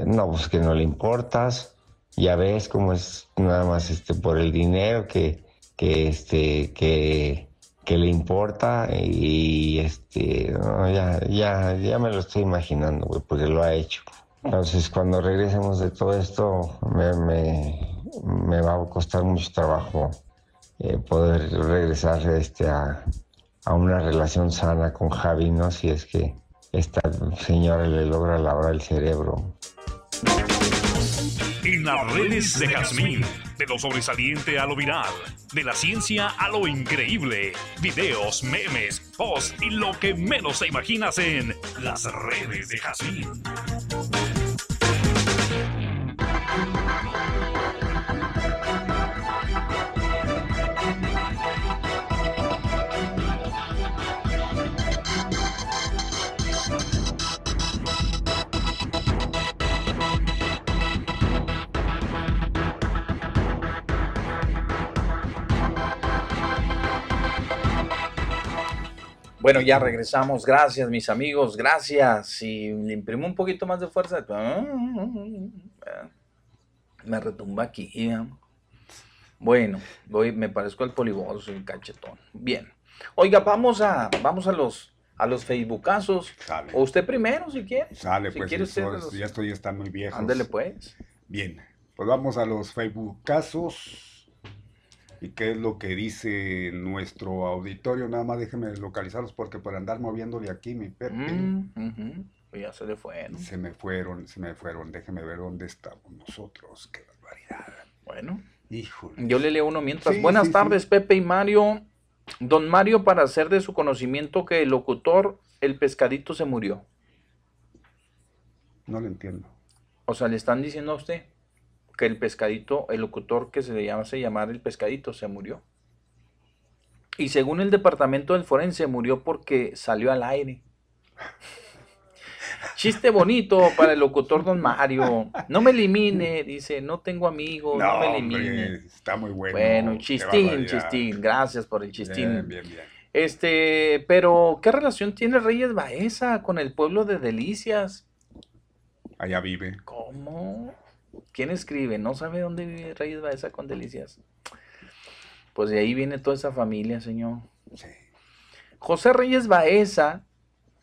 no, pues que no le importas. Ya ves cómo es nada más, este, por el dinero que, que, este, que, que le importa y este ya, ya, ya me lo estoy imaginando, güey, porque lo ha hecho. Entonces cuando regresemos de todo esto me, me, va a costar mucho trabajo eh, poder regresar este, a, a, una relación sana con Javi, ¿no? Si es que esta señora le logra lavar el cerebro. En las redes de Jazmín, de lo sobresaliente a lo viral, de la ciencia a lo increíble, videos, memes, posts y lo que menos te imaginas en las redes de Jazmín. Bueno, ya regresamos. Gracias, mis amigos. Gracias. Y le imprimo un poquito más de fuerza. Me retumba aquí. Bueno, voy, me parezco al polibol, soy cachetón. Bien. Oiga, vamos a, vamos a los a los Facebookazos. O usted primero, si quiere. Sale, si pues quiere usted los- ya estoy, ya están muy viejos. Ándele, pues. Bien, pues vamos a los Facebookazos. ¿Y qué es lo que dice nuestro auditorio? Nada más déjeme localizarlos porque por andar moviéndole aquí mi Pepe. Mm. Pues ya se le fue, ¿no? Se me fueron, se me fueron. Déjeme ver dónde estamos nosotros. Qué barbaridad. Bueno. Híjole. Yo le leo uno mientras. Sí, Buenas sí, tardes, Pepe y Mario. Don Mario, para hacer de su conocimiento que el locutor, el pescadito se murió. No lo entiendo. O sea, le están diciendo a usted que el pescadito, el locutor que se le llama, se llamar el pescadito, se murió. Y según el departamento del forense, murió porque salió al aire. Chiste bonito para el locutor don Mario. No me elimine, dice, no tengo amigos, no, No, me hombre, elimine. está muy bueno. Bueno, chistín, chistín. Gracias por el chistín. Bien, bien, bien. Este, pero ¿qué relación tiene Reyes Baeza con el pueblo de Delicias? Allá vive. ¿Cómo? ¿Quién escribe? ¿No sabe dónde vive Reyes Baeza con Delicias? Pues de ahí viene toda esa familia, señor. José Reyes Baeza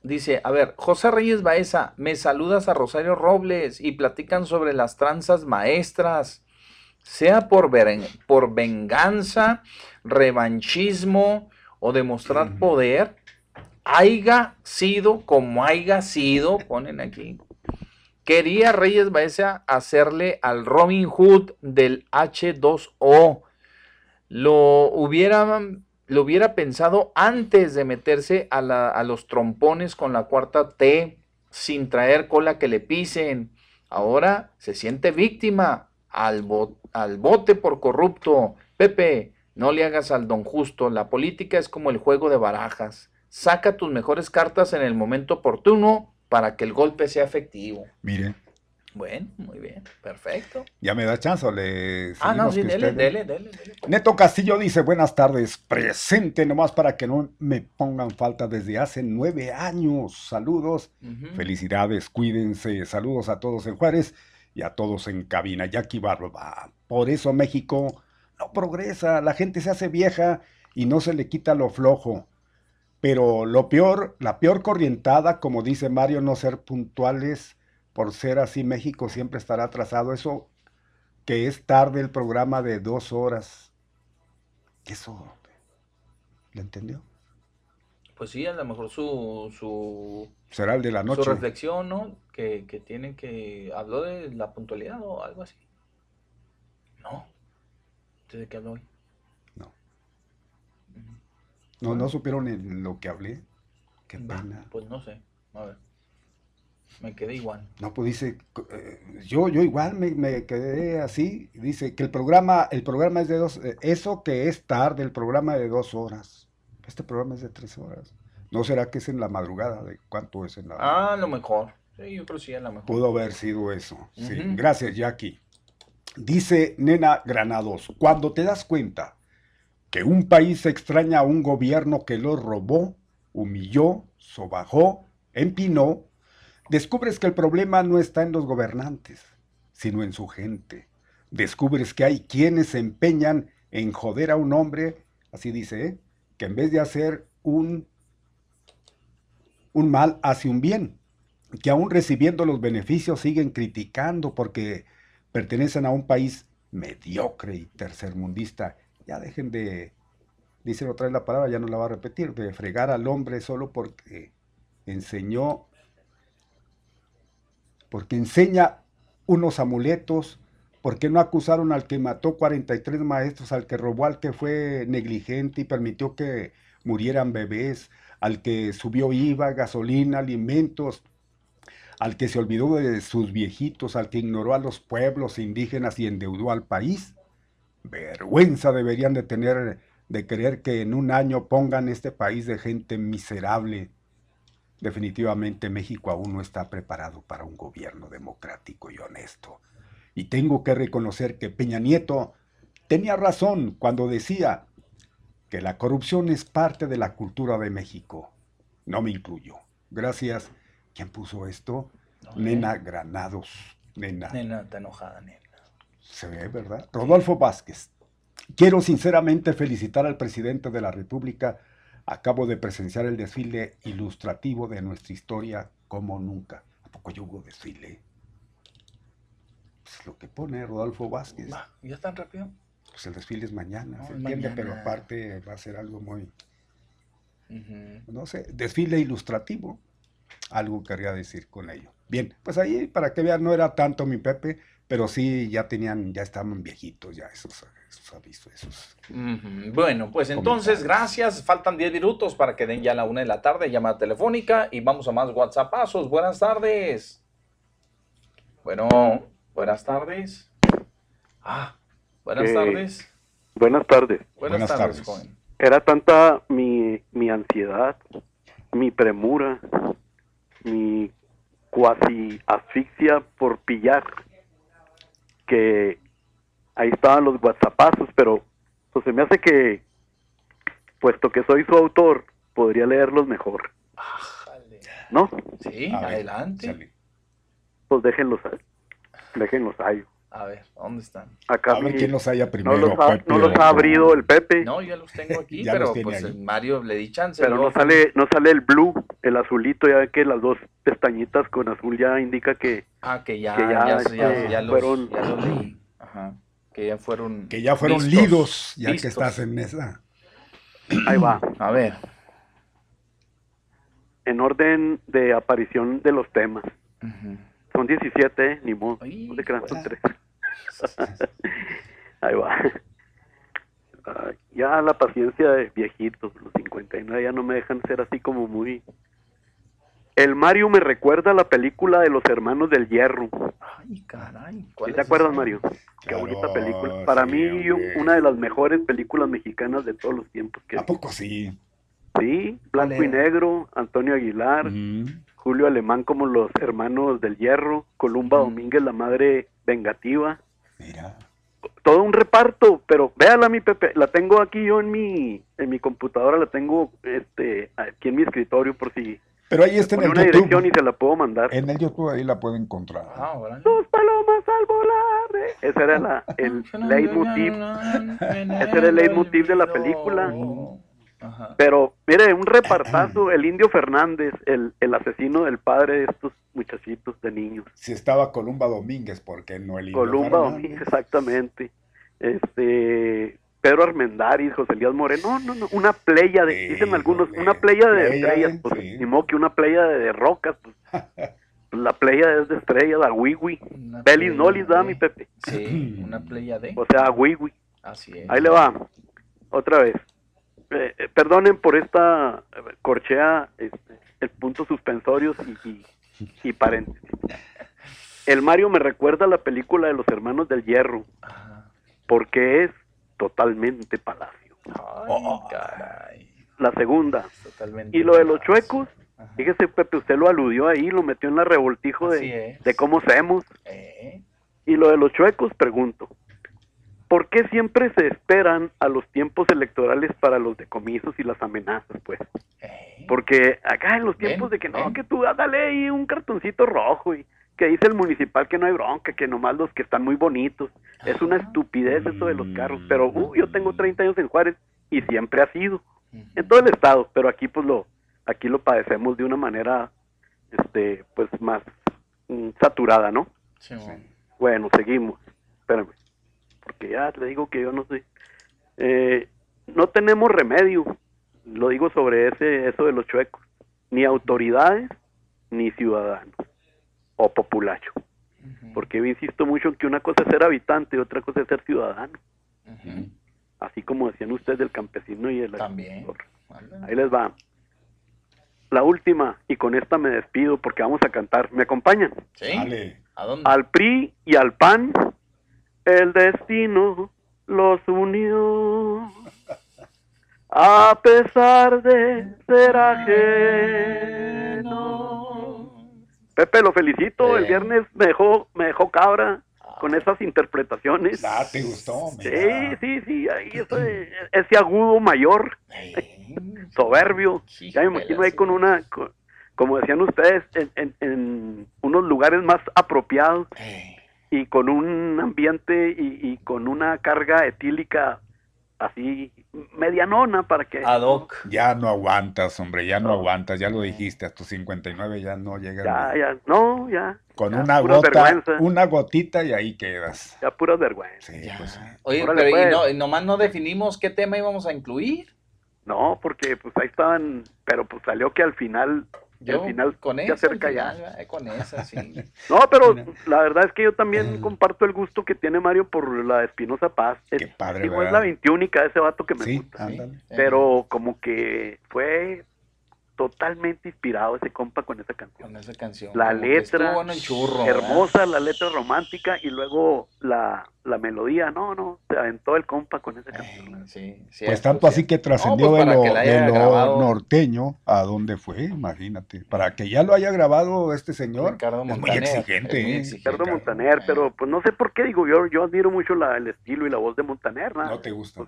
dice, a ver, José Reyes Baeza, me saludas a Rosario Robles y platican sobre las tranzas maestras, sea por, veren- por venganza, revanchismo o demostrar poder, haya sido como haya sido, ponen aquí. Quería Reyes Baeza hacerle al Robin Hood del H2O. Lo hubiera, lo hubiera pensado antes de meterse a, los trompones con la cuarta T, sin traer cola que le pisen. Ahora se siente víctima al, al bote por corrupto. Pepe, no le hagas al don justo. La política es como el juego de barajas. Saca tus mejores cartas en el momento oportuno para que el golpe sea efectivo. Mire, Bueno, muy bien, perfecto. ya me da chance, le Ah, no, sí, dele, usted- dele, dele, dele. Neto Castillo dice, buenas tardes, presente nomás para que no me pongan falta desde hace nueve años. Saludos, felicidades, cuídense, saludos a todos en Juárez y a todos en cabina. Jackie Barba, por eso México no progresa, la gente se hace vieja y no se le quita lo flojo. Pero lo peor, la peor corrientada, como dice Mario, no ser puntuales, por ser así México siempre estará atrasado. Eso que es tarde el programa de dos horas. Eso, ¿lo entendió? Pues sí, a lo mejor su, su, Será el de la su noche. reflexión, ¿no? Que, que tienen que... ¿Habló de la puntualidad o algo así? No. ¿Usted ¿De qué habló hoy? No, no supieron ni lo que hablé. Qué pena. Pues no sé. A ver. Me quedé igual. No, pues dice, eh, yo, yo igual me, me quedé así. Dice que el programa, el programa es de dos, eh, eso que es tarde, el programa de dos horas. Este programa es de tres horas. ¿No será que es en la madrugada? ¿De cuánto es en la Ah, a lo mejor. Sí, yo creo que sí, a lo mejor. Pudo haber sido eso. Sí, gracias, Jackie. Dice Nena Granados, cuando te das cuenta que un país extraña a un gobierno que lo robó, humilló, sobajó, empinó, descubres que el problema no está en los gobernantes, sino en su gente. Descubres que hay quienes se empeñan en joder a un hombre, así dice, ¿eh? que en vez de hacer un, un mal, hace un bien que aún recibiendo los beneficios siguen criticando porque pertenecen a un país mediocre y tercermundista. Ya dejen de, dice otra vez la palabra, ya no la va a repetir, de fregar al hombre solo porque enseñó, porque enseña unos amuletos, porque no acusaron al que mató 43 maestros, al que robó, al que fue negligente y permitió que murieran bebés, al que subió IVA, gasolina, alimentos, al que se olvidó de sus viejitos, al que ignoró a los pueblos indígenas y endeudó al país. Vergüenza deberían de tener de creer que en un año pongan este país de gente miserable. Definitivamente México aún no está preparado para un gobierno democrático y honesto. Y tengo que reconocer que Peña Nieto tenía razón cuando decía que la corrupción es parte de la cultura de México. no me incluyo. Gracias. ¿Quién puso esto? Nena Granados. Nena. Nena, está enojada, nena. Se ve, ¿verdad? Rodolfo Vázquez. Quiero sinceramente felicitar al presidente de la República. Acabo de presenciar el desfile ilustrativo de nuestra historia como nunca. ¿A poco yo hubo desfile? Pues lo que pone Rodolfo Vázquez. ¿Ya tan rápido? Pues el desfile es mañana, No, se entiende, mañana. pero aparte va a ser algo muy, no sé, desfile ilustrativo. Algo quería decir con ello. Bien, pues ahí para que vean, no era tanto mi Pepe, pero sí ya tenían, ya estaban viejitos ya esos, esos avisos, esos. Bueno, pues entonces, gracias. Faltan 10 minutos para que den ya la una de la tarde, llamada telefónica, y vamos a más WhatsAppazos. Buenas tardes. Bueno, buenas tardes. Ah, buenas Eh, tardes. Buenas tardes. Buenas, tardes, joven. Era tanta mi, mi ansiedad, mi premura, mi cuasi asfixia por pillar, que ahí estaban los whatsappazos, pero pues se me hace que, puesto que soy su autor, podría leerlos mejor. ¿No? Sí, A ver, adelante. Pues déjenlos, ahí. déjenlos ahí. A ver, ¿dónde están? Acá A ver quién los haya no primero, los ha, Pepe no los ha abrido el Pepe. No, yo los tengo aquí, Ya pero pues ahí. el Mario le di chance. Pero no sale, no sale el blue, el azulito, ya ve que las dos pestañitas con azul ya indica que, Ah, que ya, que ya, ya, este, ya, ya los, fueron- ya los leí. Ajá. Que ya fueron. Que ya fueron vistos, lidos, ya vistos. que estás en esa. ahí va. A ver. En orden de aparición de los temas. Son 17, ¿eh? ni modo. No se crean, son tres. ahí va. Ya la paciencia de viejitos, los 59 ya no me dejan ser así como muy... El Mario me recuerda a la película de los hermanos del hierro. Ay, caray. ¿Sí ¿cuál ¿Te acuerdas? Mario? Qué bonita película. Para sí, mí, hombre. una de las mejores películas mexicanas de todos los tiempos. Que ¿A poco sí? Sí, blanco y negro, Antonio Aguilar, Julio Alemán como los hermanos del hierro, Columba Domínguez, la madre vengativa. Mira. Todo un reparto, pero véala mi Pepe, la tengo aquí yo en mi en mi computadora, la tengo este aquí en mi escritorio por si Pero ahí está en el una dirección YouTube. y se la puedo mandar. En el YouTube ahí la puede encontrar. Ah. Dos palomas al volar. eh. Ese era la, el leitmotiv. Ese era el leitmotiv de la película. Ajá. Pero, mire, un repartazo, el Indio Fernández, el, el asesino del padre de estos muchachitos de niños. Si estaba Columba Domínguez, ¿por qué no el Indio Columba Fernández? Domínguez, exactamente. Este, Pedro Armendáriz, José Elías Moreno, no, no, no, una playa de, dicen algunos, una playa de playa, estrellas, pues, ni modo que una playa de, de rocas, pues, la playa es de estrellas, a Wiwi, Belis Nolis, da mi Pepe, Sí, una playa de. o sea, Wiwi. Así es. Ahí le va, otra vez. Eh, eh, perdonen por esta eh, corchea, este, el punto suspensorios y, y, y paréntesis. El Mario me recuerda a la película de los hermanos del hierro, porque es totalmente palacio. Ay, caray. La segunda. Totalmente. Y lo de los chuecos, fíjese Pepe, usted lo aludió ahí, lo metió en la revoltijo de cómo seamos. Eh, Y lo de los chuecos, pregunto, ¿por qué siempre se esperan a los tiempos electorales para los decomisos y las amenazas, pues? Porque acá en los tiempos de que no, que tú ah, dale ahí un cartoncito rojo y que dice el municipal que no hay bronca, que nomás los que están muy bonitos. Es una estupidez eso de los carros, pero uh, yo tengo 30 años en Juárez y siempre ha sido en todo el estado, pero aquí pues lo aquí lo padecemos de una manera este pues más mm, saturada, ¿no? sí, bueno. Bueno, seguimos. Espérame. Porque ya le digo que yo no sé. Eh, no tenemos remedio. Lo digo sobre ese eso de los chuecos. Ni autoridades ni ciudadanos. O populacho. Porque yo insisto mucho en que una cosa es ser habitante y otra cosa es ser ciudadano. Así como decían ustedes del campesino y el agricultor. Ahí les va. La última, y con esta me despido porque vamos a cantar. ¿Me acompañan? ¿Sí? ¿A dónde? Al PRI y al PAN, el destino los unió. A pesar de ser ajeno. Pepe, lo felicito. El viernes me dejó, me dejó cabra. con esas interpretaciones. Ah, te gustó. Sí, sí, sí, ahí ese, ese agudo mayor, soberbio. Ya me imagino ahí con una, como decían ustedes, en, en, unos lugares más apropiados y con un ambiente y, y con una carga etílica así medianona para que... Ad hoc. Ya no aguantas, hombre, ya no, aguantas, ya lo dijiste, a tus 59 ya no llegas. Ya, ya, no, ya. Con una gota, una gotita y ahí quedas. Ya pura vergüenza. Sí, pues. Oye, pero pues. y no, nomás no definimos qué tema íbamos a incluir. No, porque pues ahí estaban, pero pues salió que al final yo, al final con cerca ya. con esa, sí. no, pero la verdad es que yo también comparto el gusto que tiene Mario por la Espinosa Paz. Qué padre, Digo, es la 21 de ese vato que me Sí, gusta. ándale. Pero como que fue totalmente inspirado ese compa con esa canción. Con esa canción. La letra, churro, hermosa, la letra romántica y luego la, la melodía. No, no, se aventó el compa con esa canción. Sí, Pues tanto así que trascendió pues de, para lo, de lo norteño a dónde fue, imagínate. Para que ya lo haya grabado este señor, Ricardo es muy Montaner, exigente. es muy ¿eh? exigente. Ricardo Montaner, pero pues no sé por qué, digo, yo, yo admiro mucho la, el estilo y la voz de Montaner. ¿no? No te gusta.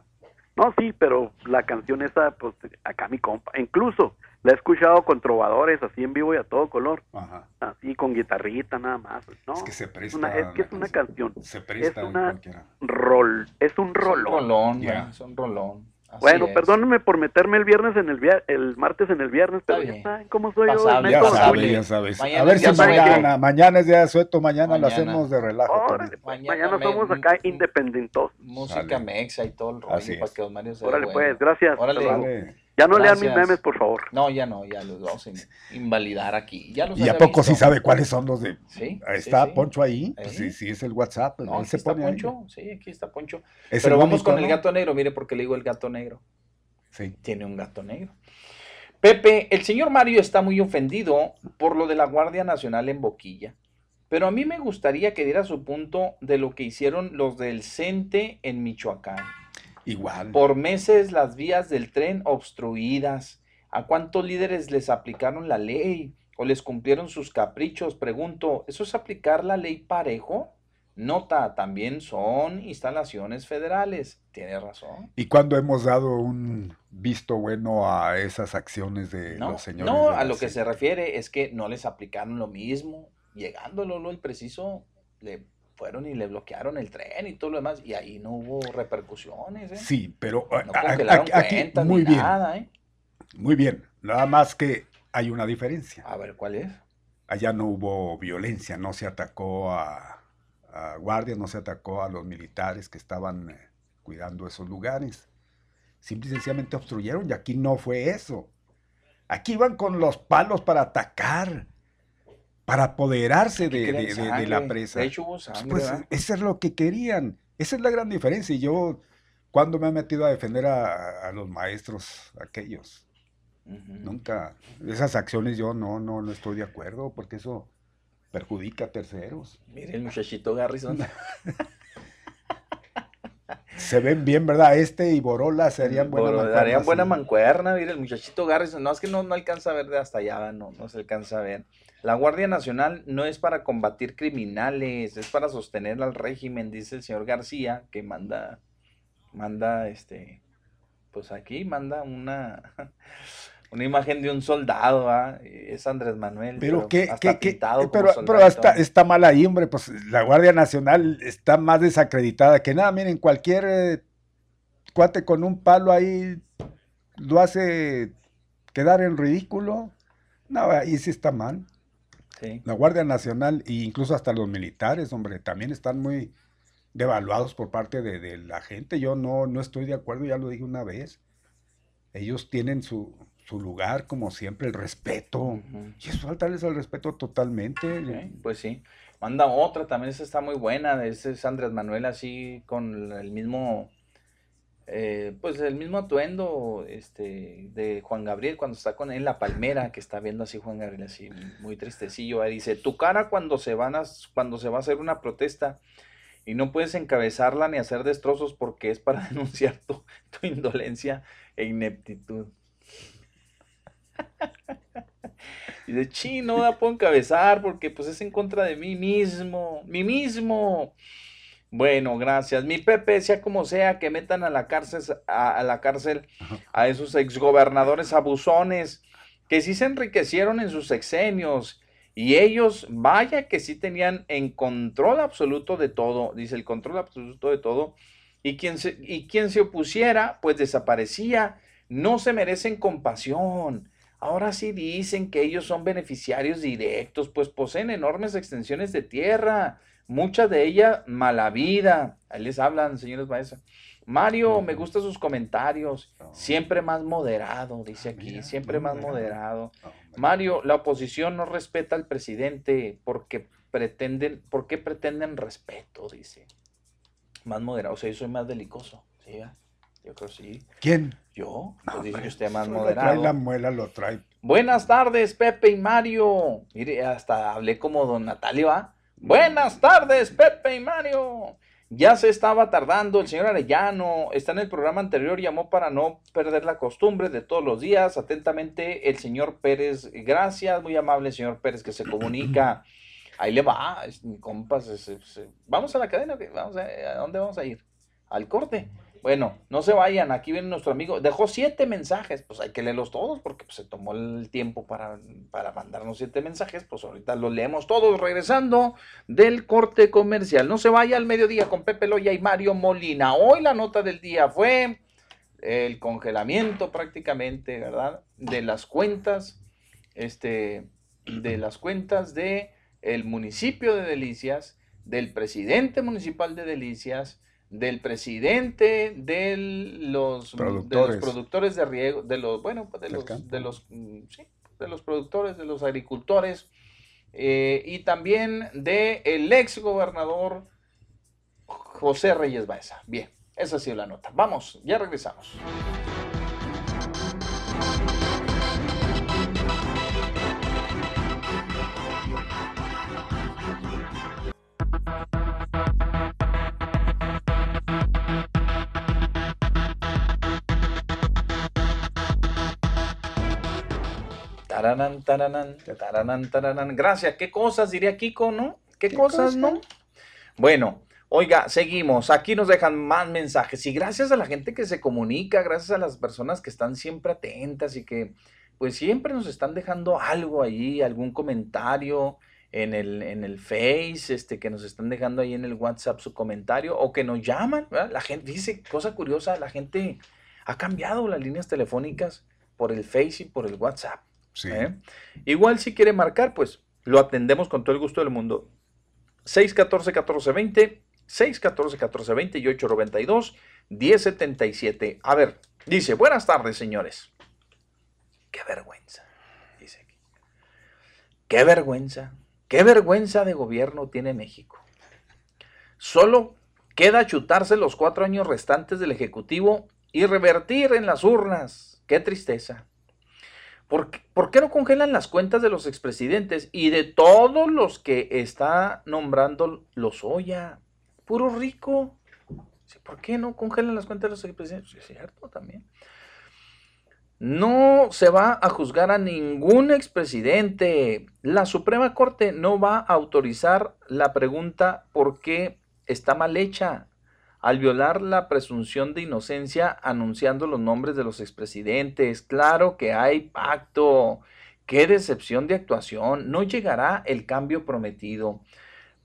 No, sí, pero la canción esa, pues acá mi compa, incluso la he escuchado con trovadores, así en vivo y a todo color, Ajá. así con guitarrita nada más, ¿no? Es que se presta Una- es que es una canción, Se presta es una cualquiera. rol, es un Es un rolón. rolón, Ya. man, es un rolón. Así Bueno, es. perdónenme por meterme el viernes en el vier- el martes en el viernes, pero ya saben cómo soy yo. Pasable, el Ya sabes, ya sabes. Mañana a ver es si mañana, mañana es día de sueto, mañana, lo Mañana. hacemos de relajo. Órale, pues, Mañana mañana me- somos acá independentos. Música Sale. mexa y todo el rollo Así para es. que Don Mario se Órale, pues, gracias. Órale. Ya no lean mis Gracias. memes, por favor. No, ya no, ya los vamos a in- invalidar aquí. Ya los ¿Y a poco sí visto. sabe cuáles son los de...? Sí, sí, Está sí. Poncho ahí, pues sí, sí, es el WhatsApp, No, él aquí se está pone ahí. Poncho. Sí, aquí está Poncho. Es Pero vamos con el gato negro. Mire, porque le digo el gato negro. Sí. Tiene un gato negro. Pepe, el señor Mario está muy ofendido por lo de la Guardia Nacional en Boquilla. Pero a mí me gustaría que diera su punto de lo que hicieron los del CENTE en Michoacán. Igual. Por meses las vías del tren obstruidas. ¿A cuántos líderes les aplicaron la ley? ¿O les cumplieron sus caprichos? Pregunto, ¿eso es aplicar la ley parejo? Nota, también son instalaciones federales. Tiene razón. ¿Y cuándo hemos dado un visto bueno a esas acciones de No, los señores? no a lo que se refiere es que no les aplicaron lo mismo. Llegando Lolo el preciso, le fueron y le bloquearon el tren y todo lo demás. Y ahí no hubo repercusiones. ¿eh? Sí, pero No a- a- congelaron aquí- muy bien, nada, ¿eh? muy bien. Nada más que hay una diferencia. A ver, ¿cuál es? Allá no hubo violencia, no se atacó a, a guardias, no se atacó a los militares que estaban eh, cuidando esos lugares. Simple y sencillamente obstruyeron y aquí no fue eso. Aquí iban con los palos para atacar, para apoderarse de, querían de- de- de la presa. De hecho, hubo sangre, Pues ¿verdad? eso es lo que querían. Esa es la gran diferencia. Y yo, cuando me he metido a defender a, a los maestros aquellos, nunca, esas acciones yo no, no, no estoy de acuerdo porque eso perjudica a terceros. Mire el muchachito Garrison. Se ven bien, ¿verdad? Este y Borola serían buenas Por- mancuernas, Darían buena sí. mancuerna, mire, el muchachito Garrison. No, es que no, no alcanza a ver de hasta allá, no, no se alcanza a ver. La Guardia Nacional no es para combatir criminales, es para sostener al régimen, dice el señor García, que manda, manda, este, pues aquí manda una, una imagen de un soldado, ¿ah? Es Andrés Manuel. Pero qué, hasta qué, qué- pintado como pero, pero soldado todo. está mal ahí, hombre, pues la Guardia Nacional está más desacreditada que nada. Miren, cualquier eh, cuate con un palo ahí lo hace quedar en ridículo. No, ahí sí está mal. Sí. La Guardia Nacional e incluso hasta los militares, hombre, también están muy devaluados por parte de, de la gente. Yo no, no estoy de acuerdo, ya lo dije una vez. Ellos tienen su, su lugar, como siempre, el respeto. Y es faltarles al respeto totalmente. Pues sí. Manda otra, también esa está muy buena. Ese es Andrés Manuel así con el mismo, eh, pues el mismo atuendo este, de Juan Gabriel cuando está con él en la palmera, que está viendo así Juan Gabriel así muy tristecillo. Ahí dice, tu cara cuando se van a, cuando se va a hacer una protesta y no puedes encabezarla ni hacer destrozos porque es para denunciar tu, tu indolencia e ineptitud. Y de chino, no la puedo encabezar porque pues es en contra de mí mismo, mí mismo. Bueno, gracias. Mi Pepe, sea como sea, que metan a la cárcel a, la cárcel a esos exgobernadores abusones que sí se enriquecieron en sus sexenios y ellos, vaya que sí tenían en control absoluto de todo, dice el control absoluto de todo, y quien se, y quien se opusiera, pues desaparecía. No se merecen compasión. Ahora sí dicen que ellos son beneficiarios directos, pues poseen enormes extensiones de tierra, mucha de ella mala vida. Ahí les hablan, señores maestros. Mario, me gustan sus comentarios. Siempre más moderado, dice ah, aquí, siempre más moderado. Mario, la oposición no respeta al presidente porque pretenden, porque pretenden respeto, dice. Más moderado, o sea, yo soy más delicoso, ¿sí? Yo creo sí. ¿Quién? Yo. Pues dice que usted más moderado. Trae la muela, lo trae. Buenas tardes, Pepe y Mario. Mire, hasta hablé como don Natalio, ¿va? Buenas tardes, Pepe y Mario. Ya se estaba tardando, el señor Arellano está en el programa anterior, llamó para no perder la costumbre de todos los días. Atentamente, el señor Pérez, gracias, muy amable señor Pérez que se comunica. Ahí le va, compas. Vamos a la cadena, vamos a, ¿a dónde vamos a ir? Al corte. Bueno, no se vayan, aquí viene nuestro amigo, dejó siete mensajes, pues hay que leerlos todos porque pues, se tomó el tiempo para, para mandarnos siete mensajes, pues ahorita los leemos todos regresando del corte comercial. No se vaya al mediodía con Pepe Loya y Mario Molina. Hoy la nota del día fue el congelamiento prácticamente, ¿verdad? De las cuentas, este, de las cuentas de el municipio de Delicias, del presidente municipal de Delicias, del presidente de los productores de, productores de riego, de los, bueno, pues, de los, de los, mm, sí, de los productores, de los agricultores, eh, y también de el ex gobernador José Reyes Baeza. Bien, esa ha sido la nota. Vamos, ya regresamos. Gracias. ¿Qué cosas diría Kiko, no? ¿Qué, cosas, no? Bueno, oiga, seguimos. Aquí nos dejan más mensajes. Y gracias a la gente que se comunica, gracias a las personas que están siempre atentas y que pues siempre nos están dejando algo ahí, algún comentario en el, en el Face, este, que nos están dejando ahí en el WhatsApp su comentario o que nos llaman. La gente dice, cosa curiosa, la gente ha cambiado las líneas telefónicas por el Face y por el WhatsApp. ¿Eh? Igual si quiere marcar, pues lo atendemos con todo el gusto del mundo. 614-1420, 614-1420 y 892-1077. A ver, dice, buenas tardes, señores. Qué vergüenza, dice aquí. Qué vergüenza, qué vergüenza de gobierno tiene México. Solo queda chutarse los cuatro años restantes del Ejecutivo y revertir en las urnas. Qué tristeza. ¿Por qué, no congelan las cuentas de los expresidentes y de todos los que está nombrando los Oya? Puro rico. ¿Por qué no congelan las cuentas de los expresidentes? Es cierto también. No se va a juzgar a ningún expresidente. La Suprema Corte no va a autorizar la pregunta por qué está mal hecha al violar la presunción de inocencia anunciando los nombres de los expresidentes. Claro que hay pacto. Qué decepción de actuación. No llegará el cambio prometido.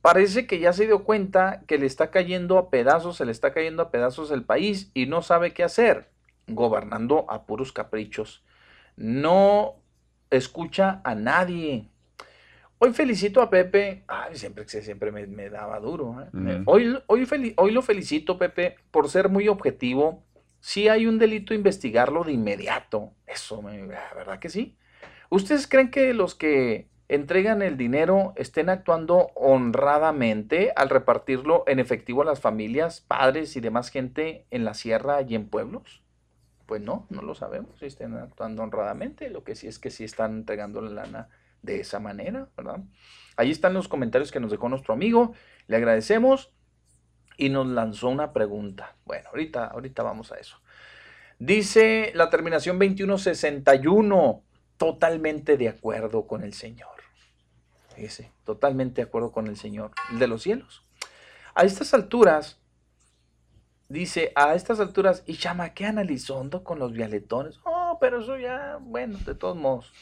Parece que ya se dio cuenta que le está cayendo a pedazos, se le está cayendo a pedazos el país y no sabe qué hacer, gobernando a puros caprichos. No escucha a nadie. Hoy felicito a Pepe, ay, siempre, siempre me, daba duro. ¿eh? Hoy, hoy, hoy lo felicito, Pepe, por ser muy objetivo. Si hay un delito, investigarlo de inmediato. Eso, la verdad que sí. ¿Ustedes creen que los que entregan el dinero estén actuando honradamente al repartirlo en efectivo a las familias, padres y demás gente en la sierra y en pueblos? Pues no, no lo sabemos si estén actuando honradamente. Lo que sí es que sí están entregando la lana de esa manera, ¿verdad? Ahí están los comentarios que nos dejó nuestro amigo. Le agradecemos y nos lanzó una pregunta. Bueno, ahorita, ahorita vamos a eso. Dice la terminación 2161. totalmente de acuerdo con el Señor. Ese, totalmente de acuerdo con el Señor, el de los cielos. A estas alturas, dice, a estas alturas, y chamaquean a Lizondo con los vialetones. Oh, pero eso ya, bueno, de todos modos.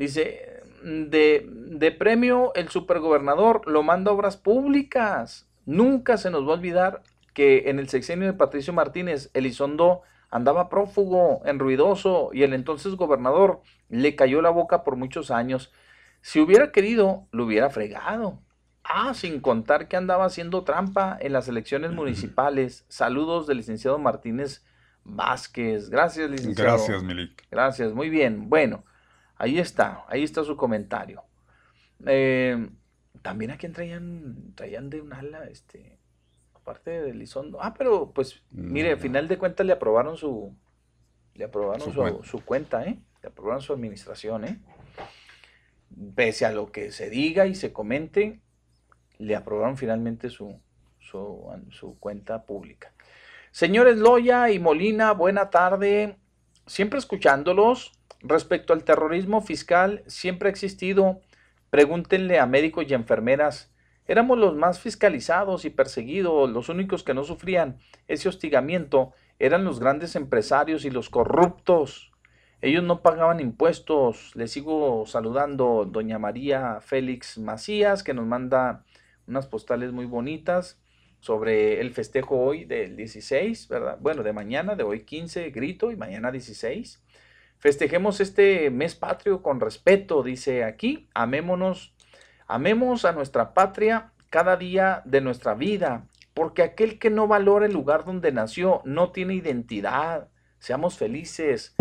Dice, de, de premio el supergobernador lo manda a obras públicas. Nunca se nos va a olvidar que en el sexenio de Patricio Martínez, Elizondo andaba prófugo, enruidoso, y el entonces gobernador le cayó la boca por muchos años. Si hubiera querido, lo hubiera fregado. Ah, sin contar que andaba haciendo trampa en las elecciones municipales. Saludos del licenciado Martínez Vázquez. Gracias, licenciado. Gracias, Milik. Gracias, muy bien. Bueno, ahí está, ahí está su comentario. Eh, también a quien traían, traían de un ala, este, aparte de Lizondo. Ah, pero pues, mire, al final de cuentas le aprobaron su, le aprobaron su, Su cuenta, ¿eh? Le aprobaron su administración, ¿eh? Pese a lo que se diga y se comente, le aprobaron finalmente su, su, su cuenta pública. Señores Loya y Molina, buena tarde. Siempre escuchándolos. Respecto al terrorismo fiscal, siempre ha existido. Pregúntenle a médicos y enfermeras. Éramos los más fiscalizados y perseguidos. Los únicos que no sufrían ese hostigamiento eran los grandes empresarios y los corruptos. Ellos no pagaban impuestos. Les sigo saludando doña María Félix Macías, que nos manda unas postales muy bonitas sobre el festejo hoy del 16, ¿verdad? Bueno, de mañana, de hoy 15, grito, y mañana 16. Festejemos este mes patrio con respeto, dice aquí. Amémonos, amemos a nuestra patria cada día de nuestra vida, porque aquel que no valora el lugar donde nació no tiene identidad. Seamos felices.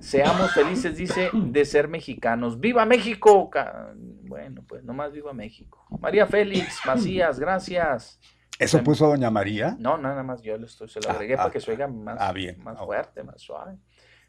Seamos felices, dice, de ser mexicanos. ¡Viva México! Bueno, pues nomás viva México. María Félix Macías, gracias. ¿Eso puso doña María? No, nada más yo lo estoy, se lo agregué ah, para que se oiga más, ah, bien. más Ah, fuerte, más suave.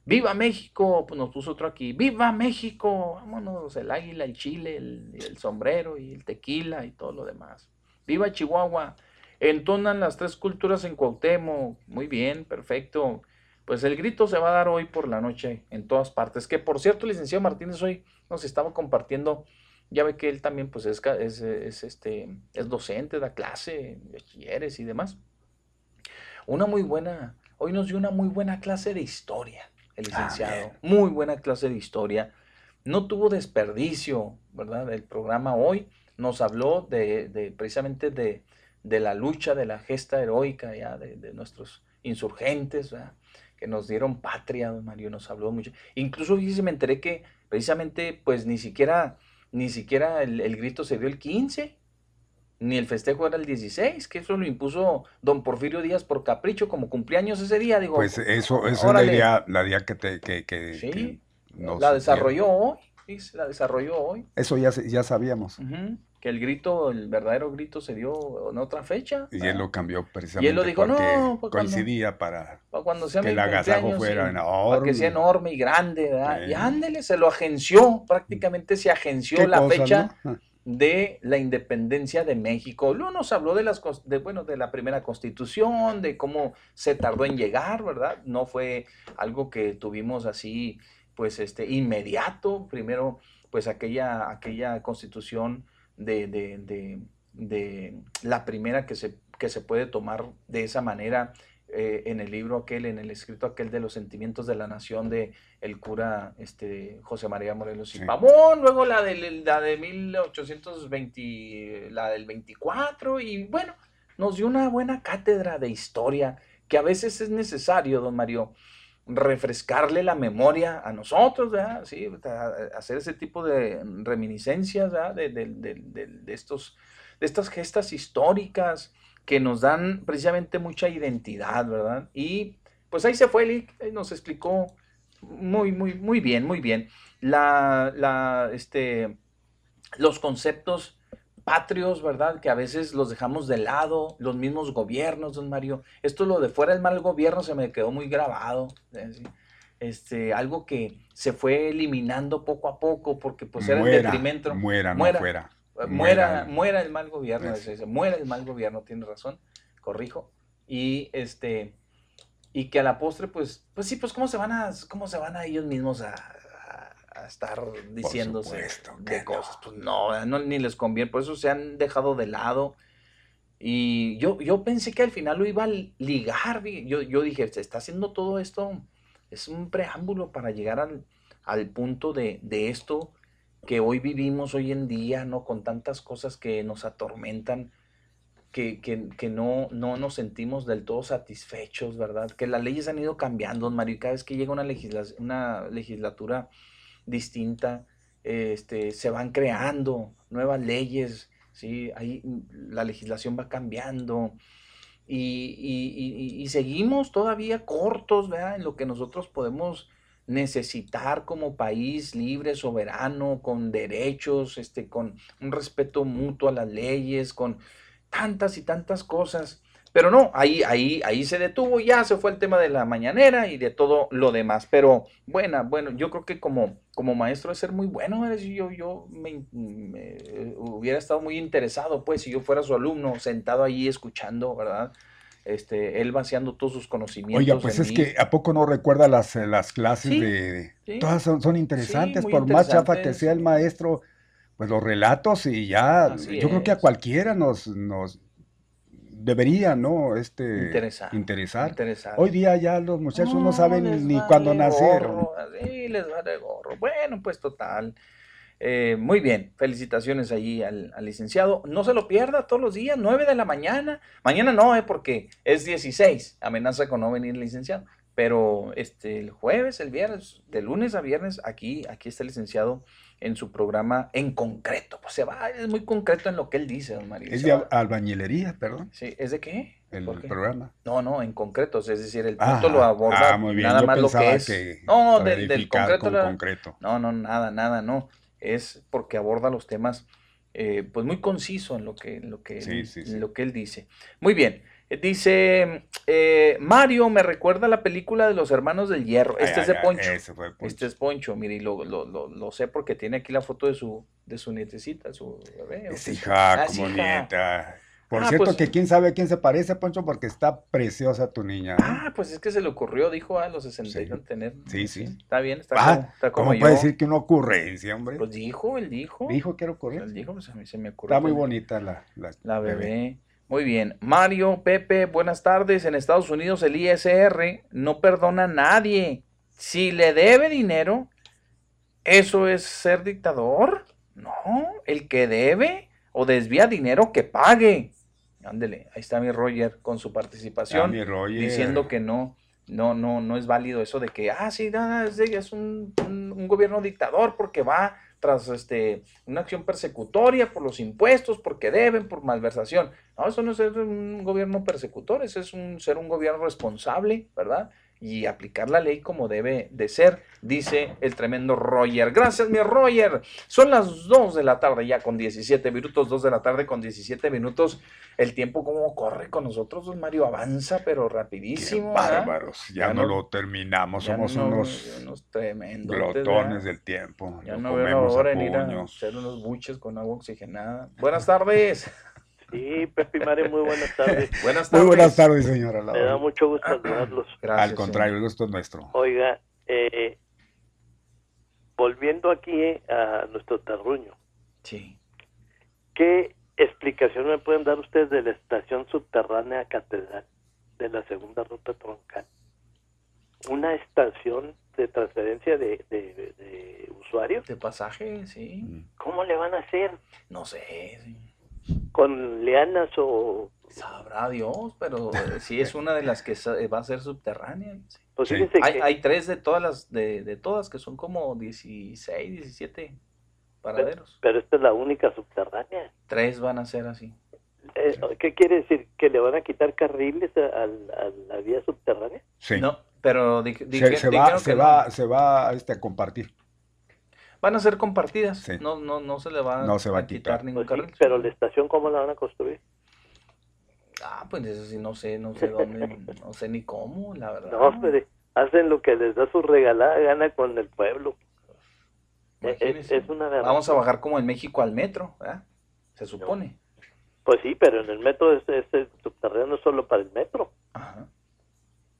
¡Viva México! Pues nos puso otro aquí. ¡Viva México! Vámonos, el águila, el chile, el, el sombrero y el tequila y todo lo demás. ¡Viva Chihuahua! Entonan las tres culturas en Cuauhtémoc. Muy bien, perfecto. Pues el grito se va a dar hoy por la noche en todas partes. Que por cierto, licenciado Martínez hoy nos estaba compartiendo. Ya ve que él también pues es, es, es, este, es docente, da clase, bachilleres y demás. Una muy buena, hoy nos dio una muy buena clase de historia, el licenciado. Muy buena clase de historia. No tuvo desperdicio, ¿verdad? El programa hoy nos habló de, de precisamente de, de la lucha, de la gesta heroica ya de, de nuestros insurgentes, ¿verdad? que nos dieron patria, don Mario, nos habló mucho. Incluso fíjese, me enteré que precisamente, pues ni siquiera, ni siquiera el, el grito se dio el 15, ni el festejo era el 16, que eso lo impuso don Porfirio Díaz por capricho, como cumpleaños ese día, digo. Pues eso, eso es la idea, la idea que te... Que, que- Sí, que nos la desarrolló hoy, sí, se la desarrolló hoy. Eso ya, ya sabíamos. Que el grito, el verdadero grito se dio en otra fecha. Y él lo cambió precisamente Y él lo dijo, porque no, pues, cuando- coincidía para para cuando sea que el agasajo fuera sí, enorme. Para que sea enorme y grande, ¿verdad? Y ándele, se lo agenció, prácticamente se agenció ¿Qué la cosa, fecha no? De la independencia de México. Luego nos habló de las de, bueno, de la primera constitución, de cómo se tardó en llegar, ¿verdad? No fue algo que tuvimos así, pues, este, inmediato. Primero, pues, aquella, aquella constitución de, de, de- de la primera que se, que se puede tomar de esa manera eh, en el libro aquel, en el escrito aquel de los sentimientos de la nación de el cura este, José María Morelos y Pavón, luego la, del, la de 1820, la del 24, y bueno, nos dio una buena cátedra de historia que a veces es necesario, don Mario, refrescarle la memoria a nosotros, ¿verdad? Sí, hacer ese tipo de reminiscencias, ¿verdad? De, de- de- de- de estos, de estas gestas históricas que nos dan precisamente mucha identidad, ¿verdad? Y pues ahí se fue, Lick, nos explicó muy, muy, muy bien, muy bien. La, la, este, los conceptos patrios, ¿verdad? Que a veces los dejamos de lado, los mismos gobiernos, don Mario. Esto lo de fuera del mal gobierno se me quedó muy grabado. ¿eh? Sí. Este, algo que se fue eliminando poco a poco porque pues era Muera, detrimento. muera, no fuera. Muera Muera, el- mal gobierno, dice, muera el mal gobierno, tiene razón, corrijo. Y este, y que a la postre, pues, pues sí, pues cómo se van a, cómo se van a ellos mismos a, a- a estar diciéndose de cosas. Pues no, no, ni les conviene, por eso se han dejado de lado. Y yo, yo pensé que al final lo iba a ligar. Yo, yo dije, se está haciendo todo esto, es un preámbulo para llegar al, al punto de, de, esto que hoy vivimos hoy en día, ¿no? Con tantas cosas que nos atormentan, que, que, que no, no nos sentimos del todo satisfechos, ¿verdad? Que las leyes han ido cambiando, Mario, y cada vez que llega una, una legislatura distinta, este, se van creando nuevas leyes, ¿sí? Ahí la legislación va cambiando y, seguimos todavía cortos, ¿verdad? En lo que nosotros podemos necesitar como país libre, soberano, con derechos, este, con un respeto mutuo a las leyes, con tantas y tantas cosas. Pero no, ahí, ahí, ahí se detuvo, ya se fue el tema de la mañanera y de todo lo demás. Pero buena, bueno, yo creo que como, como maestro de ser muy bueno, yo, yo me, hubiera estado muy interesado, pues, si yo fuera su alumno, sentado ahí escuchando, ¿verdad? Este, él vaciando todos sus conocimientos. Oiga, pues es que ¿a poco no recuerda las, eh, las clases de... Todas son, son interesantes, por más chafa que sea el maestro, pues los relatos y ya, yo creo que a cualquiera nos, nos, debería, ¿no? Este, interesar. Hoy día ya los muchachos no, saben ni cuándo nacieron. Sí, les va de gorro. Bueno, pues total. Eh, muy bien, felicitaciones allí al, licenciado. No se lo pierda todos los días, 9 de la mañana. Mañana no, eh, porque es 16, amenaza con no venir licenciado. Pero este, el jueves, el viernes, de lunes a viernes, aquí, aquí está el licenciado en su programa en concreto. Pues se va, es muy concreto en lo que él dice, don Mario. Es de albañilería, perdón. Sí, ¿es de qué? El programa. No, no, en concreto, es decir, el punto lo aborda ah, muy bien. nada más lo que es. no, del, concreto, concreto. No, no, nada, nada, no. Es porque aborda los temas eh, pues muy conciso en lo que, lo que, En lo que él dice. Muy bien. Dice eh, Mario, me recuerda la película de los hermanos del hierro. Este es de Poncho. Este es Poncho, mire, y lo, lo, lo, sé porque tiene aquí la foto de su, de su nietecita, su bebé. Es hija, ah, como nieta. Por ah, cierto, pues que quién sabe a quién se parece, Poncho, porque está preciosa tu niña. ¿eh? Ah, pues es que se le ocurrió, dijo a los 61 sí. tener. Sí, sí. Está bien, está, ah, como, está como ¿cómo puede decir que una ocurrencia, hombre? Pues dijo, él dijo. Dijo que era ocurrencia. Él dijo, pues a mí se me ocurrió. Está muy bonita la, la, la bebé. Muy bien. Mario, Pepe, buenas tardes. En Estados Unidos el ISR no perdona a nadie. Si le debe dinero, ¿eso es ser dictador? No, el que debe o desvía dinero que pague. Ándele, ahí está mi Roger con su participación. Ah, diciendo que no, no, no, no es válido eso de que, ah, sí, es, un, un gobierno dictador porque va tras este, una acción persecutoria por los impuestos, porque deben, por malversación. No, eso no es ser un gobierno persecutor, eso es un, ser un gobierno responsable, ¿verdad? Y aplicar la ley como debe de ser, dice el tremendo Roger. Gracias, mi Roger. Son las 2 de la tarde ya con 17 minutos, 2 de la tarde con 17 minutos. El tiempo como corre con nosotros, don Mario, avanza, pero rapidísimo. bárbaros, ya, no, lo terminamos, somos unos, unos tremendos glotones del tiempo. Ya no veo la hora en ir a hacer unos buches con agua oxigenada. Buenas tardes. Sí, Pepe Mare, muy buenas tardes. buenas tardes. Muy buenas tardes, señora. Me da mucho gusto saludarlos. Al contrario, el gusto es nuestro. Oiga, eh, volviendo aquí a nuestro terruño. Sí. ¿Qué explicación me pueden dar ustedes de la estación subterránea catedral de la segunda ruta troncal? Una estación de transferencia de, de, de usuarios. De pasaje, sí. ¿Cómo le van a hacer? No sé, sí con lianas o... Sabrá Dios, pero sí es una de las que va a ser subterránea. Pues hay, tres de todas las de, de, todas que son como 16, 17 paraderos. Pero, esta es la única subterránea. Tres van a ser así. Eh, ¿Qué quiere decir? ¿Que le van a quitar carriles a, la vía subterránea? Sí. No, pero se, va, se, va, se va este, a compartir van a ser compartidas. No, no, no se le va, no se va a, quitar, ningún pues pero la estación, ¿cómo la van a construir? Ah, pues eso sí, no sé, no sé dónde, no sé ni cómo, la verdad. No, pero hacen lo que les da su regalada gana con el pueblo. Es, una Vamos a bajar como en México al metro, ¿verdad? Se supone. Pues sí, pero en el metro este, este subterráneo es solo para el metro. Ajá.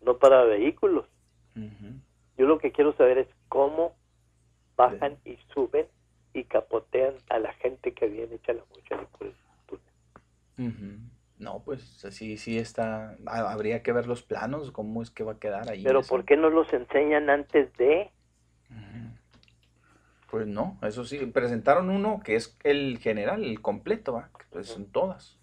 No para vehículos. Yo lo que quiero saber es cómo bajan y suben y capotean a la gente que viene hecha la mocha por el. No, pues sí, sí está. ha- Habría que ver los planos, cómo es que va a quedar ahí. Pero eso. ¿por qué no los enseñan antes de? Pues no, eso sí. Presentaron uno que es el general, el completo, ¿va? Pues son todas.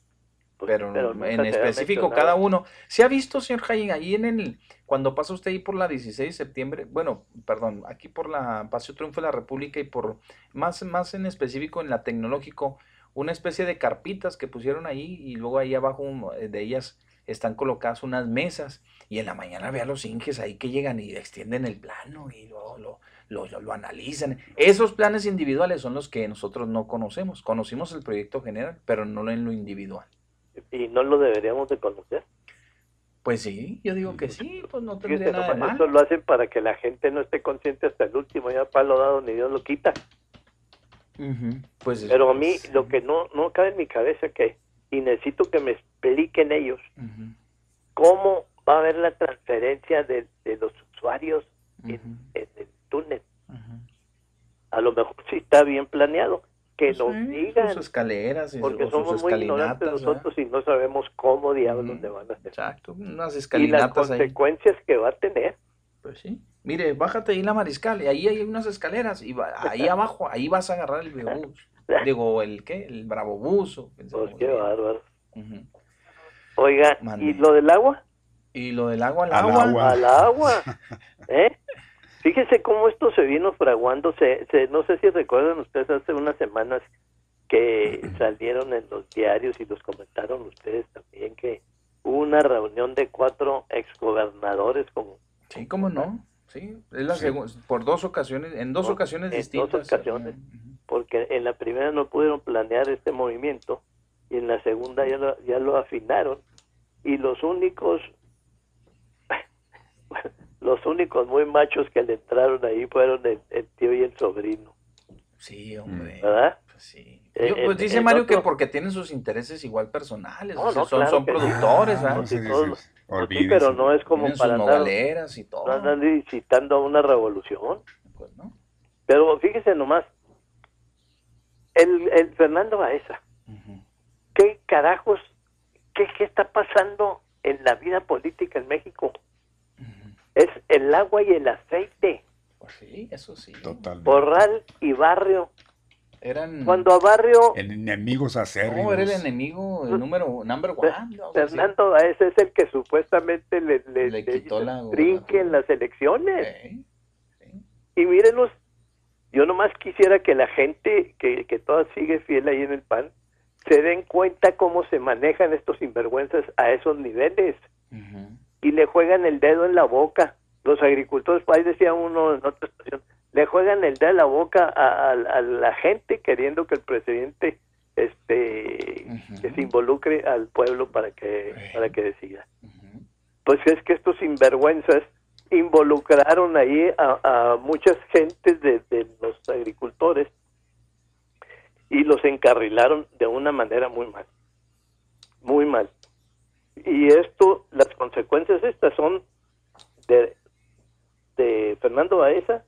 Pero, pero en específico cada uno. ¿Se ha visto, señor Jayen, ahí en el, cuando pasa usted ahí por la 16 de septiembre, bueno, perdón, aquí por la Paseo Triunfo de la República y por, más, más en específico en la Tecnológico, una especie de carpitas que pusieron ahí y luego ahí abajo de ellas están colocadas unas mesas y en la mañana ve a los inges ahí que llegan y extienden el plano y lo, lo, lo- lo analizan. Esos planes individuales son los que nosotros no conocemos. Conocimos el proyecto general, pero no en lo individual. Y no lo deberíamos de conocer. Pues sí, yo digo que sí, pues no tendría nada de nomás. Eso lo hacen para que la gente no esté consciente hasta el último, ya palo dado ni Dios lo quita. Pues es- Pero a mí lo que no, no cabe en mi cabeza que, y necesito que me expliquen ellos, cómo va a haber la transferencia de, de los usuarios en, en el túnel. A lo mejor sí está bien planeado, que nos Sí, digan, sus escaleras y- porque sus somos muy ignorantes escalinatas, nosotros y no sabemos cómo diablos le van a hacer. Exacto, unas Y las escalinatas ahí. consecuencias que va a tener. Pues sí. Mire, bájate ahí en la mariscal y ahí hay unas escaleras y va- ahí abajo, ahí vas a agarrar el biobús. Digo, ¿el qué? El bravo bus. o Pues qué bien. bárbaro. Ujú. Oiga, Mande. ¿y lo del agua? Y lo del agua al Al agua. agua. Al agua. ¿Eh? Fíjese cómo esto se vino fraguando. Se, se, no sé si recuerdan ustedes hace unas semanas que salieron en los diarios y los comentaron ustedes también que hubo una reunión de cuatro exgobernadores con Sí, ¿cómo no? Sí, es la Sí. por dos ocasiones, en dos Por- ocasiones en distintas. dos ocasiones, porque en la primera no pudieron planear este movimiento y en la segunda ya lo, ya lo afinaron y los únicos los únicos muy machos que le entraron ahí fueron el, el tío y el sobrino, Sí, hombre. ¿verdad? Sí. Eh, Yo, pues el- dice el Mario que porque tienen sus intereses igual personales, No, o sea, no, son, claro son productores, Ah, no, sí, todos pues sí, pero no es como Tienen para sus andar, y todo. no andar incitando a una revolución. Pues no. Pero fíjese nomás, el, el Fernando Baeza, ¿qué carajos, qué, qué está pasando en la vida política en México? Es el agua y el aceite, Pues sí, eso sí. Borral y Barrio. Eran... Cuando a Barrio, Enemigos acérrimos. No, era el enemigo, el número, number one. Fernando Baeza es el que supuestamente le, le, Le le quitó la el trinque en las elecciones. Sí, Y mírenos, yo nomás quisiera que la gente que, que toda sigue fiel ahí en el PAN se den cuenta cómo se manejan estos sinvergüenzas a esos niveles y le juegan el dedo en la boca. Los agricultores, ahí decía uno en otra estación, le juegan el dedo en la boca a, a- a la gente queriendo que el presidente este que se involucre al pueblo para que para que decida. Pues es que estos sinvergüenzas involucraron ahí a, a muchas gentes de, de los agricultores y los encarrilaron de una manera muy mal, muy mal. Y esto, las consecuencias estas son de, de Fernando Baeza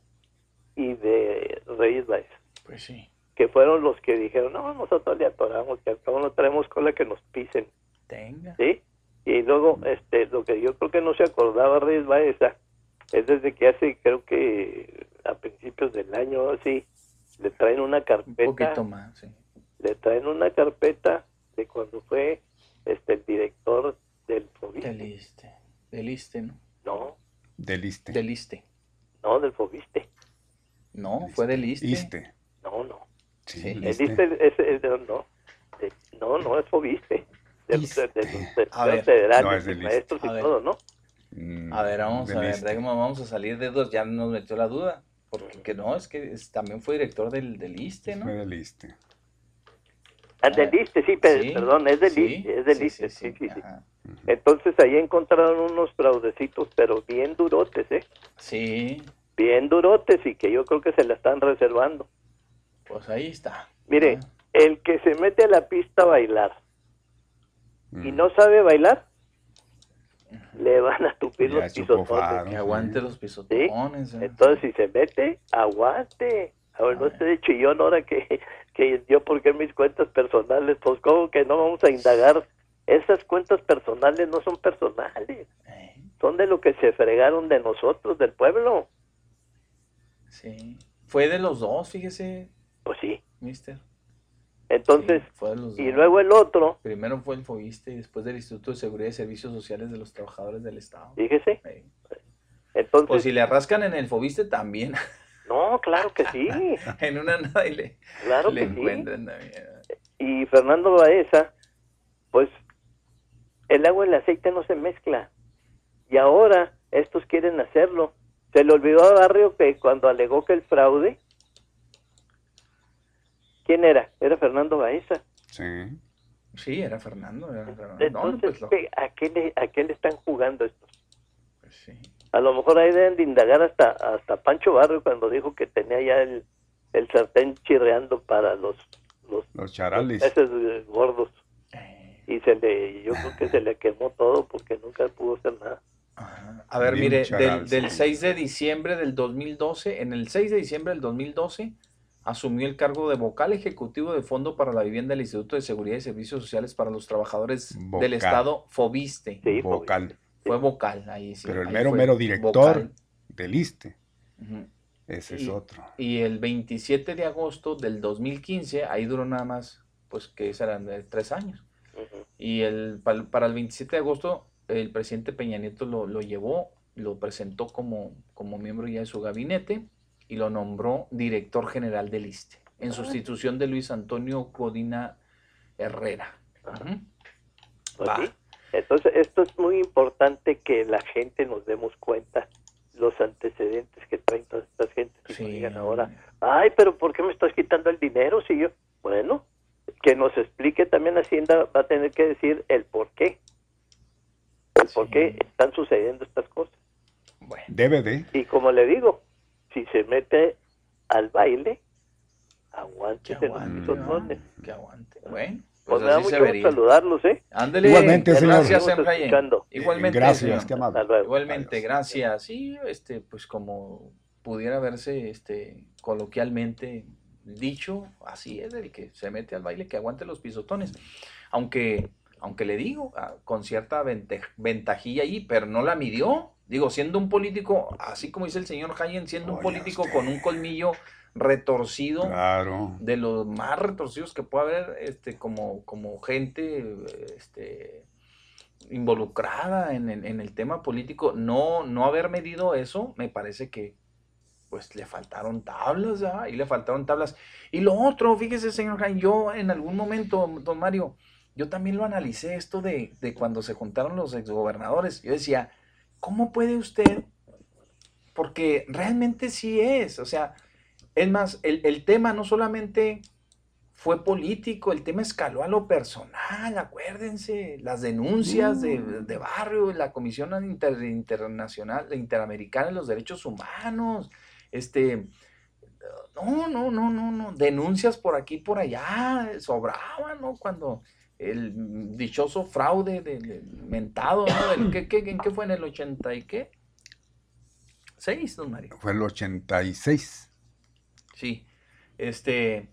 y de Reyes Baeza, Pues sí. que fueron los que dijeron, no, nosotros le atoramos, que al cabo no traemos cola que nos pisen. Tenga. ¿sí? Y luego, este, lo que yo creo que no se acordaba Reyes Baeza es desde que hace, creo que a principios del año, así, le traen una carpeta. Un poquito más, sí. Le traen una carpeta de cuando fue este el director del Fobiste. Del ISTE. Del ISTE, ¿no? No, Del ISTE. Del ISTE. no, del Fobiste. No, fue del ISTE. ISTE. No, no. Sí. El ISTE es, es- no, no, de- no, no es Fobiste. Del, del, del- del A ver. federal, No, de es del maestros y A ver. todo, ¿no? Mm, A ver, vamos a ver, déjame- vamos a salir de dos, ya nos metió la duda. Porque que no, es que es- también fue director del, del ISTE, ¿no? Fue del ISTE. Ah, del ISSSTE, sí, pe- Sí, perdón, es del sí, ISSSTE, es del sí, ISSSTE, sí, sí, sí. Entonces ahí encontraron unos fraudecitos, pero bien durotes, ¿eh? Sí, Bien durotes y que yo creo que se la están reservando. pues ahí está. Mire, el que se mete a la pista a bailar Mm. y no sabe bailar, le van a tupir Ya los pisotones. Que aguante los pisotones. ¿eh? Entonces si se mete, aguante. A ver, no esté de chillón ahora que, que yo porque mis cuentas personales, pues como que no vamos a indagar. Esas cuentas personales no son personales. Son de lo que se fregaron de nosotros, del pueblo. Sí. Fue de los dos, fíjese. Pues sí. Mister. Entonces, Sí, fue de los y dos. luego el otro, Primero fue el FOBISTE y después del Instituto de Seguridad y Servicios Sociales de los Trabajadores del Estado. fíjese. Sí. Entonces, Pues si le rascan en el FOBISTE también. no, claro que sí. en una nada y le, Claro le que sí. encuentran también. Y Fernando Baeza, pues el agua y el aceite no se mezcla. Y ahora estos quieren hacerlo. Se le olvidó a Barrio que cuando alegó que el fraude, ¿quién era? Era Fernando Baeza. Sí. Sí, era Fernando. Era Fernando. No, Entonces, pues lo- ¿qué- ¿a, qué le, ¿a qué le están jugando estos? pues sí. A lo mejor ahí deben de indagar hasta, hasta Pancho Barrio cuando dijo que tenía ya el, el sartén chirreando para los, los Los charales. eh, gordos. Y se le, yo creo que se le quemó todo porque nunca pudo hacer nada. A ver, Bien mire, del, del sí. 6 de diciembre del 2012, en el 6 de diciembre del 2012, asumió el cargo de vocal ejecutivo de Fondo para la Vivienda del Instituto de Seguridad y Servicios Sociales para los Trabajadores Vocal. del Estado, FOBISTE. Vocal. Fue vocal, ahí sí. Pero el mero, mero director vocal. del ISTE. Ese es Y- otro. Y el 27 de agosto del 2015, ahí duró nada más, pues que serán tres años. Y el, para el 27 de agosto, el presidente Peña Nieto lo, lo llevó, lo presentó como, como miembro ya de su gabinete y lo nombró director general del ISTE, en sustitución de Luis Antonio Godina Herrera. Ujú. Pues sí. Entonces, esto es muy importante que la gente nos demos cuenta los antecedentes que traen todas estas gentes y no digan ahora, ay, pero ¿por qué me estás quitando el dinero? Si yo, bueno, que nos explique también Hacienda va a tener que decir el por qué, el por qué están sucediendo estas cosas. Debe de. Y como le digo, si se mete al baile, aguántese los pisotones. Que aguante. Bueno, Pues pues me da mucho se gusto vería. saludarlos, ¿eh? Ándele. Igualmente, señor. Gracias. Igualmente. Gracias, qué amable. Igualmente, gracias. Sí, este, pues como pudiera verse, este, coloquialmente dicho, así es, el que se mete al baile, que aguante los pisotones. Aunque, aunque le digo, ah, con cierta ventajilla ahí, pero no la midió. Digo, siendo un político, así como dice el señor Hayen, siendo un político con un colmillo retorcido, Claro. de los más retorcidos que puede haber, este, como, como gente, este, involucrada en, el- en el tema político, no, no haber medido eso, me parece que pues le faltaron tablas, ¿ah? y le faltaron tablas. Y lo otro, fíjese, señor Jaime, yo en algún momento, don Mario, yo también lo analicé esto de, de cuando se juntaron los exgobernadores. Yo decía, ¿cómo puede usted? Porque realmente sí es, o sea, es más, el, el tema no solamente fue político, el tema escaló a lo personal, acuérdense, las denuncias de, de barrio, la Comisión Inter- Internacional, Interamericana de los Derechos Humanos, este, no, no, no, no, no, denuncias por aquí y por allá, sobraban, ¿no? Cuando el dichoso fraude de, de- mentado, ¿no? Del- ¿qué, qué, ¿En qué fue? ¿En el 80 y qué? ¿Seis, don Mario? Fue el 86. Sí, este,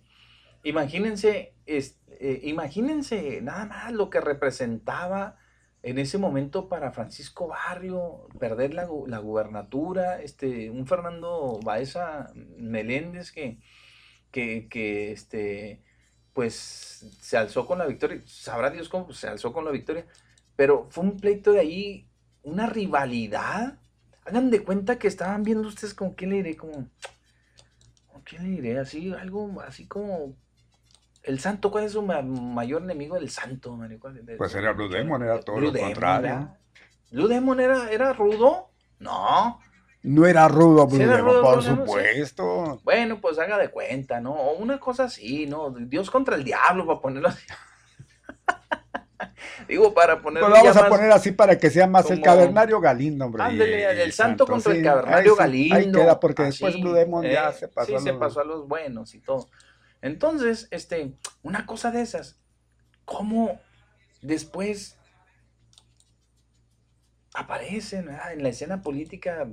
imagínense, es- eh, imagínense nada más lo que representaba en ese momento para Francisco Barrio perder la, la gubernatura, este, un Fernando Baeza Meléndez que, que, que, este, pues se alzó con la victoria, sabrá Dios cómo se alzó con la victoria, pero fue un pleito de ahí, una rivalidad. Hagan de cuenta que estaban viendo ustedes con quién le diré, como, ¿con quién le diré? Así, algo así como el santo, ¿cuál es su ma- mayor enemigo del santo? Mario? ¿Cuál es? Pues era Blue Demon, era todo Blue lo Demon, contrario. ¿verdad? ¿Blue Demon era, era rudo? No. No era rudo, Blue ¿Sí era Demon, rudo por Blue Demon? Sí. supuesto. Bueno, pues haga de cuenta, ¿no? O una cosa así, ¿no? Dios contra el diablo, para ponerlo así. Digo, para ponerlo Pues vamos a más- poner así para que sea más el cavernario Galindo, hombre. y el santo contra el cavernario ahí Galindo. Ahí queda, porque después Blue Demon ya eh, se pasó. Sí, a se los- pasó a los buenos y todo. Entonces, este, una cosa de esas, ¿cómo después aparecen ¿verdad? en la escena política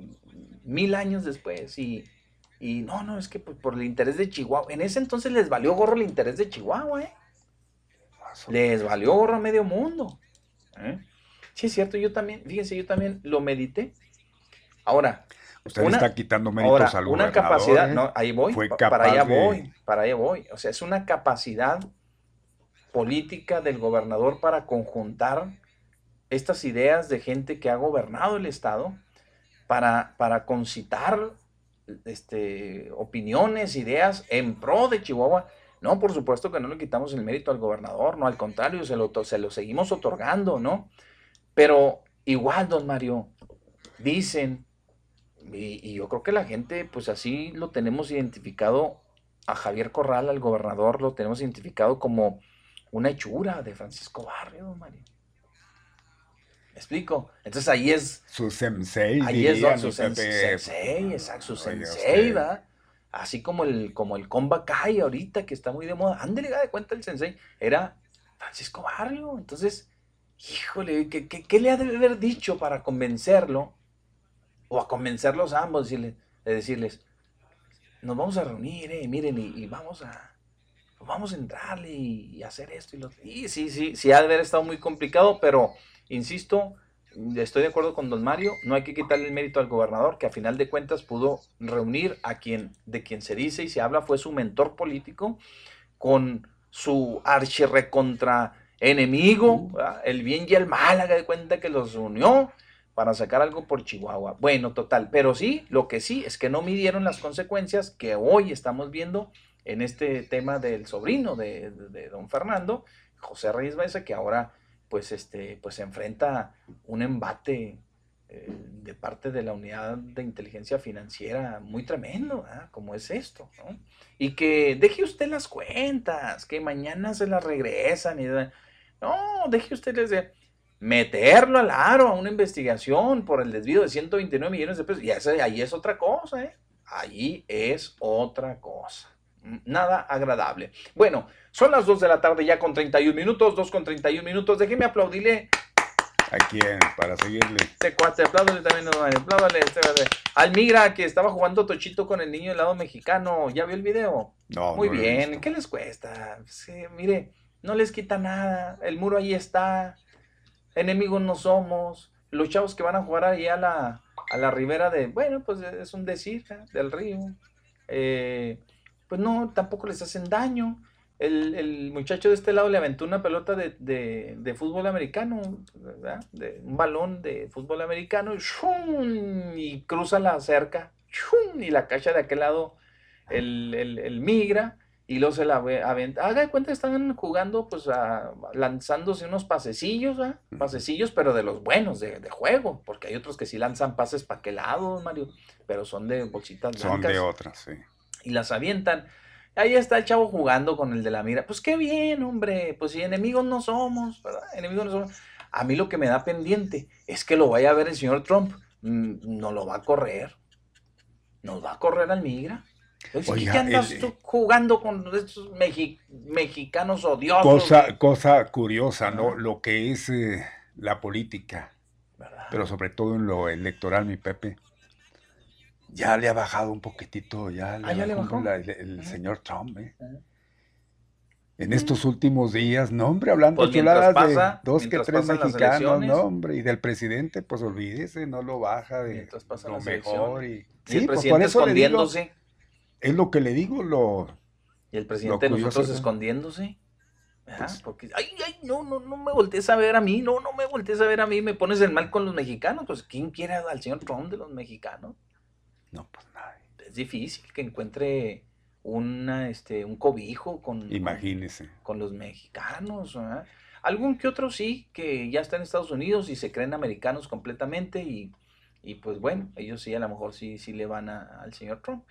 mil años después y, Y no, no, es que por, por el interés de Chihuahua. En ese entonces les valió gorro el interés de Chihuahua, ¿eh? Les valió gorro a medio mundo. ¿eh? Sí, es cierto, yo también, fíjense, yo también lo medité. Ahora. Usted está quitando méritos al Una capacidad, ¿eh? no, ahí voy, para allá voy, para allá voy. O sea, es una capacidad política del gobernador para conjuntar estas ideas de gente que ha gobernado el Estado, para, para concitar este, opiniones, ideas en pro de Chihuahua. No, por supuesto que no le quitamos el mérito al gobernador, no, al contrario, se lo, se lo seguimos otorgando, ¿no? Pero igual, don Mario, dicen, y, yo creo que la gente, pues así lo tenemos identificado, a Javier Corral, al gobernador, lo tenemos identificado como una hechura de Francisco Barrio, don Mario. ¿Me explico? Entonces ahí es... Su sensei. Ahí es su sensei, exacto, su sensei, ¿verdad? Así como el, como el Comba Kai ahorita, que está muy de moda. Ándale, de cuenta el sensei. Era Francisco Barrio. Entonces, híjole, ¿qué, qué, le ha de haber dicho para convencerlo? O a convencerlos a ambos, decirles, de decirles, nos vamos a reunir, eh, miren, y, vamos a, vamos a entrarle y, hacer esto y lo y sí, sí, sí, ha de haber estado muy complicado, pero insisto, estoy de acuerdo con don Mario, no hay que quitarle el mérito al gobernador, que a final de cuentas pudo reunir a quien, de quien se dice y se habla, fue su mentor político, con su archirrecontra enemigo, el bien y el mal, haga de cuenta que los unió para sacar algo por Chihuahua. Bueno, total, pero sí, lo que sí es que no midieron las consecuencias que hoy estamos viendo en este tema del sobrino de, don Fernando, José Reyes Baeza, que ahora pues, este, pues enfrenta un embate eh, de parte de la unidad de inteligencia financiera muy tremendo, como es esto, ¿no? Y que deje usted las cuentas, que mañana se las regresan y no, deje usted de meterlo al aro a una investigación por el desvío de 129 millones de pesos. Y ahí es otra cosa, ¿eh? Ahí es otra cosa. Nada agradable. Bueno, son las 2 de la tarde ya con 31 minutos, 2 con 31 minutos. Déjeme aplaudirle. ¿A quién? Para seguirle. Este cuate, apláudale también, apláudale, este, Al Migra que estaba jugando Tochito con el niño del lado mexicano. ¿Ya vio el video? No. Muy bien. ¿Qué les cuesta? Sí, mire, no les quita nada. El muro ahí está. Enemigos no somos. Los chavos que van a jugar ahí a la, a la ribera de, bueno, pues es un decir, ¿eh? del río. Eh, pues no, tampoco les hacen daño. El, muchacho de este lado le aventó una pelota de, de, fútbol americano, ¿verdad? De un balón de fútbol americano y cruza la cerca y la cacha de aquel lado el, el migra y luego se la aventa. Haga de cuenta que están jugando, pues, lanzándose unos pasecillos, ¿ah? Pasecillos, pero de los buenos, de, juego. Porque hay otros que sí lanzan pases para qué lado, Mario. Pero son de bolsitas blancas. Son de otras, sí. Y las avientan. Ahí está el chavo jugando con el de la mira. Pues qué bien, hombre. Pues si enemigos no somos, ¿verdad? Enemigos no somos. A mí lo que me da pendiente es que lo vaya a ver el señor Trump. Mm, no lo va a correr. Nos va a correr al migra. ¿Qué andas tú jugando con estos mexicanos odiosos? Cosa, cosa curiosa, ¿no? Lo que es eh, la política, pero sobre todo en lo electoral, mi Pepe. Ya le ha bajado un poquitito, ya le, ah, bajó el, señor Trump, ¿eh? En estos últimos días, no, hombre, hablando pues de dos que tres mexicanos, no, hombre, y del presidente, pues olvídese, no lo baja de lo mejor. Y, sí, el pues, presidente escondiéndose. Es lo que le digo, lo. Y el presidente de nosotros escondiéndose. Pues Porque, ay, ay, no, no, no me voltees a ver a mí, no, no me voltees a ver a mí, me pones el mal con los mexicanos. Pues, ¿quién quiere al señor Trump de los mexicanos? No, pues nadie. Es difícil que encuentre una, este, un cobijo con, Imagínese. con, los mexicanos. Algún que otro sí, que ya está en Estados Unidos y se creen americanos completamente y, y pues bueno, ellos sí, a lo mejor sí, sí le van al señor Trump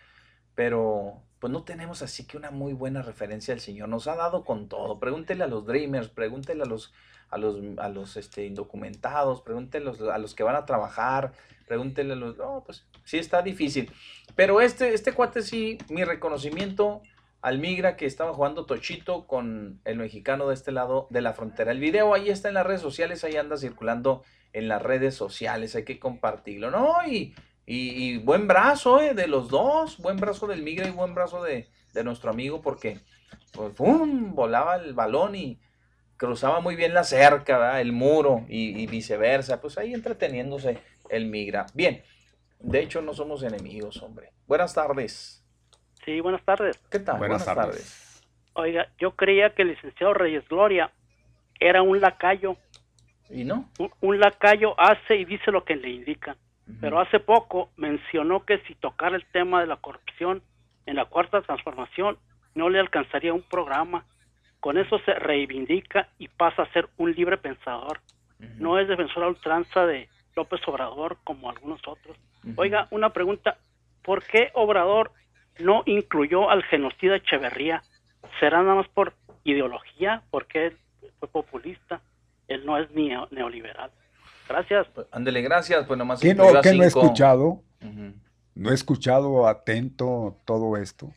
pero pues no tenemos así que una muy buena referencia al Señor. Nos ha dado con todo. Pregúntele a los dreamers, pregúntele a los, a los, a los este, indocumentados, pregúntele a los, a los que van a trabajar, pregúntele a los... No, pues sí está difícil. Pero este, este cuate sí, mi reconocimiento al migra que estaba jugando Tochito con el mexicano de este lado de la frontera. El video ahí está en las redes sociales, ahí anda circulando en las redes sociales, hay que compartirlo, ¿no? Y Y, buen brazo eh, de los dos, buen brazo del Migra y buen brazo de, nuestro amigo porque pues, volaba el balón y cruzaba muy bien la cerca, el muro y, viceversa. Pues ahí entreteniéndose el Migra. Bien, de hecho no somos enemigos, hombre. Buenas tardes. Sí, buenas tardes. ¿Qué tal? Buenas, tardes. Oiga, yo creía que el licenciado Reyes Gloria era un lacayo. ¿Y no? Un, lacayo hace y dice lo que le Pero hace poco mencionó que si tocara el tema de la corrupción en la cuarta transformación no le alcanzaría un programa. Con eso se reivindica y pasa a ser un libre pensador. No es defensor a ultranza de López Obrador como algunos otros. Oiga, una pregunta. ¿Por qué Obrador no incluyó al genocida Echeverría? ¿Será nada más por ideología? Porque fue populista. Él no es ni neoliberal. Gracias. Pues, ándele, gracias. Pues nomás ¿Qué no, no he escuchado? No he escuchado atento todo esto.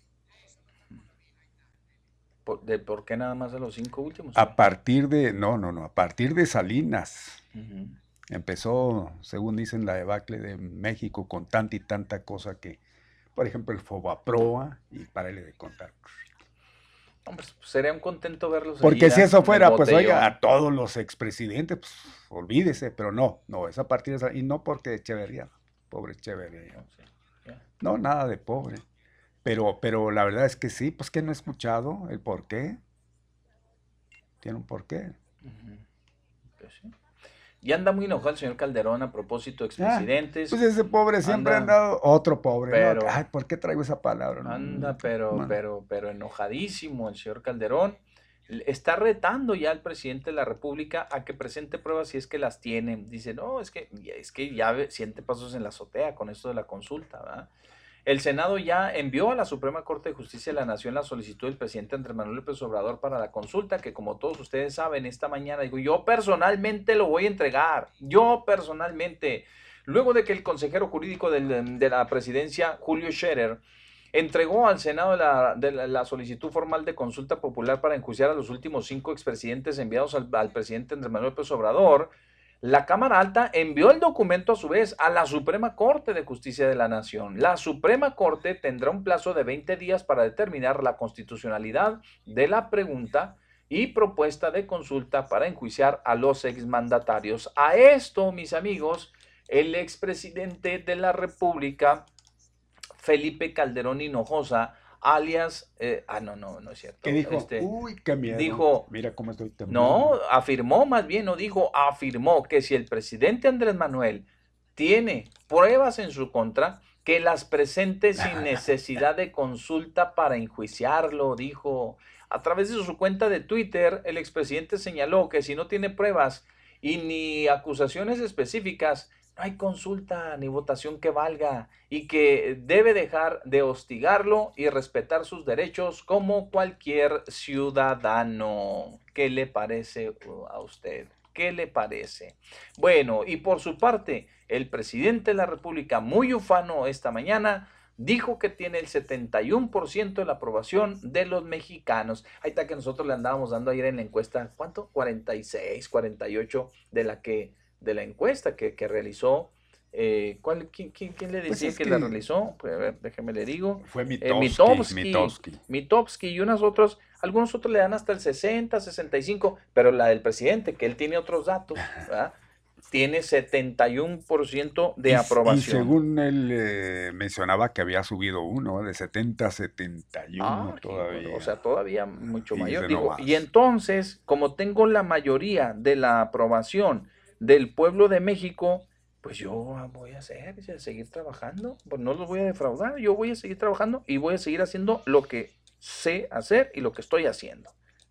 ¿Por, de, ¿Por qué nada más de los cinco últimos? A partir de, no, no, no, a partir de Salinas. Empezó, según dicen, la debacle de México con tanta y tanta cosa que, por ejemplo, el Fobaproa y para de contar. Hombre, pues, sería un contento verlos. Porque si eso fuera, pues oiga, a todos los expresidentes, pues olvídese, pero no, no, esa partida, y no porque Echeverría, pobre Echeverría. No, nada de pobre. Pero, pero la verdad es que sí, pues que no he escuchado el por qué. Tiene un porqué. Pues sí. Y anda muy enojado el señor Calderón a propósito de ah, expresidentes. pues ese pobre siempre ha andado, otro pobre. Pero, Ay, ¿por qué traigo esa palabra? Anda, pero, pero, pero enojadísimo el señor Calderón. Está retando ya al presidente de la República a que presente pruebas si es que las tiene. Dice, no, es que, es que ya siente pasos en la azotea con esto de la consulta, ¿verdad? El Senado ya envió a la Suprema Corte de Justicia de la Nación la solicitud del presidente Andrés Manuel López Obrador para la consulta, que como todos ustedes saben, esta mañana digo, yo personalmente lo voy a entregar, yo personalmente, luego de que el consejero jurídico de la presidencia, Julio Scherer, entregó al Senado la, solicitud formal de consulta popular para enjuiciar a los últimos cinco expresidentes enviados al, al presidente Andrés Manuel López Obrador, la Cámara Alta envió el documento a su vez a la Suprema Corte de Justicia de la Nación. La Suprema Corte tendrá un plazo de 20 días para determinar la constitucionalidad de la pregunta y propuesta de consulta para enjuiciar a los exmandatarios. A esto, mis amigos, el expresidente de la República, Felipe Calderón Hinojosa, alias, eh, ah, no, no, no es cierto. ¿Qué dijo? Este, Uy, qué miedo. Dijo, mira cómo estoy No, afirmó más bien, no dijo, afirmó que si el presidente Andrés Manuel tiene pruebas en su contra, que las presente sin necesidad de consulta para enjuiciarlo, dijo. A través de su cuenta de Twitter, el expresidente señaló que si no tiene pruebas y ni acusaciones específicas, no hay consulta ni votación que valga y que debe dejar de hostigarlo y respetar sus derechos como cualquier ciudadano. ¿Qué le parece a usted? ¿Qué le parece? Bueno, y por su parte, el presidente de la República, muy ufano esta mañana, dijo que tiene el 71% de la aprobación de los mexicanos. Ahí está que nosotros le andábamos dando ayer en la encuesta, ¿cuánto? 46, 48 de la que de la encuesta que, realizó. Eh, ¿cuál, quién, le pues decía que, la realizó? Pues a ver, déjeme le digo. Fue eh, Mitowski, Mitowski. y unos otros, algunos otros le dan hasta el 60, 65, pero la del presidente, que él tiene otros datos, tiene 71% de aprobación. Y según él eh, mencionaba que había subido uno, de 70 a 71 ah, todavía. O sea, todavía mucho mayor. y entonces, como tengo la mayoría de la aprobación del pueblo de México, pues yo voy a hacer, seguir trabajando, pues no los voy a defraudar, yo voy a seguir trabajando y voy a seguir haciendo lo que sé hacer y lo que estoy haciendo.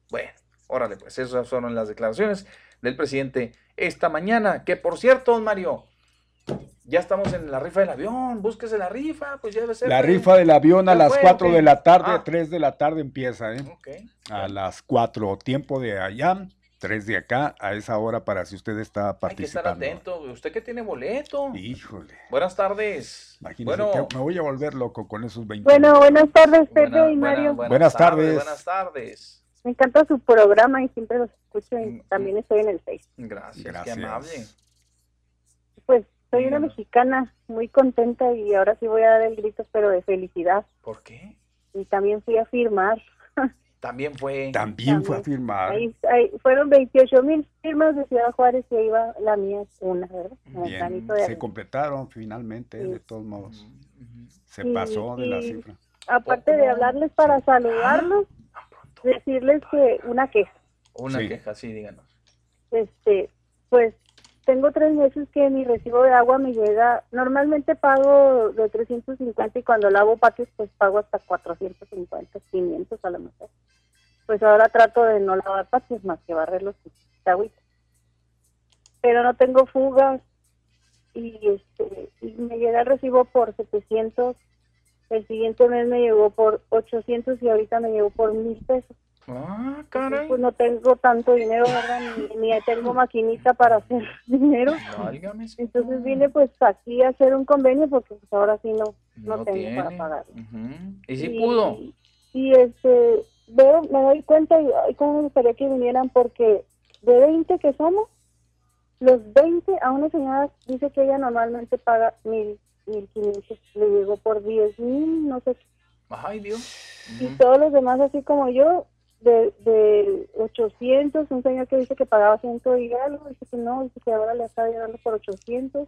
Bueno, órale, pues esas fueron las declaraciones del presidente esta mañana, que por cierto, Mario, ya estamos en la rifa del avión, búsquese la rifa, pues ya debe ser. La rifa del avión a las 4 de la tarde, a 3 de la tarde empieza, ¿eh? A las 4, tiempo de allá. 3 de acá a esa hora para si usted está participando. Hay que estar atento. ¿Usted que tiene boleto? Híjole. Buenas tardes. Imagínese bueno, me voy a volver loco con esos 20. Bueno, buenas tardes, Pedro y Mario. buenas, tardes. Buenas tardes. Me encanta su programa y siempre los escucho y mm, también estoy en el Face. Gracias, Gracias. qué amable. Pues Soy una mexicana muy contenta y ahora sí voy a dar el grito, pero de felicidad. ¿Por qué? Y también fui a firmar. También fue. También fue a firmar. Ahí, ahí fueron 28 mil firmas de Ciudad Juárez y ahí iba la mía una, ¿verdad? Bien, de se completaron finalmente, de todos modos. Se Y- pasó de la cifra. Aparte de hablarles para saludarlos, decirles que una queja. Una Sí. queja, sí, díganos. Este, pues tengo tres meses que mi recibo de agua me llega, normalmente pago de 350 y cuando lavo patios pues pago hasta 450, 500 a lo mejor. Pues ahora trato de no lavar patios más que barrerlos agüita. Pero no tengo fugas y este y me llega el recibo por 700, el siguiente mes me llegó por 800 y ahorita me llegó por 1000 pesos. Ah, Entonces, Pues no tengo tanto dinero, ¿verdad? Ni, ni tengo maquinita para hacer dinero. Válgame. Entonces vine pues aquí a hacer un convenio porque pues ahora sí no, no, No tengo tiene. para pagar. Y sí pudo. Y este, veo, me doy cuenta y ay, cómo me gustaría que vinieran porque de 20 que somos, los 20 a una señora dice que ella normalmente paga mil, mil quinientos, le llegó por 10 mil, no sé qué. Ay, Dios. Y todos los demás, así como yo, de, de 800, un señor que dice que pagaba 100 y algo, dice que no, dice que ahora le está llegando por 800.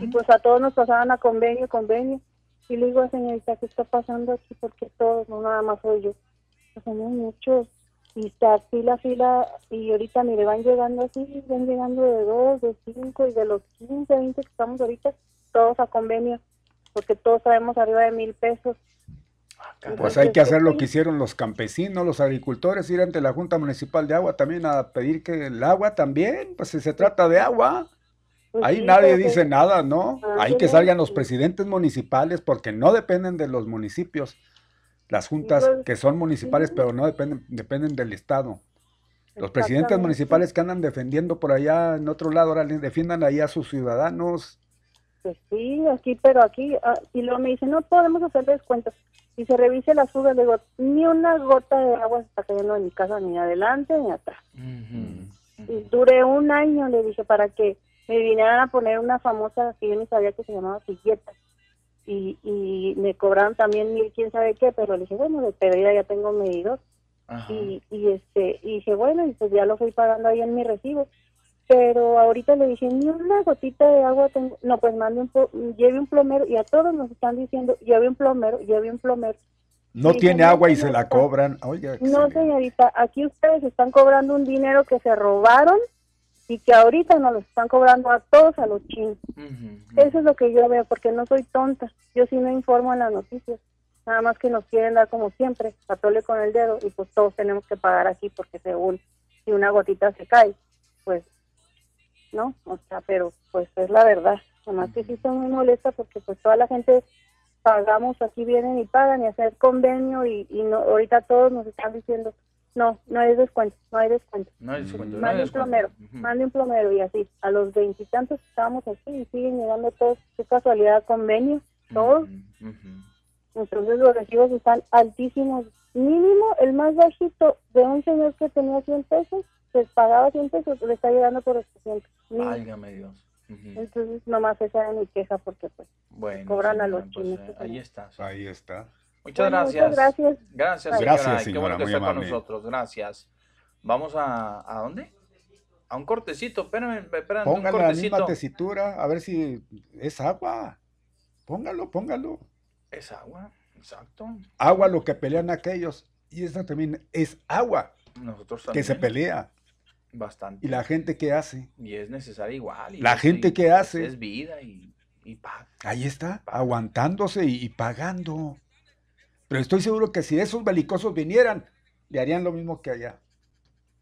Y pues a todos nos pasaban a convenio, convenio. Y le digo, señorita, ¿qué está pasando aquí? Porque todos, no nada más soy yo. Pues somos muchos. Y está fila, fila, y ahorita, mire, van llegando así, van llegando de dos, de cinco, y de los 15, 20 que estamos ahorita, todos a convenio, porque todos sabemos arriba de mil pesos. Pues hay que hacer lo que hicieron los campesinos, los agricultores, ir ante la Junta Municipal de Agua también a pedir que el agua también, pues si se trata de agua. Pues Ahí sí, nadie dice nada, ¿no? Ah, Hay que salgan los presidentes municipales porque no dependen de los municipios. Las juntas pues, que son municipales, pero no dependen, dependen del Estado. Los presidentes municipales que andan defendiendo por allá en otro lado, ahora les defiendan ahí a sus ciudadanos. Pues sí, aquí, pero aquí, ah, y luego me dice, no podemos hacer descuentos. Y se revise las fugas, le digo, ni una gota de agua se está cayendo en mi casa, ni adelante ni atrás. Y duré un año, le dije, para que me vinieran a poner una famosa que yo ni sabía que se llamaba silleta. Y, y me cobraron también mil quién sabe qué, pero le dije, bueno, de pedida ya tengo medidor. Y, y este y dije, bueno, y pues ya lo fui pagando ahí en mi recibo. Pero ahorita le dije, ni una gotita de agua tengo. No, pues mande un, lleve un plomero. Y a todos nos están diciendo, lleve un plomero, lleve un plomero. No tiene agua y no, se la cobran. Oiga, No, señorita, aquí ustedes están cobrando un dinero que se robaron y que ahorita nos lo están cobrando a todos a los chinos. Eso es lo que yo veo, porque no soy tonta. Yo sí me informo en las noticias. Nada más que nos quieren dar como siempre, patole con el dedo y pues todos tenemos que pagar aquí porque según si una gotita se cae, pues no, o sea, pero pues es la verdad. Nada más que sí estoy muy molesta porque pues toda la gente pagamos, aquí vienen y pagan y hacer convenio y, y no, ahorita todos nos están diciendo, no, no hay descuento, no hay descuento. No hay descuento, no hay Mande un plomero, mande un plomero y así. A los veintitantos estábamos así y siguen llegando todos, qué casualidad, convenio, todos. Entonces los recibos están altísimos. Mínimo, el más bajito de un señor que tenía 100 pesos, que pagaba 100 pesos, le está llegando por 800. Mínimo. Válgame Dios. Ujú. Entonces nomás esa era mi queja porque pues Bueno, cobran a señora, los pues, chinos. eh, ahí está. Ahí está. Muchas Bueno, gracias. muchas gracias. Gracias, señora. Gracias, Ay, Qué señora, bueno que está con nosotros. Gracias. Vamos a. ¿A dónde? A un cortecito. Espérame, espérame. un Póngale la misma cortecito. tesitura, a ver si es agua. Póngalo, póngalo. Es agua, exacto. Agua lo que pelean aquellos. Y esa también es agua Nosotros que también. se pelea. Bastante. ¿Y la gente qué hace? Y es necesaria igual. y La es- gente y- que hace. Es vida y, y paga. Ahí está, aguantándose y, y pagando. Pero estoy seguro que si esos belicosos vinieran, le harían lo mismo que allá.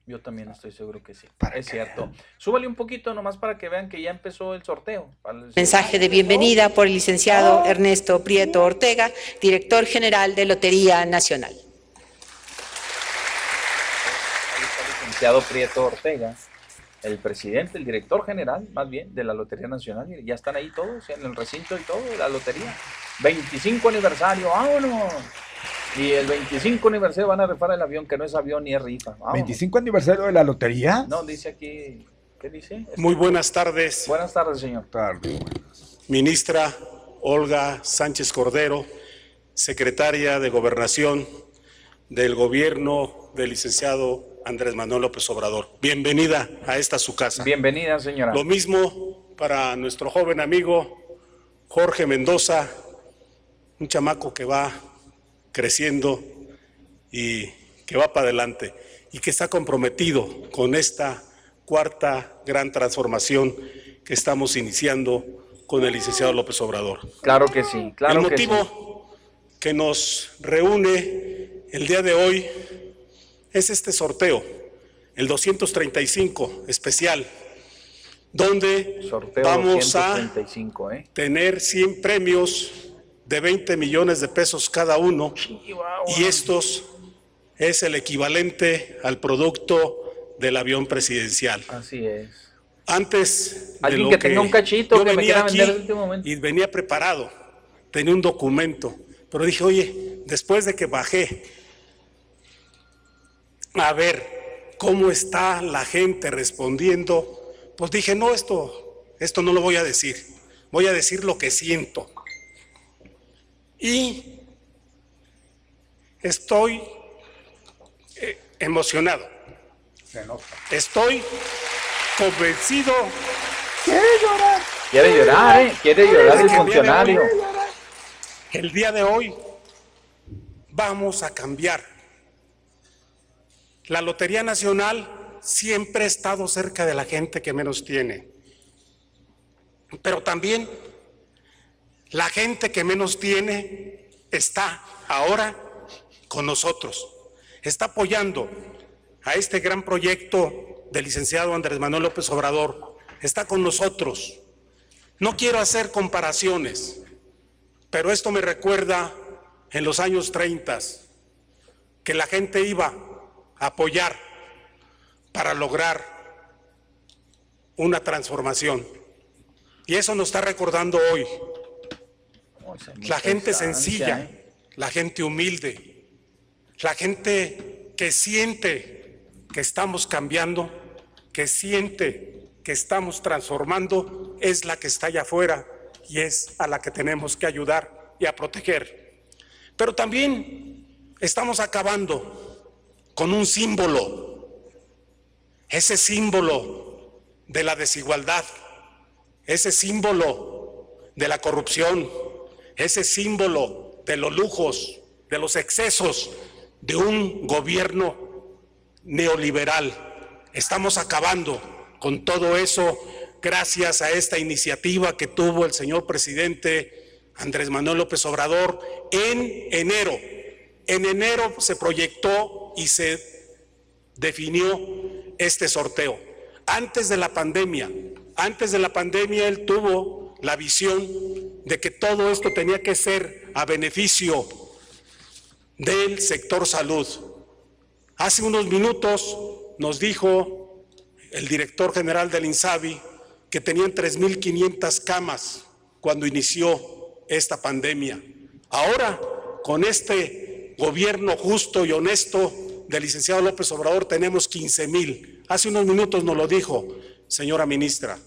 Yo también estoy seguro que sí. Es cierto. Súbale un poquito nomás para que vean que ya empezó el sorteo. Para el- Mensaje de bienvenida por el licenciado Ernesto Prieto Ortega, director general de Lotería Nacional. Ahí está el licenciado Prieto Ortega, el presidente, el director general, más bien, de la Lotería Nacional. Ya están ahí todos, en el recinto y todo, de la lotería. 25 aniversario, vámonos. Y el 25 aniversario van a rifar el avión, que no es avión ni es rifa. Vámonos. 25 aniversario de la lotería. No, dice aquí ¿Qué dice? Muy buenas tardes. Buenas tardes, señor. Ministra Olga Sánchez Cordero, secretaria de Gobernación del Gobierno del licenciado Andrés Manuel López Obrador. Bienvenida a esta su casa. Bienvenida, señora. Lo mismo para nuestro joven amigo Jorge Mendoza, un chamaco que va creciendo y que va para adelante y que está comprometido con esta cuarta gran transformación que estamos iniciando con el licenciado López Obrador. Claro que sí, claro el que sí. motivo que nos reúne el día de hoy es este sorteo, el 235 especial, donde Sorteo vamos 235, ¿eh? a tener 100 premios de 20 millones de pesos cada uno y estos es el equivalente al producto del avión presidencial. Así es. Antes de Alguien lo que tenga un cachito yo que me venía vender aquí último momento. y venía preparado, tenía un documento, pero dije, oye, después de que bajé a ver cómo está la gente respondiendo, pues dije, no, esto, esto no lo voy a decir, voy a decir lo que siento. Y estoy eh, emocionado, estoy convencido. ¡Quiere llorar! Quiere llorar, ¿eh? Quiere llorar el funcionario. El día de hoy vamos a cambiar. La Lotería Nacional siempre ha estado cerca de la gente que menos tiene. Pero también la gente que menos tiene está ahora con nosotros. Está apoyando a este gran proyecto del licenciado Andrés Manuel López Obrador. Está con nosotros. No quiero hacer comparaciones, pero esto me recuerda en los años 30 que la gente iba apoyar para lograr una transformación. Y eso nos está recordando hoy. La gente sencilla, ¿eh? la gente humilde, la gente que siente que estamos cambiando, que siente que estamos transformando, es la que está allá afuera y es a la que tenemos que ayudar y a proteger. Pero también estamos acabando con un símbolo, ese símbolo de la desigualdad, ese símbolo de la corrupción, ese símbolo de los lujos, de los excesos de un gobierno neoliberal. Estamos acabando con todo eso gracias a esta iniciativa que tuvo el señor presidente Andrés Manuel López Obrador en enero. En enero se proyectó y se definió este sorteo. Antes de la pandemia, antes de la pandemia él tuvo la visión de que todo esto tenía que ser a beneficio del sector salud. Hace unos minutos nos dijo el director general del INSABI que tenían 3.500 camas cuando inició esta pandemia. Ahora, con este gobierno justo y honesto del licenciado López Obrador, tenemos 15.000. Hace unos minutos nos lo dijo, señora ministra.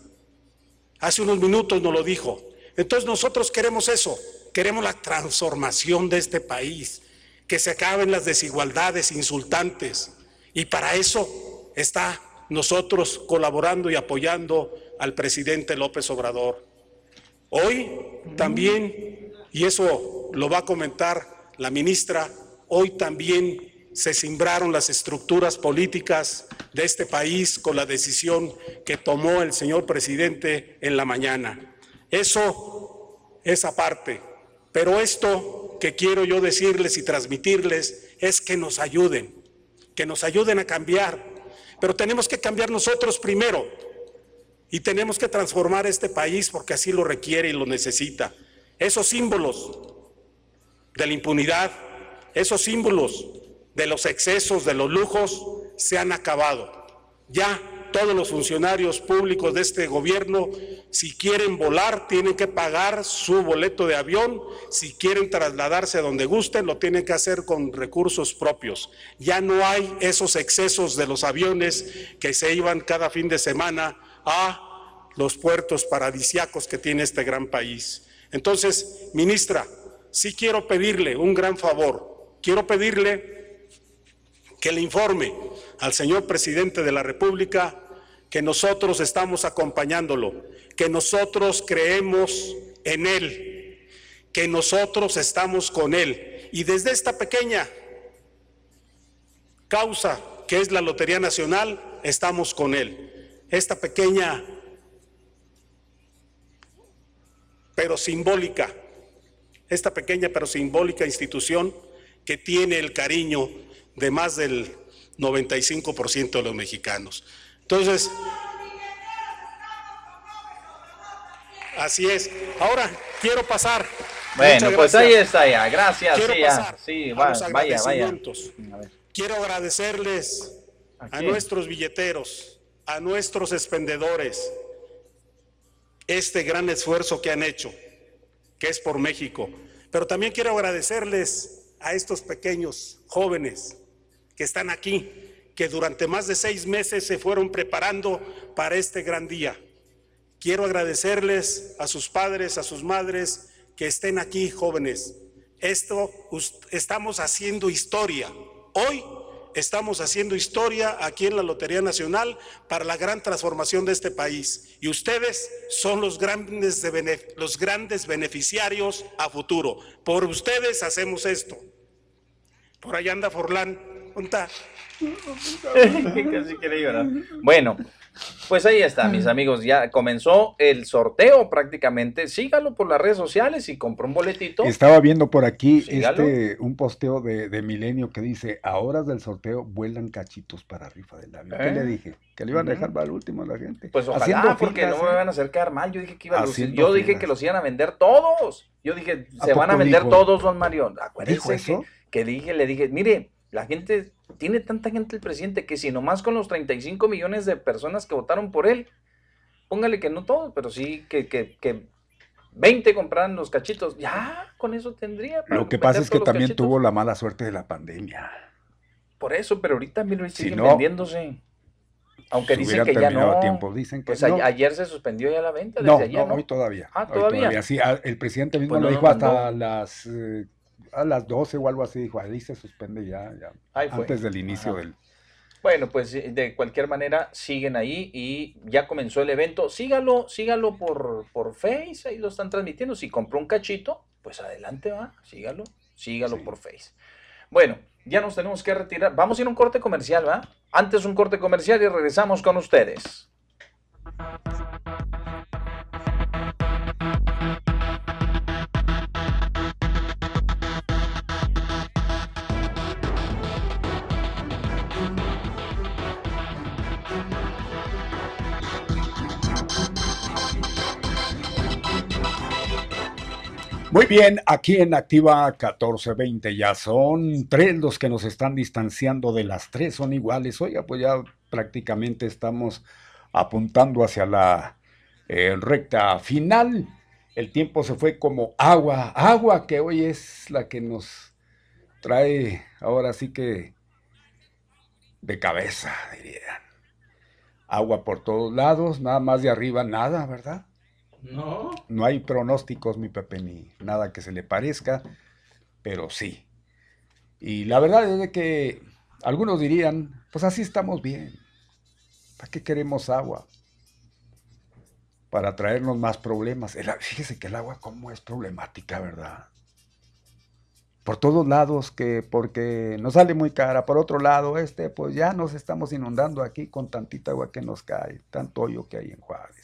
Hace unos minutos nos lo dijo. Entonces nosotros queremos eso, queremos la transformación de este país, que se acaben las desigualdades insultantes. Y para eso está nosotros colaborando y apoyando al presidente López Obrador. Hoy también, y eso lo va a comentar la ministra, hoy también se simbraron las estructuras políticas de este país con la decisión que tomó el señor presidente en la mañana. Eso es aparte, pero esto que quiero yo decirles y transmitirles es que nos ayuden, que nos ayuden a cambiar, pero tenemos que cambiar nosotros primero y tenemos que transformar este país porque así lo requiere y lo necesita. Esos símbolos de la impunidad, esos símbolos de los excesos, de los lujos, se han acabado. Ya todos los funcionarios públicos de este gobierno, si quieren volar, tienen que pagar su boleto de avión, si quieren trasladarse a donde gusten, lo tienen que hacer con recursos propios. Ya no hay esos excesos de los aviones que se iban cada fin de semana a los puertos paradisiacos que tiene este gran país. Entonces, ministra, sí quiero pedirle un gran favor. Quiero pedirle que le informe al señor presidente de la República que nosotros estamos acompañándolo, que nosotros creemos en él, que nosotros estamos con él. Y desde esta pequeña causa que es la Lotería Nacional, estamos con él. Esta pequeña, pero simbólica, esta pequeña pero simbólica institución que tiene el cariño de más del 95% de los mexicanos. Entonces, así es. Ahora quiero pasar. Bueno, pues ahí está ya. Gracias. Quiero sí, ya. pasar Sí, a va- los vaya, vaya. Quiero agradecerles a, quién? nuestros billeteros, a nuestros expendedores, este gran esfuerzo que han hecho, que es por México. Pero también quiero agradecerles a estos pequeños jóvenes que están aquí, que durante más de seis meses se fueron preparando para este gran día. Quiero agradecerles a sus padres, a sus madres, que estén aquí, jóvenes. Esto estamos haciendo historia. Hoy estamos haciendo historia aquí en la Lotería Nacional para la gran transformación de este país. Y ustedes son los grandes, los grandes beneficiarios a futuro. Por ustedes hacemos esto. Por allá anda Forlán. ¿Dónde está? Casi quiere llorar. Bueno, pues ahí está, mis amigos. Ya comenzó el sorteo prácticamente. Sígalo por las redes sociales y compró un boletito. Estaba viendo por aquí Sígalo. este un posteo de, de Milenio que dice, a horas del sorteo vuelan cachitos para rifa del avión. ¿Qué ¿Eh? le dije? Que le iban a dejar para el último a la gente. Pues ojalá, Haciendo porque filas, no me ¿eh? van a hacer quedar mal. Yo dije que iba a lucir. Yo dije filas. que los iban a vender todos. Yo dije, ¿A se van a vender dijo? todos, don Mario. Acuérdense ¿Dijo que, eso? Que dije, le dije, mire, la gente, tiene tanta gente el presidente que si nomás con los 35 millones de personas que votaron por él, póngale que no todos, pero sí que, que, que 20 compraran los cachitos, ya con eso tendría. para Lo que pasa es que también cachitos. tuvo la mala suerte de la pandemia. Por eso, pero ahorita mira, siguen no, vendiéndose. Aunque si dicen que ya no. tiempo, dicen que pues no. ayer se suspendió ya la venta. No, ayer, no, hoy todavía. Ah, hoy todavía. Sí, a- el presidente mismo Pues lo dijo hasta las eh, a las 12 o algo así, dijo, ahí se suspende ya, ya Ahí fue. antes del inicio Ajá. del... Bueno, pues eh, de cualquier manera siguen ahí y ya comenzó el evento. Sígalo, sígalo por, por Face, ahí lo están transmitiendo. Si compró un cachito, pues adelante va, sígalo, sígalo por Face. Bueno, ya nos tenemos que retirar. Vamos a ir a un corte comercial, ¿va? Antes un corte comercial y regresamos con ustedes. Muy bien, aquí en Activa 1420 ya son tres los que nos están distanciando de las tres, son iguales. Oiga, pues ya prácticamente estamos apuntando hacia la eh, recta final. El tiempo se fue como agua, agua que hoy es la que nos trae ahora sí que de cabeza, dirían. Agua por todos lados, nada más de arriba, nada, ¿verdad? No. No hay pronósticos, mi Pepe, ni nada que se le parezca, pero sí. Y la verdad es de que algunos dirían, pues así estamos bien. ¿Para qué queremos agua? Para traernos más problemas. El fíjese que el agua como es problemática, ¿verdad? Por todos lados, que porque nos sale muy cara. Por otro lado, este, pues ya nos estamos inundando aquí con tantita agua que nos cae, tanto hoyo que hay en Juárez.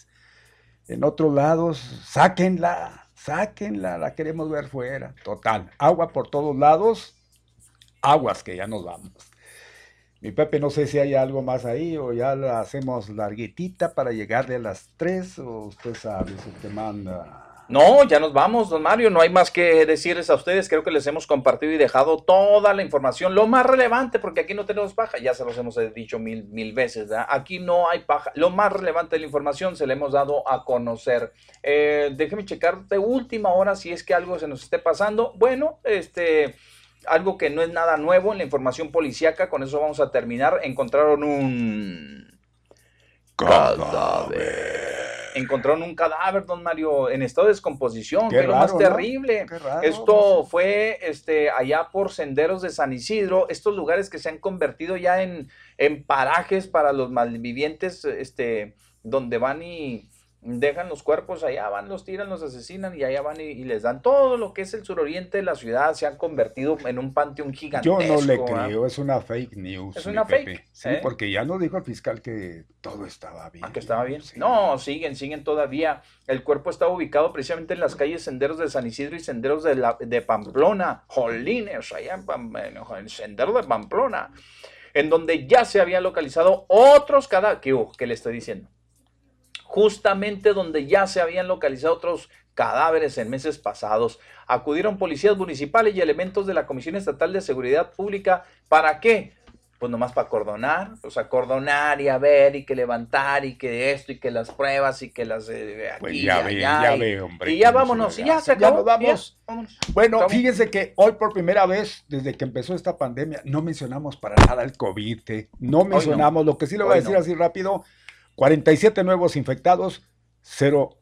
En otros lados, sáquenla, sáquenla, la queremos ver fuera. Total, agua por todos lados, aguas que ya nos vamos. Mi Pepe, no sé si hay algo más ahí o ya la hacemos larguitita para llegarle a las 3 o usted sabe, si te manda. No, ya nos vamos, don Mario. No hay más que decirles a ustedes. Creo que les hemos compartido y dejado toda la información, lo más relevante, porque aquí no tenemos paja. Ya se los hemos dicho mil, mil veces. ¿verdad? Aquí no hay paja. Lo más relevante de la información se le hemos dado a conocer. Eh, déjeme checar de última hora si es que algo se nos esté pasando. Bueno, este algo que no es nada nuevo en la información policíaca. Con eso vamos a terminar. Encontraron un cadáver encontraron un cadáver, don Mario, en estado de descomposición, que es lo más terrible. Esto fue este, allá por senderos de San Isidro, estos lugares que se han convertido ya en, en parajes para los malvivientes, este, donde van y dejan los cuerpos allá, van, los tiran, los asesinan y allá van y, les dan todo lo que es el suroriente de la ciudad, se han convertido en un panteón gigantesco. Yo no le creo, es una fake news. Es una fake. Sí, ¿eh? porque ya nos dijo el fiscal que todo estaba bien. Ah, que estaba bien. No, siguen, siguen todavía. El cuerpo está ubicado precisamente en las calles Senderos de San Isidro y Senderos de, la, de Pamplona, Jolines, allá en, en el Sendero de Pamplona, en donde ya se habían localizado otros cadáveres. ¿Qué, ¿Qué le estoy diciendo? Justamente donde ya se habían localizado otros cadáveres en meses pasados. Acudieron policías municipales y elementos de la Comisión Estatal de Seguridad Pública. ¿Para qué? Pues nomás para cordonar, o sea, cordonar y a ver y que levantar y que esto y que las pruebas y que las eh, aquí pues ya ve, ya y, ve, hombre. Y ya vámonos, y ya se acabó. Ya vamos. Bueno, fíjense que hoy por primera vez desde que empezó esta pandemia no mencionamos para nada el COVID, ¿eh? no mencionamos, lo que sí le voy a decir así rápido, 47 nuevos infectados, cero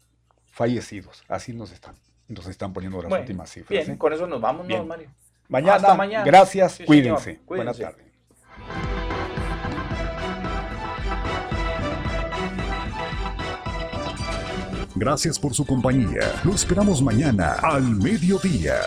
fallecidos. Así nos están, nos están poniendo las últimas cifras. Bien, ¿eh? con eso nos vamos, ¿no, Mario? Mañana, mañana. gracias, cuídense. Buenas tardes. Gracias por su compañía. Lo esperamos mañana al mediodía.